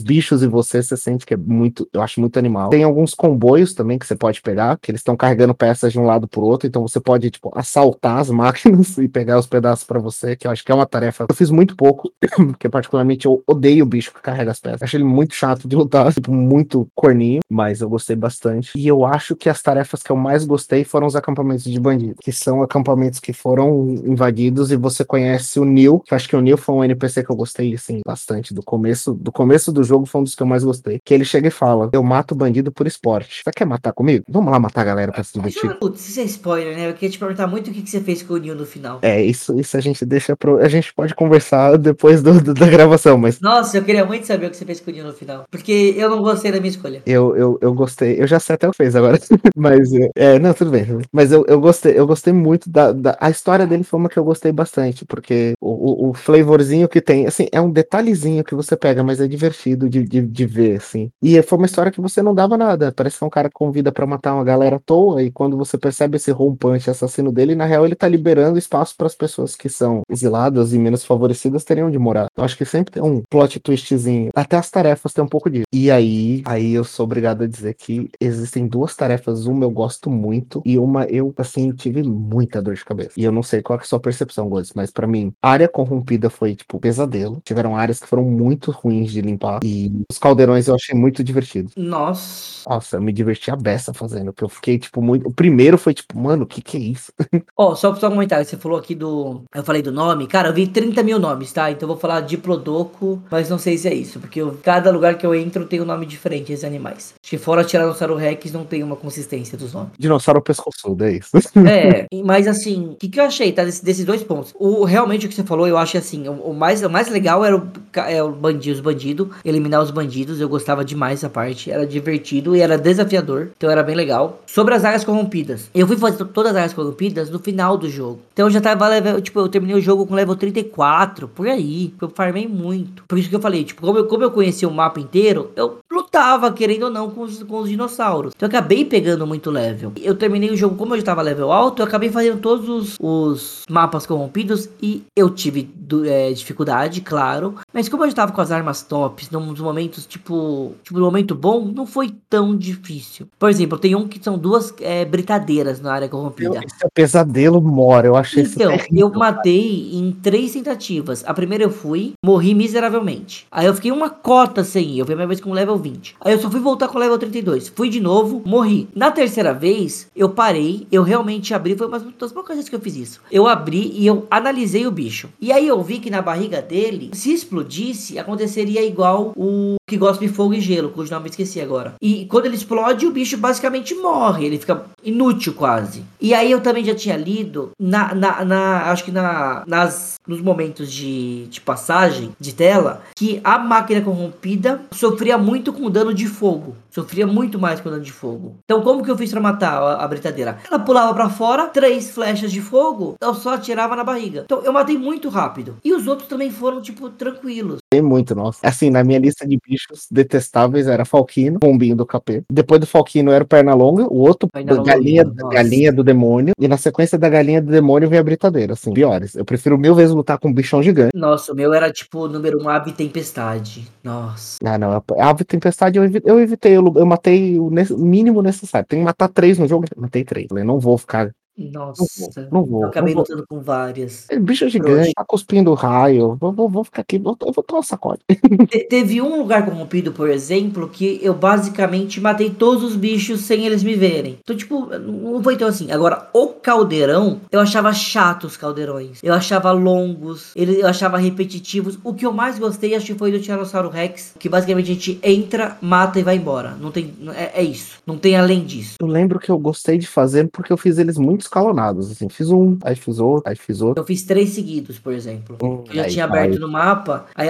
bichos e você, você sente que é muito, eu acho muito animal. Tem alguns comboios também que você pode pegar, que eles estão carregando peças de um lado pro outro, então você pode tipo assaltar as máquinas e pegar os pedaços pra você, que eu acho que é uma tarefa. Eu fiz muito pouco, porque particularmente eu odeio o bicho carrega as peças. Acho ele muito chato de lutar, tipo muito corninho, mas eu gostei bastante. E eu acho que as tarefas que eu mais gostei foram os acampamentos de bandido, que são acampamentos que foram invadidos e você conhece o Neil, que eu acho que o Neil foi um NPC que eu gostei assim bastante do começo, do começo do jogo foi um dos que eu mais gostei, que ele chega e fala: "Eu mato bandido por esporte. Você quer matar comigo? Vamos lá matar a galera pra se divertir." putz, isso é spoiler, né? Eu queria te perguntar muito o que, que você fez com o Neil no final. É, isso, isso a gente deixa pro. A gente pode conversar depois do, do- da gravação, mas Nossa, eu queria muito saber o que você fez com o Neil no final. Porque eu não gostei da minha escolha. Eu, eu, eu gostei, eu já sei até o que fez agora, mas é, é, não, tudo bem, mas eu, eu gostei, eu gostei muito da, da, a história dele foi uma que eu gostei bastante, porque o, o, o flavorzinho que tem, assim, é um detalhezinho que você pega, mas é divertido de, de, de ver, assim, e foi uma história que você não dava nada, parece que é um cara que convida pra matar uma galera à toa, e quando você percebe esse rompante assassino dele, na real ele tá liberando espaço para as pessoas que são exiladas e menos favorecidas terem onde morar, eu acho que sempre tem um plot twistzinho sozinho. Até as tarefas tem um pouco disso. E aí, aí eu sou obrigado a dizer que existem duas tarefas. Uma eu gosto muito e uma eu, assim, tive muita dor de cabeça. E eu não sei qual é a sua percepção, Godes, mas para mim, área corrompida foi, tipo, pesadelo. Tiveram áreas que foram muito ruins de limpar. E os caldeirões eu achei muito divertido. Nossa. Nossa, eu me diverti a beça fazendo, porque eu fiquei, tipo, muito. O primeiro foi, tipo, mano, o que que é isso? Ó, só pra só comentar, você falou aqui do. Eu falei do nome. Cara, eu vi 30 mil nomes, tá? Então eu vou falar Diplodocus, mas não sei se é isso, porque eu, cada lugar que eu entro tem um nome diferente, esses animais. Acho que fora Tiranossauro Rex não tem uma consistência dos nomes. Dinossauro pescoçudo, é isso. É, mas assim, o que, que eu achei, tá? Desse- desses dois pontos. O, realmente o que você falou, eu acho assim, o, o mais, o mais legal era o, é o bandido, os bandidos, eliminar os bandidos. Eu gostava demais dessa parte. Era divertido e era desafiador. Então era bem legal. Sobre as áreas corrompidas. Eu fui fazer to- todas as áreas corrompidas no final do jogo. Então eu já tava level, tipo, eu terminei o jogo com level 34, por aí. Eu farmei muito. Por isso que eu falei, tipo, como eu, como eu conhecia o mapa inteiro, eu lutava, querendo ou não, com os, com os dinossauros. Então eu acabei pegando muito level. Eu terminei o jogo, como eu já tava level alto, eu acabei fazendo todos os, os mapas corrompidos e eu tive du- é, dificuldade, claro. Mas como eu já tava com as armas tops, nos momentos, tipo, tipo, no momento bom, não foi tão difícil. Por exemplo, tem um que são duas é, britadeiras na área corrompida. Esse é o pesadelo mora, eu achei isso Então, eu terrível. matei em três tentativas. A primeira eu fui, morri miseravelmente. Aí eu fiquei uma cota sem ir. Eu fui a minha vez com level 20. Aí eu só fui voltar com level 32. Fui de novo, morri. Na terceira vez, eu parei, eu realmente abri. Foi uma das poucas vezes que eu fiz isso. Eu abri e eu analisei o bicho. E aí eu vi que na barriga dele, se explodisse, aconteceria igual o que gosta de fogo e gelo, cujo nome eu esqueci agora. E quando ele explode, o bicho basicamente morre. Ele fica inútil quase. E aí eu também já tinha lido na, na, na- acho que na, nas, nos momentos de, de passagem de tela que a máquina corrompida sofria muito com dano de fogo. Sofria muito mais com dano de fogo. Então como que eu fiz pra matar a, a britadeira? Ela pulava pra fora, três flechas de fogo, eu só atirava na barriga. Então eu matei muito rápido. E os outros também foram, tipo, tranquilos. Tem muito, nossa. Assim, na minha lista de bichos detestáveis era Falquino, pombinho do capeta. Depois do Falquino era o Pernalonga, o outro, Pernalonga, galinha, nossa. galinha do demônio. E na sequência da galinha do demônio vem a britadeira, assim, piores. Eu prefiro mil vezes lutar com um bichão gigante. Nossa, o meu era tipo número um ave tempestade. Nossa. Ah, não, a ave tempestade eu, evi- eu evitei, eu, eu matei o ne- mínimo necessário. Tem que matar três no jogo, eu matei três. Falei, não vou ficar. Nossa. não vou, Eu acabei não vou. lutando com várias. É, Bicho gigante, tá cuspindo raio. Vou, vou, vou ficar aqui, vou, eu vou tomar um sacode. Te- teve um lugar corrompido, por exemplo, que eu basicamente matei todos os bichos sem eles me verem. Então, tipo, não foi tão assim. Agora, o caldeirão, eu achava chato os caldeirões. Eu achava longos, ele, eu achava repetitivos. O que eu mais gostei, acho que foi do Tiranossauro Rex, que basicamente a gente entra, mata e vai embora. Não tem. É, é isso. Não tem além disso. Eu lembro que eu gostei de fazer porque eu fiz eles muito escalonados. Assim, fiz um, aí fiz outro, aí fiz outro. Eu fiz três seguidos, por exemplo. Hum, Eu já aí tinha aberto no mapa. Aí,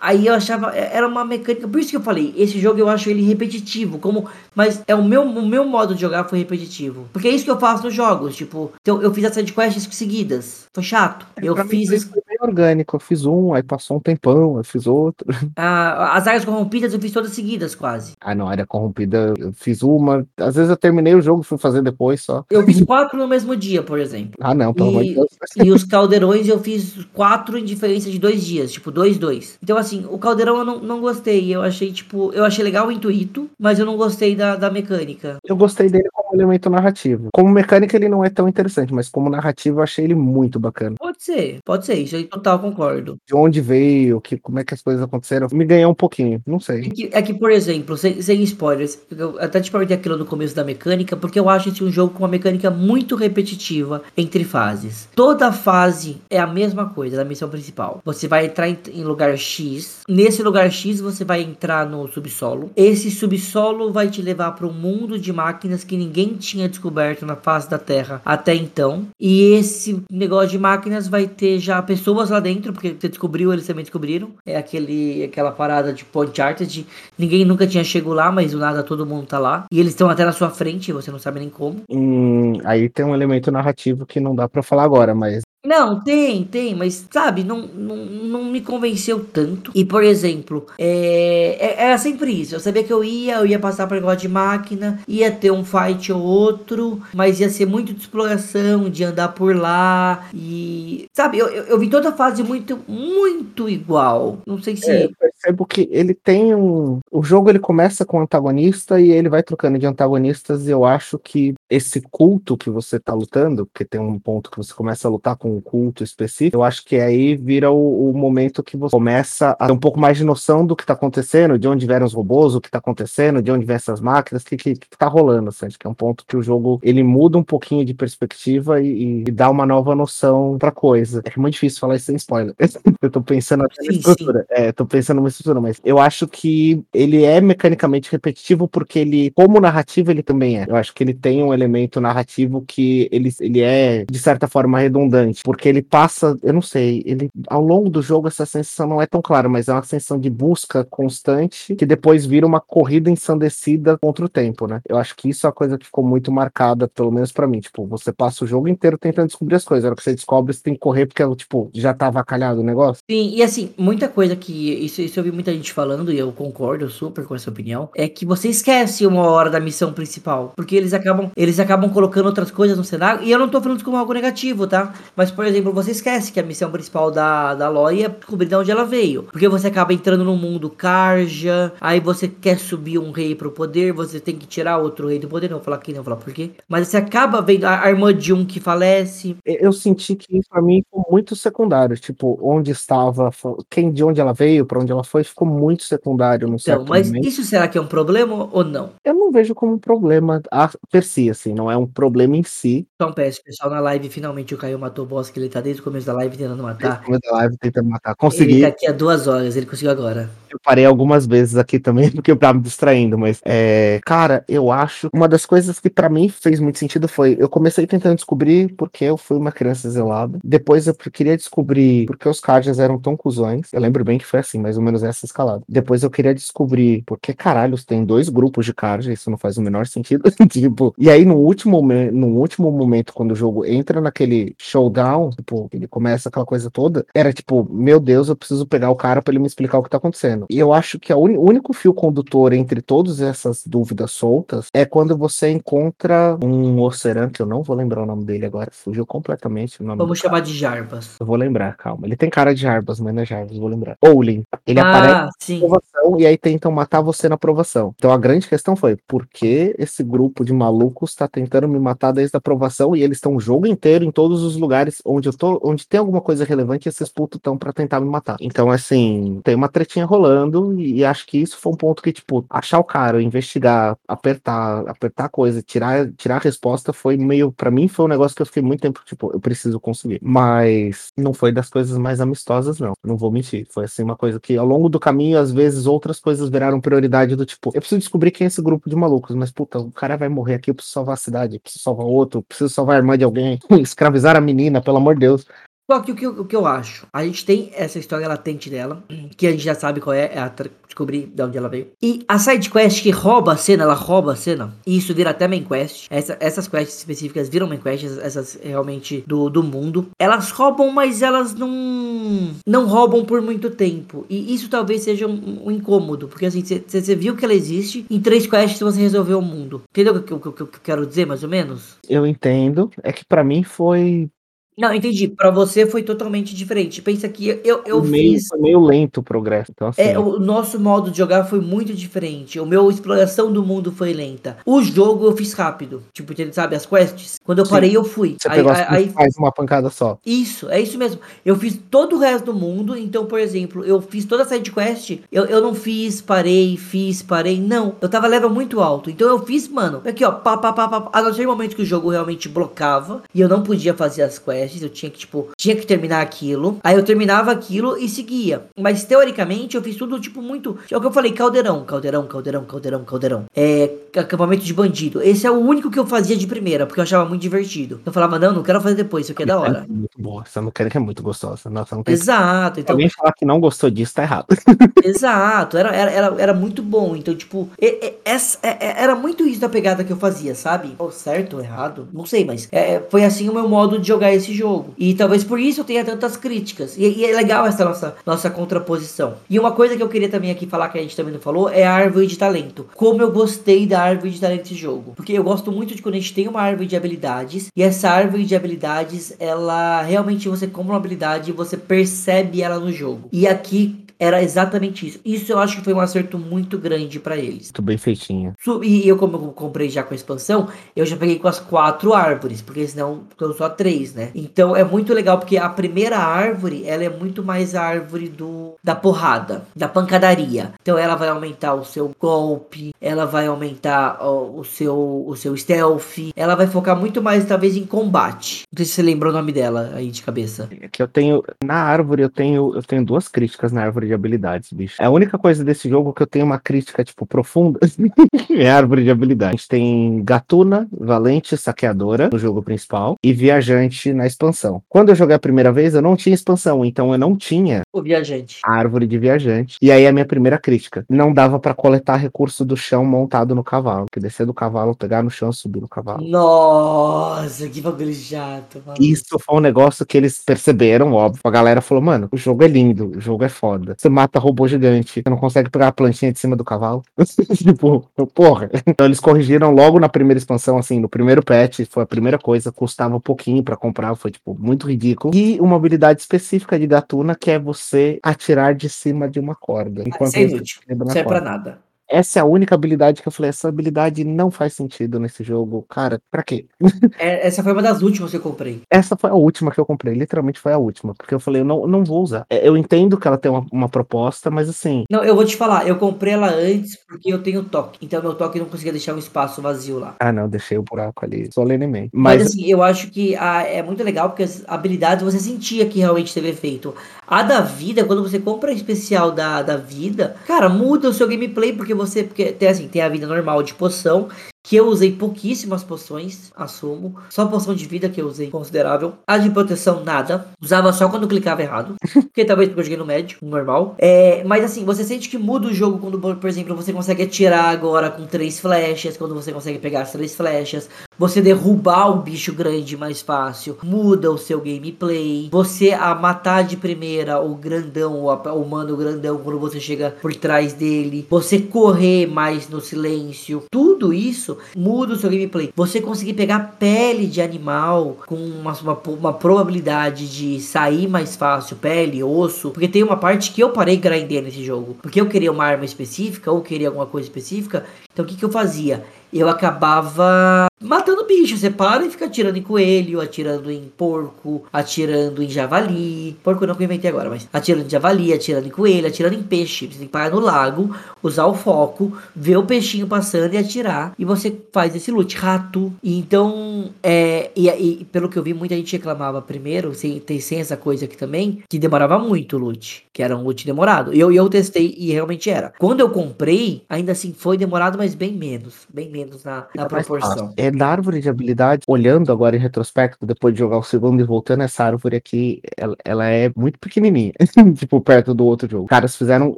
aí eu achava. Era uma mecânica. Por isso que eu falei, esse jogo eu acho ele repetitivo. Como, mas é o meu, o meu modo de jogar foi repetitivo. Porque é isso que eu faço nos jogos. Tipo, então eu fiz as sidequests seguidas. Foi chato. Eu É, mim, fiz as, foi bem orgânico. Eu fiz um, aí passou um tempão, eu fiz outro. a- as áreas corrompidas, eu fiz todas seguidas, quase. Ah, não, área corrompida, eu fiz uma. Às vezes eu terminei o jogo, fui fazer depois só. Eu fiz quatro no mesmo dia, por exemplo. Ah, não, pelo amor de E, Deus. e os caldeirões eu fiz quatro em diferença de dois dias, tipo, dois, dois. Então, assim, o caldeirão eu não, não gostei. Eu achei, tipo, eu achei legal o intuito, mas eu não gostei da, da mecânica. Eu gostei dele como elemento narrativo. Como mecânica, ele não é tão interessante, mas como narrativo, eu achei ele muito bacana. Pode ser, pode ser, isso aí total concordo. De onde veio, que, como é que as coisas aconteceram, me ganhou um pouquinho, não É sei. que, é que, por exemplo, sem, sem spoilers, eu até te perguntei aquilo no começo da mecânica, porque eu acho esse um jogo com uma mecânica muito repetitiva entre fases. Toda fase é a mesma coisa da missão principal. Você vai entrar em, em lugar X, nesse lugar X você vai entrar no subsolo. Esse subsolo vai te levar para um mundo de máquinas que ninguém tinha descoberto na face da Terra até então. E esse negócio de máquinas vai ter já pessoas lá dentro, porque você descobriu, eles também descobriram. É aquele, aquela parada de Point Charted. Ninguém nunca tinha chegado lá, mas do nada todo mundo tá lá. E eles estão até na sua frente, você não sabe nem como. Hum, aí tem um elemento narrativo que não dá pra falar agora, mas Não, tem, tem, mas sabe, não, não, não me convenceu tanto. E por exemplo, é, é- era sempre isso. Eu sabia que eu ia, eu ia passar por negócio de máquina, ia ter um fight ou outro, mas ia ser muito de exploração, de andar por lá. E sabe, eu, eu, eu vi toda a fase muito, muito igual. Não sei se. É, percebo que ele tem um. O jogo ele começa com antagonista e ele vai trocando de antagonistas, e eu acho que esse culto que você tá lutando, porque tem um ponto que você começa a lutar com um culto específico, eu acho que aí vira o, o momento que você começa a ter um pouco mais de noção do que tá acontecendo, de onde vieram os robôs, o que tá acontecendo, de onde vêm essas máquinas, o que, que, que tá rolando, assim, acho que é um ponto que o jogo ele muda um pouquinho de perspectiva e, e dá uma nova noção pra coisa. É muito difícil falar isso sem spoiler. eu tô pensando até na estrutura. Sim. É, tô pensando numa estrutura, mas eu acho que ele é mecanicamente repetitivo porque ele, como narrativa, ele também é. Eu acho que ele tem um elemento narrativo que ele, ele é, de certa forma, redundante, porque ele passa, eu não sei, ele ao longo do jogo essa sensação não é tão clara, mas é uma sensação de busca constante que depois vira uma corrida ensandecida contra o tempo, né? Eu acho que isso é uma coisa que ficou muito marcada, pelo menos para mim. Tipo, você passa o jogo inteiro tentando descobrir as coisas. A que você descobre, você tem que correr porque, tipo, já tá avacalhado o negócio. Sim, e assim, muita coisa que. Isso, isso eu vi muita gente falando, e eu concordo super com essa opinião, é que você esquece uma hora da missão principal. Porque eles acabam, eles acabam colocando outras coisas no cenário. E eu não tô falando isso como algo negativo, tá? Mas, por exemplo, você esquece que a missão principal da, da Loi é descobrir de onde ela veio. Porque você acaba entrando no mundo Karja, aí você quer subir um rei pro poder, você tem que tirar outro rei do poder. Não vou falar aqui, não vou falar por quê. Mas você acaba vendo a, a irmã de um que falece. Eu senti que isso pra mim foi muito secundário. Tipo, onde estava, quem de onde ela veio, para onde ela foi, ficou muito secundário no Então, mas momento. isso será que é um problema ou não? Eu não vejo como um problema a per si, assim, não é um problema em si. Então peço, pessoal, na live, finalmente o Caio matou o boss que ele tá desde o começo da live tentando matar. Desde o começo da live tentando matar. Consegui. Ele tá aqui há duas horas, ele conseguiu agora. Eu parei algumas vezes aqui também, porque eu tava me distraindo, mas, é, cara, eu acho, uma das coisas que para mim fez muito sentido foi, eu comecei tentando descobrir porque eu fui uma criança zelada, depois eu queria descobrir porque os Carjas eram tão cuzões, eu lembro bem que foi assim, mais ou menos essa escalada. Depois eu queria descobrir por que caralhos tem dois grupos de Carja, isso não faz o menor sentido, tipo, e aí no último, no último momento, quando o jogo entra naquele showdown, tipo, ele começa aquela coisa toda, era tipo, meu Deus, eu preciso pegar o cara para ele me explicar o que tá acontecendo. E eu acho que o único fio condutor entre todas essas dúvidas soltas é quando você encontra um Oceran, que eu não vou lembrar o nome dele agora, fugiu completamente o nome Vamos chamar cara. de Jarbas. Eu vou lembrar, calma. Ele tem cara de Jarbas, mas não é Jarbas, vou lembrar. Owlin. Ele ah, aparece sim. na aprovação e aí tentam matar você na aprovação. Então a grande questão foi, por que esse grupo de malucos tá tentando me matar desde a aprovação e eles estão o jogo inteiro em todos os lugares onde eu tô, onde tem alguma coisa relevante, esses putos estão para tentar me matar. Então, assim, tem uma tretinha rolando e, acho que isso foi um ponto que, tipo, achar o cara, investigar, apertar, apertar a coisa, tirar, tirar a resposta foi meio, para mim, foi um negócio que eu fiquei muito tempo, tipo, eu preciso conseguir. Mas não foi das coisas mais amistosas, não. Não vou mentir. Foi, assim, uma coisa que ao longo do caminho, às vezes, outras coisas viraram prioridade do tipo, eu preciso descobrir quem é esse grupo de malucos, mas, puta, o cara vai morrer aqui, eu preciso salvar a cidade, eu preciso salvar outro, preciso salvar a irmã de alguém, escravizar a menina, pelo amor de Deus. Só que o que, o que eu acho, a gente tem essa história latente dela, que a gente já sabe qual é, é a descobrir de onde ela veio. E a side quest que rouba a cena, ela rouba a cena, e isso vira até main quest. Essa, essas quests específicas viram main quests, essas realmente do, do mundo. Elas roubam, mas elas não não roubam por muito tempo. E isso talvez seja um, um incômodo, porque assim, você viu que ela existe, em três quests você resolveu o mundo. Entendeu o que, que eu quero dizer, mais ou menos? Eu entendo. É que para mim foi não, entendi. Pra você foi totalmente diferente. Pensa que eu, eu meio, fiz. Foi meio lento o progresso. Então, assim, É, o nosso modo de jogar foi muito diferente. O meu exploração do mundo foi lenta. O jogo eu fiz rápido. Tipo, ele sabe, as quests. Quando eu Sim. parei, eu fui. você pegou as aí, faz uma pancada só. isso, é isso mesmo. Eu fiz todo o resto do mundo. Então, por exemplo, eu fiz toda a side quest. Eu, eu não fiz, parei, fiz, parei. Não. Eu tava level muito alto. Então eu fiz, mano. Aqui, ó. Pá, pá, pá, pá. A não ser momento que o jogo realmente blocava. E eu não podia fazer as quests. Eu tinha que, tipo, tinha que terminar aquilo. Aí eu terminava aquilo e seguia. Mas teoricamente eu fiz tudo, tipo, muito. É o que eu falei: caldeirão, caldeirão, caldeirão, caldeirão, caldeirão. É. Acampamento de bandido. Esse é o único que eu fazia de primeira, porque eu achava muito divertido. Eu falava, não, não quero fazer depois, isso aqui é da hora. É muito boa. Essa mecânica é muito gostosa. Nossa, não tem Exato. Então, Alguém falar que não gostou disso tá errado. Exato, era, era, era, era muito bom. Então, tipo, é, é, essa, é, é, era muito isso da pegada que eu fazia, sabe? Oh, certo ou errado? Não sei, mas é, foi assim o meu modo de jogar esse jogo. E talvez por isso eu tenha tantas críticas. E, e, é legal essa nossa, nossa contraposição. E uma coisa que eu queria também aqui falar que a gente também não falou é a árvore de talento. Como eu gostei da árvore de talento desse jogo. Porque eu gosto muito de quando a gente tem uma árvore de habilidades. E essa árvore de habilidades, ela realmente você compra uma habilidade e você percebe ela no jogo. E aqui era exatamente isso. Isso eu acho que foi um acerto muito grande para eles. Muito bem feitinho. E eu, como eu comprei já com a expansão, eu já peguei com as quatro árvores, porque senão são só três, né? Então é muito legal, porque a primeira árvore, ela é muito mais a árvore do da porrada, da pancadaria. Então ela vai aumentar o seu golpe, ela vai aumentar o, o seu o seu stealth, ela vai focar muito mais talvez em combate. Não sei se você lembra o nome dela aí de cabeça. É que eu tenho na árvore eu tenho eu tenho duas críticas na árvore de habilidades, bicho. É a única coisa desse jogo que eu tenho uma crítica tipo profunda é a árvore de habilidades. A gente tem Gatuna, Valente, Saqueadora no jogo principal e Viajante na expansão. Quando eu joguei a primeira vez, eu não tinha expansão, então eu não tinha o Viajante. A árvore de Viajante. E aí a minha primeira crítica, não dava para coletar recurso do chão montado no cavalo, que descer do cavalo, pegar no chão, subir no cavalo. Nossa, que bagulho chato. Mano. Isso foi um negócio que eles perceberam, óbvio. A galera falou, mano, o jogo é lindo, o jogo é foda. Você mata robô gigante, você não consegue pegar a plantinha de cima do cavalo. tipo, porra. Então eles corrigiram logo na primeira expansão, assim, no primeiro patch, foi a primeira coisa, custava um pouquinho para comprar, foi, tipo, muito ridículo. E uma habilidade específica de Gatuna, que é você atirar de cima de uma corda. Enquanto Isso é inútil, não é pra nada essa é a única habilidade que eu falei, essa habilidade não faz sentido nesse jogo. Cara, pra quê? É, essa foi uma das últimas que eu comprei. Essa foi a última que eu comprei, literalmente foi a última, porque eu falei, eu não, não vou usar. É, eu entendo que ela tem uma, uma, proposta, mas assim... Não, eu vou te falar, eu comprei ela antes porque eu tenho toque, então meu toque não conseguia deixar um espaço vazio lá. Ah não, deixei o buraco ali, solenemente. Mas, mas assim, eu acho que a, é muito legal porque as habilidades você sentia que realmente teve efeito. A da vida, quando você compra a especial da, da vida, cara, muda o seu gameplay porque você, porque tem assim, tem a vida normal de poção que eu usei pouquíssimas poções, assumo. Só poção de vida que eu usei considerável. A de proteção, nada. Usava só quando clicava errado. porque talvez porque eu joguei no médio, no normal. É, mas assim, você sente que muda o jogo quando, por exemplo, você consegue atirar agora com três flechas. Quando você consegue pegar as três flechas. Você derrubar o bicho grande mais fácil. Muda o seu gameplay. Você a matar de primeira o grandão, o humano grandão, quando você chega por trás dele. Você correr mais no silêncio. Tudo isso isso muda o seu gameplay. Você conseguir pegar pele de animal com uma, uma, uma probabilidade de sair mais fácil, pele, osso. Porque tem uma parte que eu parei grindando nesse jogo. Porque eu queria uma arma específica ou queria alguma coisa específica. Então o que, que eu fazia? Eu acabava matando bicho. Você para e fica atirando em coelho, atirando em porco, atirando em javali. Porco não que eu inventei agora, mas atirando em javali, atirando em coelho, atirando em peixe. Você tem que parar no lago, usar o foco, ver o peixinho passando e atirar. E você faz esse loot. Rato. Então, é, e, e, pelo que eu vi, muita gente reclamava primeiro, sem, tem, sem essa coisa aqui também, que demorava muito o loot. Que era um loot demorado. E eu, eu testei e realmente era. Quando eu comprei, ainda assim foi demorado, mas bem menos. Bem menos na, na proporção. É da árvore de habilidade, olhando agora em retrospecto, depois de jogar o segundo e voltando, essa árvore aqui, ela, ela é muito pequenininha, tipo, perto do outro jogo. Caras fizeram,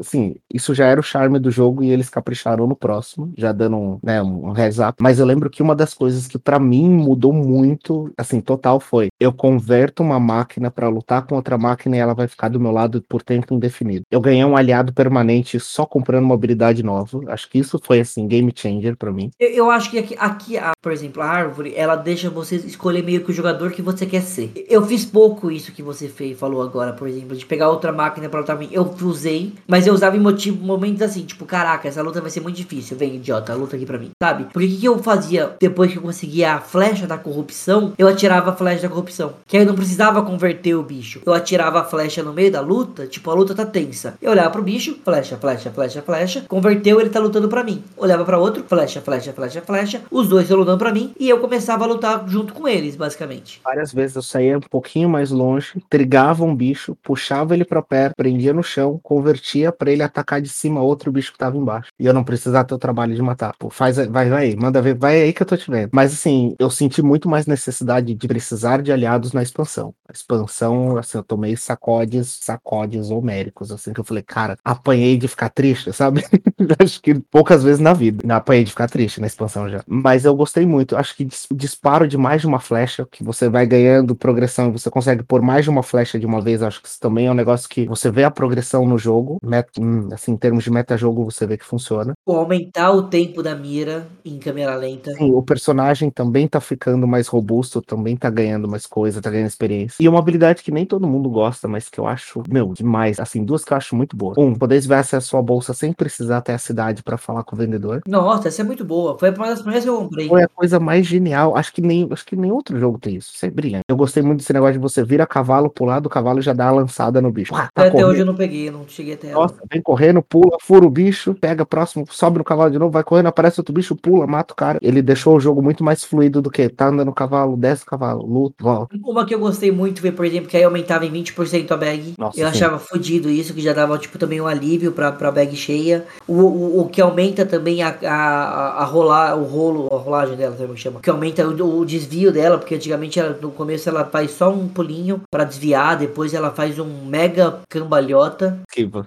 assim, isso já era o charme do jogo e eles capricharam no próximo, já dando um, né, um heads up. Mas eu lembro que uma das coisas que para mim mudou muito, assim, total foi, eu converto uma máquina para lutar com outra máquina e ela vai ficar do meu lado por tempo indefinido. Eu ganhei um aliado permanente só comprando uma habilidade nova. Acho que isso foi, assim, game changer para mim. Eu, eu, acho que aqui, aqui, por exemplo, a árvore, ela deixa você escolher meio que o jogador que você quer ser. Eu fiz pouco isso que você fez, falou agora, por exemplo, de pegar outra máquina pra lutar. Eu usei, mas eu usava em motivo, momentos assim, tipo, caraca, essa luta vai ser muito difícil. Vem, idiota, luta aqui pra mim, sabe? Porque o que, que eu fazia depois que eu conseguia a flecha da corrupção? Eu atirava a flecha da corrupção. Que aí eu não precisava converter o bicho. Eu atirava a flecha no meio da luta, tipo, a luta tá tensa. Eu olhava pro bicho, flecha, flecha, flecha, flecha. Converteu, ele tá lutando pra mim. Olhava para outro, flecha, flecha, flecha, flecha. Os dois lutando pra mim e eu começava a lutar junto com eles, basicamente. Várias vezes eu saía um pouquinho mais longe, trigava um bicho, puxava ele pra perto, prendia no chão, convertia para ele atacar de cima outro bicho que tava embaixo. E eu não precisava ter o trabalho de matar. Pô, faz, vai, vai aí, manda ver, vai aí que eu tô te vendo. Mas assim, eu senti muito mais necessidade de precisar de aliados na expansão. A expansão, assim, eu tomei sacodes, sacodes homéricos, assim, que eu falei, cara, apanhei de ficar triste, sabe? Acho que poucas vezes na vida. Apanhei de ficar triste na expansão já. Mas eu gostei muito. Acho que disparo de mais de uma flecha, que você vai ganhando progressão e você consegue pôr mais de uma flecha de uma vez. Acho que isso também é um negócio que você vê a progressão no jogo. Met, hum, assim, em termos de meta-jogo, você vê que funciona. Ou aumentar o tempo da mira em câmera lenta. Sim, o personagem também tá ficando mais robusto, também tá ganhando mais coisa, tá ganhando experiência. E uma habilidade que nem todo mundo gosta, mas que eu acho, meu, demais. Assim, duas que eu acho muito boas. Um, poder ver a sua bolsa sem precisar até a cidade para falar com o vendedor. Nossa, essa é muito boa. Foi uma das primeiras que eu comprei. Foi a coisa mais genial. Acho que nem, acho que nem outro jogo tem isso. Isso é brilhante. Eu gostei muito desse negócio de você vira cavalo, pular do cavalo e já dá a lançada no bicho. tá até correndo. hoje eu não peguei, não cheguei até ela. Nossa, vem correndo, pula, fura o bicho, pega próximo, sobe no cavalo de novo, vai correndo, aparece outro bicho, pula, mata o cara. Ele deixou o jogo muito mais fluido do que tá andando no cavalo, desce o cavalo, luta, volta. Uma que eu gostei muito foi, por exemplo, que aí aumentava em 20% a bag. Nossa, eu sim. achava fodido isso, que já dava, tipo, também um alívio pra, pra bag cheia. O, o, o que aumenta também a, a, a rolar, o rolo, a rolagem dela, como chama. Que aumenta o, o, desvio dela, porque antigamente ela, no começo ela faz só um pulinho para desviar, depois ela faz um mega cambalhota.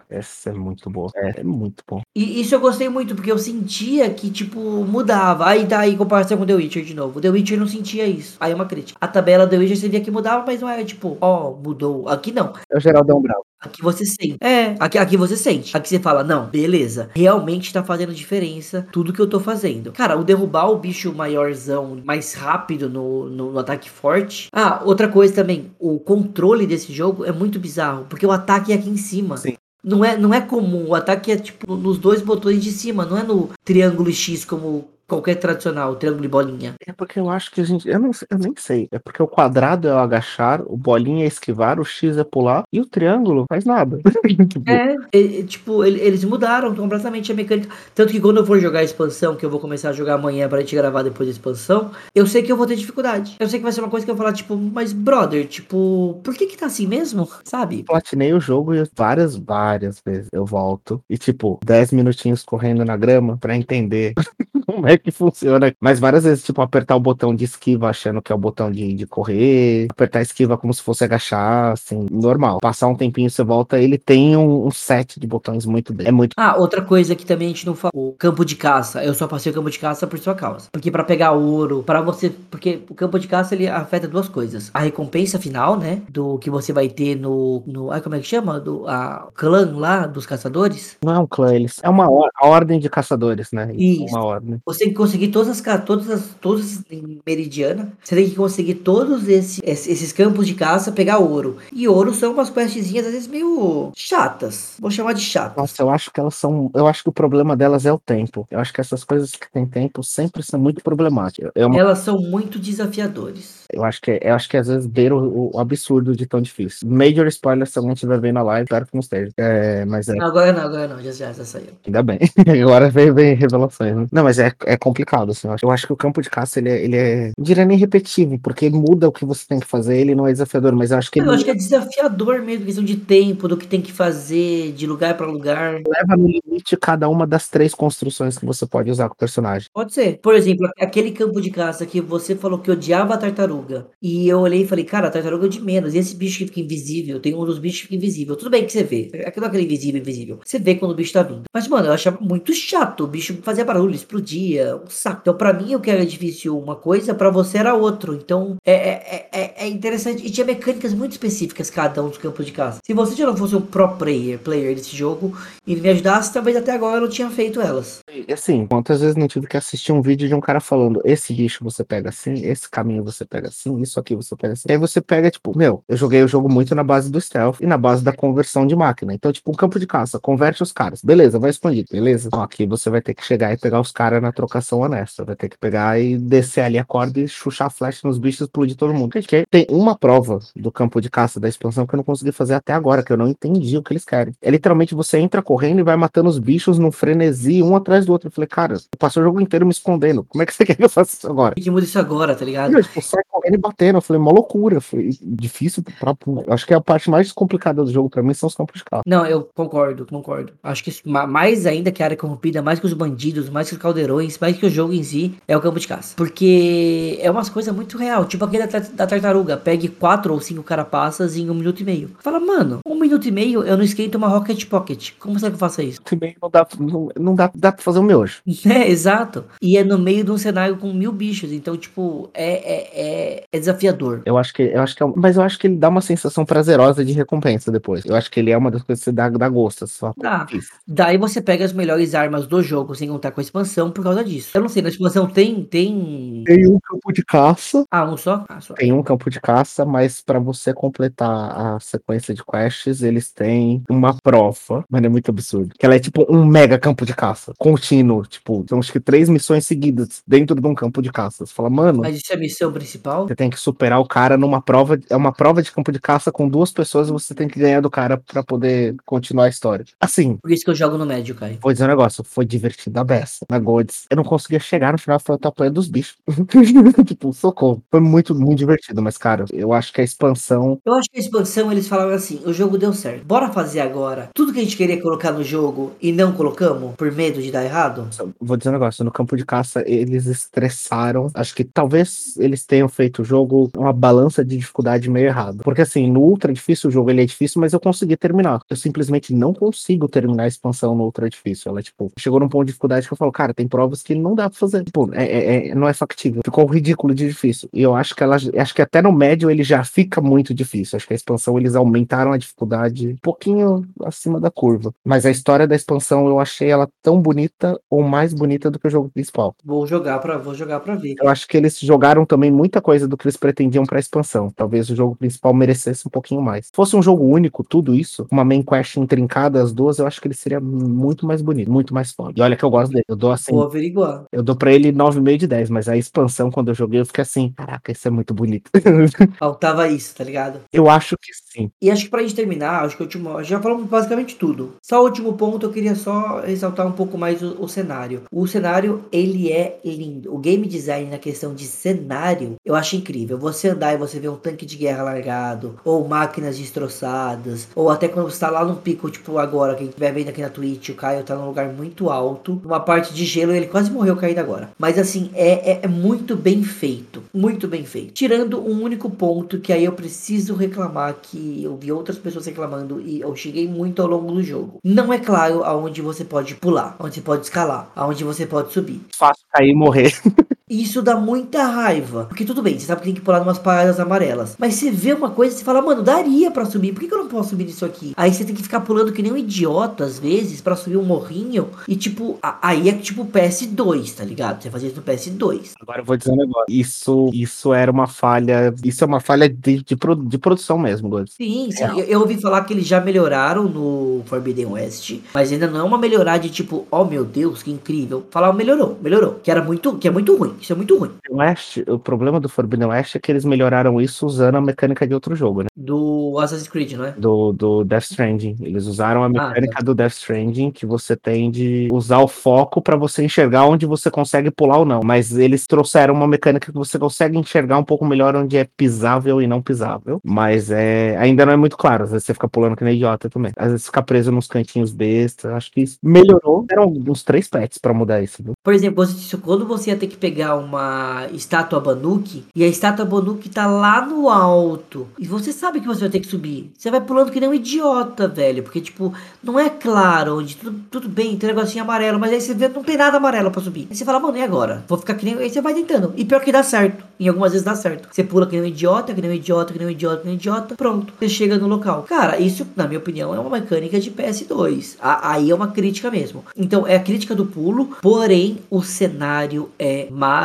Essa é muito boa. É, é muito bom. E isso eu gostei muito, porque eu sentia que, tipo, mudava. Aí daí comparação com The Witcher de novo. The Witcher não sentia isso. Aí é uma crítica. A tabela The Witcher você via que mudava, mas não é tipo, ó, oh, mudou. Aqui não. É o Geraldão Bravo. Aqui você sente. É, aqui, aqui você sente. Aqui você fala, não, beleza. Realmente tá fazendo diferença tudo que eu tô fazendo. Cara, o derrubar o bicho maiorzão mais rápido no, no, no, ataque forte. Ah, outra coisa também. O controle desse jogo é muito bizarro. Porque o ataque é aqui em cima. Sim. Não é, não é comum. O ataque é tipo nos dois botões de cima. Não é no triângulo X como qualquer tradicional, triângulo e bolinha. É porque eu acho que a gente. Eu, não, eu nem sei. É porque o quadrado é o agachar, o bolinha é esquivar, o X é pular e o triângulo faz nada. Tipo, é, é, tipo, eles mudaram completamente a mecânica. Tanto que quando eu for jogar a expansão, que eu vou começar a jogar amanhã pra gente gravar depois da expansão, eu sei que eu vou ter dificuldade. Eu sei que vai ser uma coisa que eu vou falar, tipo, mas brother, tipo, por que que tá assim mesmo? Sabe? Platinei o jogo e várias, várias vezes eu volto. E, tipo, 10 minutinhos correndo na grama pra entender como é que funciona. Mas várias vezes, tipo, apertar o botão de esquiva achando que é o botão de, de correr, apertar a esquiva como se fosse agachar, assim, normal. Passar um tempinho, você volta, ele tem um, um set de botões muito bem. É muito. Ah, outra coisa que também a gente não falou: o campo de caça. Eu só passei o campo de caça por sua causa. Porque para pegar ouro, para você. Porque o campo de caça ele afeta duas coisas: a recompensa final, né? Do que você vai ter no. no ai, como é que chama? Do a clã lá dos caçadores. Não é um clã, eles. É uma or a ordem de caçadores, né? Isso. Uma ordem. Você tem que conseguir todas as todas as todas em meridiana. Você tem que conseguir todos esses, esses campos de caça, pegar ouro. E ouro são umas questzinhas às vezes meio chatas. Vou chamar de chatas. Nossa, eu acho que elas são. Eu acho que o problema delas é o tempo. Eu acho que essas coisas que têm tempo sempre são muito problemáticas. É uma... Elas são muito desafiadores. Eu acho que, eu acho que às vezes beira o, o absurdo de tão difícil. Major spoiler se alguém estiver vendo a live, claro que não esteja. É, mas é... Não, agora não, agora não, já, já, já saiu. Ainda bem. agora vem, vem revelações. Né? Não, mas é, é complicado, assim. Eu acho, eu acho que o campo de caça ele é, ele é. Não diria nem repetitivo, porque muda o que você tem que fazer, ele não é desafiador, mas eu acho que. Eu acho que é desafiador mesmo, questão de tempo, do que tem que fazer, de lugar para lugar. Leva no limite cada uma das três construções que você pode usar com o personagem. Pode ser. Por exemplo, aquele campo de caça que você falou que odiava a tartaruga. E eu olhei e falei, cara, a tartaruga é de menos. E esse bicho que fica invisível, tem um dos bichos que fica invisível. Tudo bem que você vê. Aquilo é aquele invisível, invisível. Você vê quando o bicho tá vindo. Mas, mano, eu achava muito chato. O bicho fazia barulho, explodia. Um saco. Então, pra mim, o que era difícil uma coisa, pra você era outro. Então, é, é, é, é interessante. E tinha mecânicas muito específicas cada um dos campos de caça. Se você já não fosse um pro player, player desse jogo e me ajudasse, talvez até agora eu não tinha feito elas. E assim, quantas vezes não tive que assistir um vídeo de um cara falando: esse bicho você pega assim, esse caminho você pega assim, isso aqui você pega assim. E aí você pega, tipo, meu, eu joguei o jogo muito na base do stealth e na base da conversão de máquina. Então, tipo, um campo de caça, converte os caras. Beleza, vai expandir, beleza? Então, aqui você vai ter que chegar e pegar os caras na trocação honesta. Vai ter que pegar e descer ali a corda e chuchar flash nos bichos e explodir todo mundo. Porque tem uma prova do campo de caça da expansão que eu não consegui fazer até agora, que eu não entendi o que eles querem. É literalmente você entra correndo e vai matando os bichos num frenesi, um atrás do outro. Eu falei, cara, eu passei o jogo inteiro me escondendo. Como é que você quer que eu faça isso agora? Que muda isso agora, tá ligado? Eu, tipo, sai correndo e batendo. Eu falei, uma loucura. Foi difícil pra. Acho que a parte mais complicada do jogo pra mim são os campos de caça. Não, eu concordo, concordo. Acho que mais ainda que a área corrompida, mais que os bandidos, mais que os caldeirões, mais que o jogo em si, é o campo de caça. Porque é umas coisas muito real. Tipo aquele da, da tartaruga. Pegue quatro ou cinco carapaças em um minuto e meio. Fala, mano, um minuto e meio eu não esquento uma Rocket Pocket. Como será que eu faço isso? Também não dá, não, não dá, dá pra fazer o meu hoje. É, exato. E é no meio de um cenário com mil bichos. Então, tipo, é, é, é, é desafiador. Eu acho que, eu acho que é, um- mas eu acho que ele dá uma sensação prazerosa de recompensa depois. Eu acho que ele é uma das coisas que você dá, dá gosto. Pô, Dá. fiz. Daí você pega as melhores armas do jogo sem contar com a expansão por causa disso. Eu não sei, na expansão tem. Tem. Tem um campo de caça. Ah, um só? Ah, só. Tem um campo de caça, mas pra você completar a sequência de quests, eles têm uma prova, mas é muito absurdo. Que ela é tipo um mega campo de caça, contínuo. Tipo, são acho que três missões seguidas dentro de um campo de caça. Você fala, mano, Mas isso é a missão principal? Você tem que superar o cara numa prova. É uma prova de campo de caça com duas pessoas e você tem que ganhar do cara pra poder continuar a história. Assim, Por isso que eu jogo no médio, Caio. Vou dizer um negócio, foi divertido a beça na Golds. Eu não conseguia chegar no final, foi o tamanho dos bichos. tipo, socorro. Foi muito, muito divertido, mas, cara, eu acho que a expansão. Eu acho que a expansão eles falaram assim: o jogo deu certo. Bora fazer agora tudo que a gente queria colocar no jogo e não colocamos por medo de dar errado? Vou dizer um negócio, no campo de caça eles estressaram. Acho que talvez eles tenham feito o jogo uma balança de dificuldade meio errado. Porque assim, no ultra difícil o jogo ele é difícil, mas eu consegui terminar. Eu simplesmente não consigo terminar a expansão no ultra difícil. Ela, tipo, chegou num ponto de dificuldade que eu falo, cara, tem provas que não dá pra fazer. Tipo, é, é- é- não é factível. Ficou ridículo de difícil. E eu acho que ela. Acho que até no médio ele já fica muito difícil. Acho que a expansão eles aumentaram a dificuldade um pouquinho acima da curva. Mas a história da expansão eu achei ela tão bonita ou mais bonita do que o jogo principal. Vou jogar pra, vou jogar pra ver. Eu acho que eles jogaram também muita coisa do que eles pretendiam pra expansão. Talvez o jogo principal merecesse um pouquinho mais. Se fosse um jogo único, tudo isso, uma main quest intrincada, as duas, eu acho que ele seria muito mais bonito, muito mais foda. E olha que eu gosto dele. Eu dou assim, Vou averiguar. eu dou pra ele 9,5 de 10, mas a expansão, quando eu joguei, eu fiquei assim, caraca, isso é muito bonito. Faltava isso, tá ligado? eu acho que sim. E acho que pra gente terminar, acho que o último. Já falamos basicamente tudo. Só o último ponto, eu queria só ressaltar um pouco mais o, o cenário. O cenário, ele é lindo. O game design na questão de cenário, eu acho incrível. Você andar e você ver um tanque de guerra largado, ou máquinas destroçadas, ou até quando você tá lá no pico, tipo agora, quem estiver vendo aqui na Twitch, o Caio tá num lugar muito alto, uma parte de gelo, ele quase morreu caindo agora. Mas assim, é, é, é muito bem feito. Muito bem feito. Tirando um único ponto que aí eu preciso reclamar que eu vi outras pessoas reclamando e eu cheguei muito ao longo do jogo. Não é claro aonde você pode pular, aonde você pode escalar, aonde você pode subir. Fácil cair e morrer. E Isso dá muita raiva. Porque tudo bem, você sabe que tem que pular umas paradas amarelas. Mas você vê uma coisa e você fala, mano, daria pra subir. Por que, que eu não posso subir nisso aqui? Aí você tem que ficar pulando que nem um idiota, às vezes, pra subir um morrinho. E tipo, a- aí é tipo PS2, tá ligado? Você fazia isso no PS2. Agora eu vou dizer um negócio. Isso, isso era uma falha. Isso é uma falha de, de, pro- de produção mesmo, Gods. Sim, sim. Real. Eu, eu ouvi falar que eles já melhoraram no Forbidden West, mas ainda não é uma melhorar de tipo, oh meu Deus, que incrível. Falar melhorou, melhorou. Que era muito, que é muito ruim. Isso é muito ruim. West, o problema do Forbidden West é que eles melhoraram isso usando a mecânica de outro jogo, né? Do Assassin's Creed, não é? Do, do Death Stranding. Eles usaram a tá. mecânica do Death Stranding que você tem de usar o foco pra você enxergar onde você consegue pular ou não. Mas eles trouxeram uma mecânica que você consegue enxergar um pouco melhor onde é pisável e não pisável. Mas é ainda não é muito claro. Às vezes você fica pulando que nem idiota também. Às vezes fica preso nos cantinhos bestas. Acho que isso melhorou. Deram uns três pets pra mudar isso, viu? Por exemplo, quando você ia ter que pegar uma estátua Banuki e a estátua Banuki tá lá no alto e você sabe que você vai ter que subir, você vai pulando que nem um idiota, velho, porque tipo, não é claro onde tudo, tudo bem, tem um negocinho amarelo, mas aí você vê não tem nada amarelo pra subir. Aí você fala, mano, e agora? Vou ficar que nem. Aí você vai tentando. E pior que dá certo. Em algumas vezes dá certo. Você pula que nem um idiota, que nem um idiota, que nem um idiota, que nem um idiota, pronto. Você chega no local. Cara, isso, na minha opinião, é uma mecânica de PS2. A- Aí é uma crítica mesmo. Então, é a crítica do pulo, porém, o cenário é maravilhoso.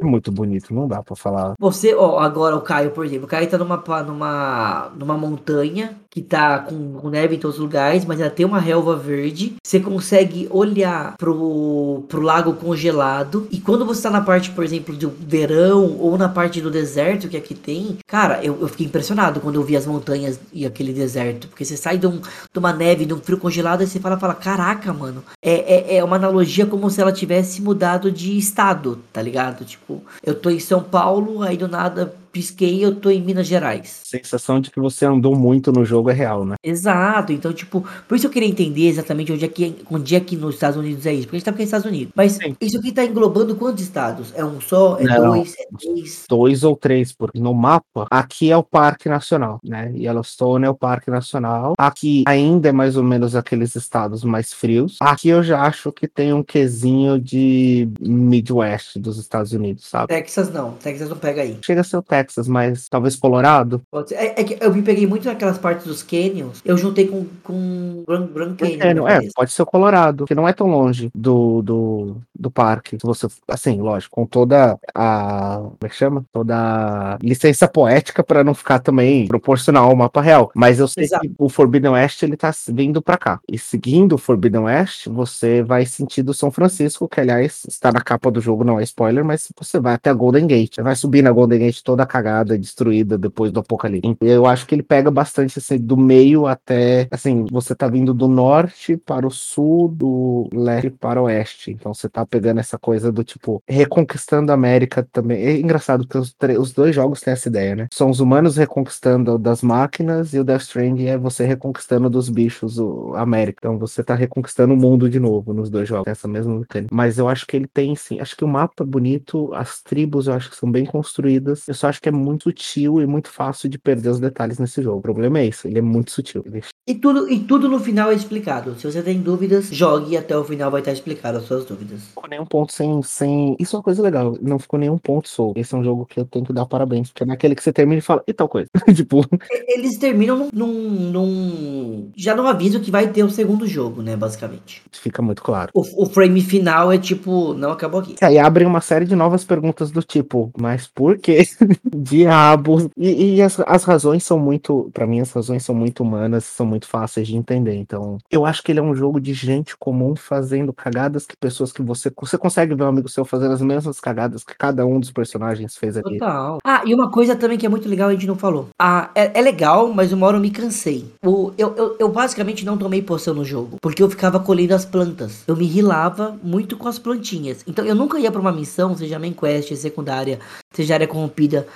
É muito bonito, não dá pra falar. Você, ó, agora o Caio, por exemplo, o Caio tá numa, numa, numa montanha que tá com, com neve em todos os lugares, mas ela tem uma relva verde. Você consegue olhar pro, pro lago congelado. E quando você tá na parte, por exemplo, do verão ou na parte do deserto que aqui tem, cara, eu, eu fiquei impressionado quando eu vi as montanhas e aquele deserto. Porque você sai de, um, de uma neve, de um frio congelado, e você fala, fala, caraca, mano. É, é, é uma analogia como se ela tivesse mudado de estado, tá ligado? Tipo, eu tô em São Paulo, aí do nada pisquei eu tô em Minas Gerais. sensação de que você andou muito no jogo é real, né? Exato, então, tipo, por isso eu queria entender exatamente onde é que, onde é que nos Estados Unidos é isso, porque a gente tá aqui nos Estados Unidos. Mas Sim. isso aqui tá englobando quantos estados? É um só? É Não. dois? É três? Dois ou três, porque no mapa, aqui é o Parque Nacional, né? Yellowstone é o Parque Nacional. Aqui ainda é mais ou menos aqueles estados mais frios. Aqui eu já acho que tem um quesinho de Midwest dos Estados Unidos, sabe? Texas não, Texas não pega aí. Chega a ser o Texas, mas talvez Colorado. Pode ser. É, é que eu me peguei muito naquelas partes dos canyons, eu juntei com, com Grand, Grand Canyon. na É, minha é, pode ser o Colorado, que não é tão longe do, do, do parque. Se você, assim, lógico, com toda a. Como é que chama? Toda a licença poética para não ficar também proporcional ao mapa real. Mas eu sei Exato. que o Forbidden West ele tá vindo para cá. E seguindo o Forbidden West, você vai sentido São Francisco, que aliás está na capa do jogo, não é spoiler, mas você vai até a Golden Gate. Você vai subir na Golden Gate toda cagada, destruída depois do apocalipse. Então, Eu acho que ele pega bastante assim, do meio até. Assim, você tá vindo do norte para o sul, do leste para o oeste. Então você tá pegando essa coisa do tipo, reconquistando a América também. É engraçado porque os, os dois jogos têm essa ideia, né? São os humanos reconquistando das máquinas e o Death Stranding é você reconquistando dos bichos a América. Então você tá reconquistando o mundo de novo nos dois jogos. Essa mesma mecânica. Mas eu acho que ele tem sim. Acho que o mapa é bonito, as tribos eu acho que são bem construídas. Eu só acho que é muito sutil e muito fácil de perder os detalhes nesse jogo. O problema é isso, ele é muito sutil. Ele E tudo, e tudo no final é explicado. Se você tem dúvidas, jogue e até o final vai estar explicado as suas dúvidas. ficou nenhum ponto sem, sem. Isso é uma coisa legal. Não ficou nenhum ponto solto. Esse é um jogo que eu tenho que dar parabéns. Porque é naquele que você termina e fala, e tal coisa. tipo, Eles terminam num, num, Já não aviso que vai ter o segundo jogo, né? Basicamente. fica muito claro. O, o frame final é tipo, não acabou aqui. E aí abrem uma série de novas perguntas do tipo, mas por que diabos? E, e as, as razões são muito, Pra mim as razões são muito humanas, são muito fáceis de entender. Então, eu acho que ele é um jogo de gente comum fazendo cagadas que pessoas que você você consegue ver um amigo seu fazendo as mesmas cagadas que cada um dos personagens fez ali. Total. Ah, e uma coisa também que é muito legal a gente não falou. Ah, é, é legal, mas uma hora eu me cansei. O, eu, eu, eu basicamente não tomei poção no jogo, porque eu ficava colhendo as plantas. Eu me rilava muito com as plantinhas. Então eu nunca ia pra uma missão, seja main quest, secundária, seja área corrompida,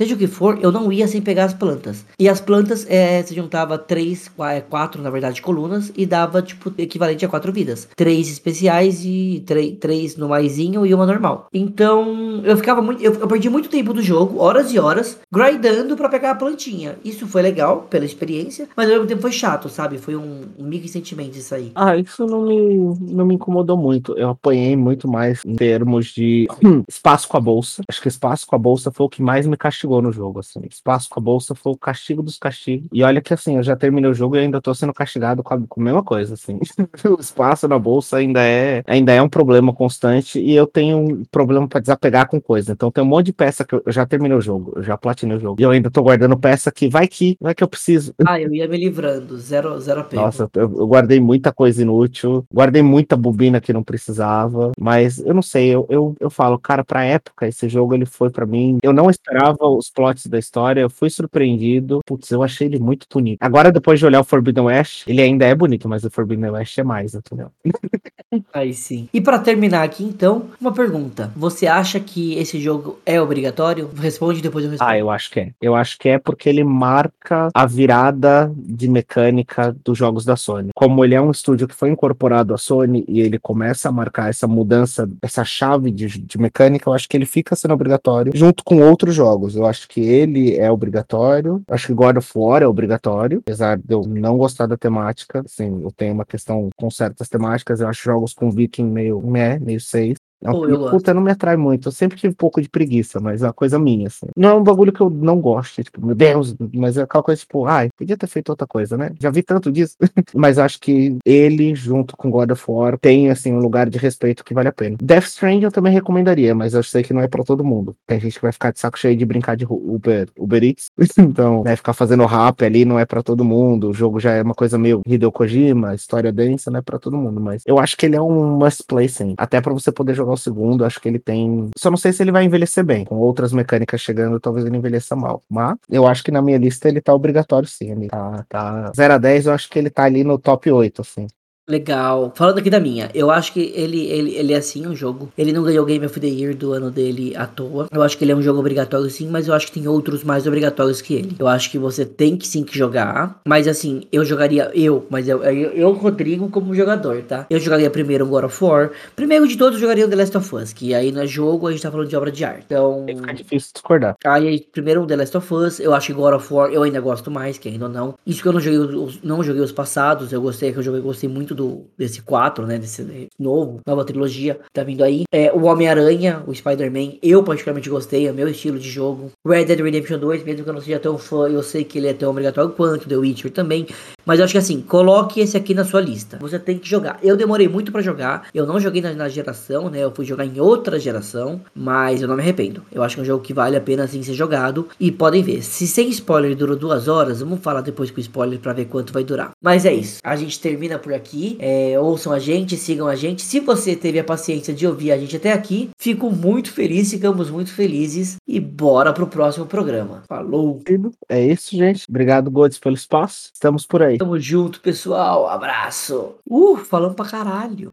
seja o que for, eu não ia sem pegar as plantas. E as plantas, é, você juntava três, é, quatro, na verdade, colunas, e dava, tipo, equivalente a quatro vidas. Três especiais e três, no maisinho e uma normal. Então, eu ficava muito. Eu, eu perdi muito tempo do jogo, horas e horas, grindando pra pegar a plantinha. Isso foi legal, pela experiência, mas ao mesmo tempo foi chato, sabe? Foi um, um mix de sentimentos isso aí. Ah, isso não me, não me incomodou muito. Eu apanhei muito mais em termos de espaço com a bolsa. Acho que espaço com a bolsa foi o que mais me castigou no jogo, assim. Espaço com a bolsa foi o castigo dos castigos. E olha que assim, eu já terminei o jogo e ainda tô sendo castigado com a, com a mesma coisa, assim. o espaço na bolsa ainda é, ainda é um problema constante e eu tenho um problema pra desapegar com coisa. Então tem um monte de peça que eu, eu já terminei o jogo, eu já platinei o jogo. E eu ainda tô guardando peça que vai que, vai que eu preciso. Ah, eu ia me livrando, zero, zero apego. Nossa, eu, eu guardei muita coisa inútil, guardei muita bobina que não precisava, mas eu não sei, eu, eu, eu falo, cara, pra época, esse jogo ele foi pra mim. Eu não esperava os plots da história, eu fui surpreendido. Putz, eu achei ele muito bonito. Agora, depois de olhar o Forbidden West, ele ainda é bonito, mas o Forbidden West é mais, entendeu? Aí sim. E pra terminar aqui, então, uma pergunta. Você acha que esse jogo é obrigatório? Responde depois eu respondo. Ah, eu acho que é. Eu acho que é porque ele marca a virada de mecânica dos jogos da Sony. Como ele é um estúdio que foi incorporado à Sony e ele começa a marcar essa mudança, essa chave de, de mecânica, eu acho que ele fica sendo obrigatório junto com outros jogos. Eu acho que ele é obrigatório. Acho que God of War é obrigatório, apesar de eu não gostar da temática. Assim, eu tenho uma questão com certas temáticas. Eu acho jogos com Viking meio, meh, meio seis. É um Pô, filme, puta, não me atrai muito. Eu sempre tive um pouco de preguiça, mas é uma coisa minha, assim. Não é um bagulho que eu não gosto, tipo, meu Deus, mas é aquela coisa, tipo, ai, podia ter feito outra coisa, né? Já vi tanto disso. mas acho que ele, junto com God of War, tem, assim, um lugar de respeito que vale a pena. Death Stranding eu também recomendaria, mas eu sei que não é pra todo mundo. Tem gente que vai ficar de saco cheio de brincar de Uber, Uber Eats, então vai ficar fazendo rap ali, não é pra todo mundo. O jogo já é uma coisa meio Hideo Kojima, história densa, não é pra todo mundo, mas eu acho que ele é um must play, sim. Até pra você poder jogar o segundo, acho que ele tem. Só não sei se ele vai envelhecer bem. Com outras mecânicas chegando, talvez ele envelheça mal. Mas eu acho que na minha lista ele tá obrigatório, sim. Ele tá, tá 0 a 10, eu acho que ele tá ali no top 8, assim. Legal. Falando aqui da minha, eu acho que ele, ele, ele é assim um jogo. Ele não ganhou o Game of the Year do ano dele à toa. Eu acho que ele é um jogo obrigatório sim, mas eu acho que tem outros mais obrigatórios que ele. Eu acho que você tem que sim que jogar. Mas assim, eu jogaria eu, mas eu, eu, eu Rodrigo, como jogador, tá? Eu jogaria primeiro um God of War. Primeiro de todos, eu jogaria o The Last of Us, que aí no jogo a gente tá falando de obra de arte. Então. Fica difícil discordar. Aí, primeiro o The Last of Us, eu acho que God of War eu ainda gosto mais, que ainda não. Isso que eu não joguei os, não joguei os passados, eu gostei, que eu joguei, gostei muito do desse 4, né? Desse novo, nova trilogia, tá vindo aí. É, o Homem-Aranha, o Spider-Man, eu particularmente gostei, é meu estilo de jogo. Red Dead Redemption 2, mesmo que eu não seja tão fã, eu sei que ele é tão obrigatório quanto The Witcher também. Mas eu acho que assim, coloque esse aqui na sua lista. Você tem que jogar. Eu demorei muito para jogar. Eu não joguei na, na, geração, né? Eu fui jogar em outra geração. Mas eu não me arrependo. Eu acho que é um jogo que vale a pena assim ser jogado. E podem ver. Se sem spoiler durou duas horas, vamos falar depois com spoiler para ver quanto vai durar. Mas é isso. A gente termina por aqui. É, ouçam a gente, sigam a gente. Se você teve a paciência de ouvir a gente até aqui, fico muito feliz, ficamos muito felizes. E bora pro próximo programa. Falou! É isso, gente. Obrigado, Godes, pelo espaço. Estamos por aí. Tamo junto, pessoal. Abraço. Uh, falando pra caralho.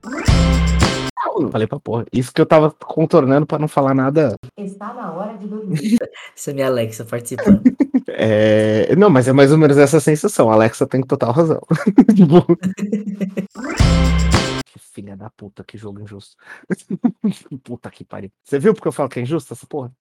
Falei pra porra. Isso que eu tava contornando pra não falar nada. Está na hora de dormir. Isso é minha Alexa participando. é... Não, mas é mais ou menos essa sensação. A Alexa tem total razão. Tipo, que filha da puta, que jogo injusto. puta que pariu. Você viu porque eu falo que é injusto essa porra?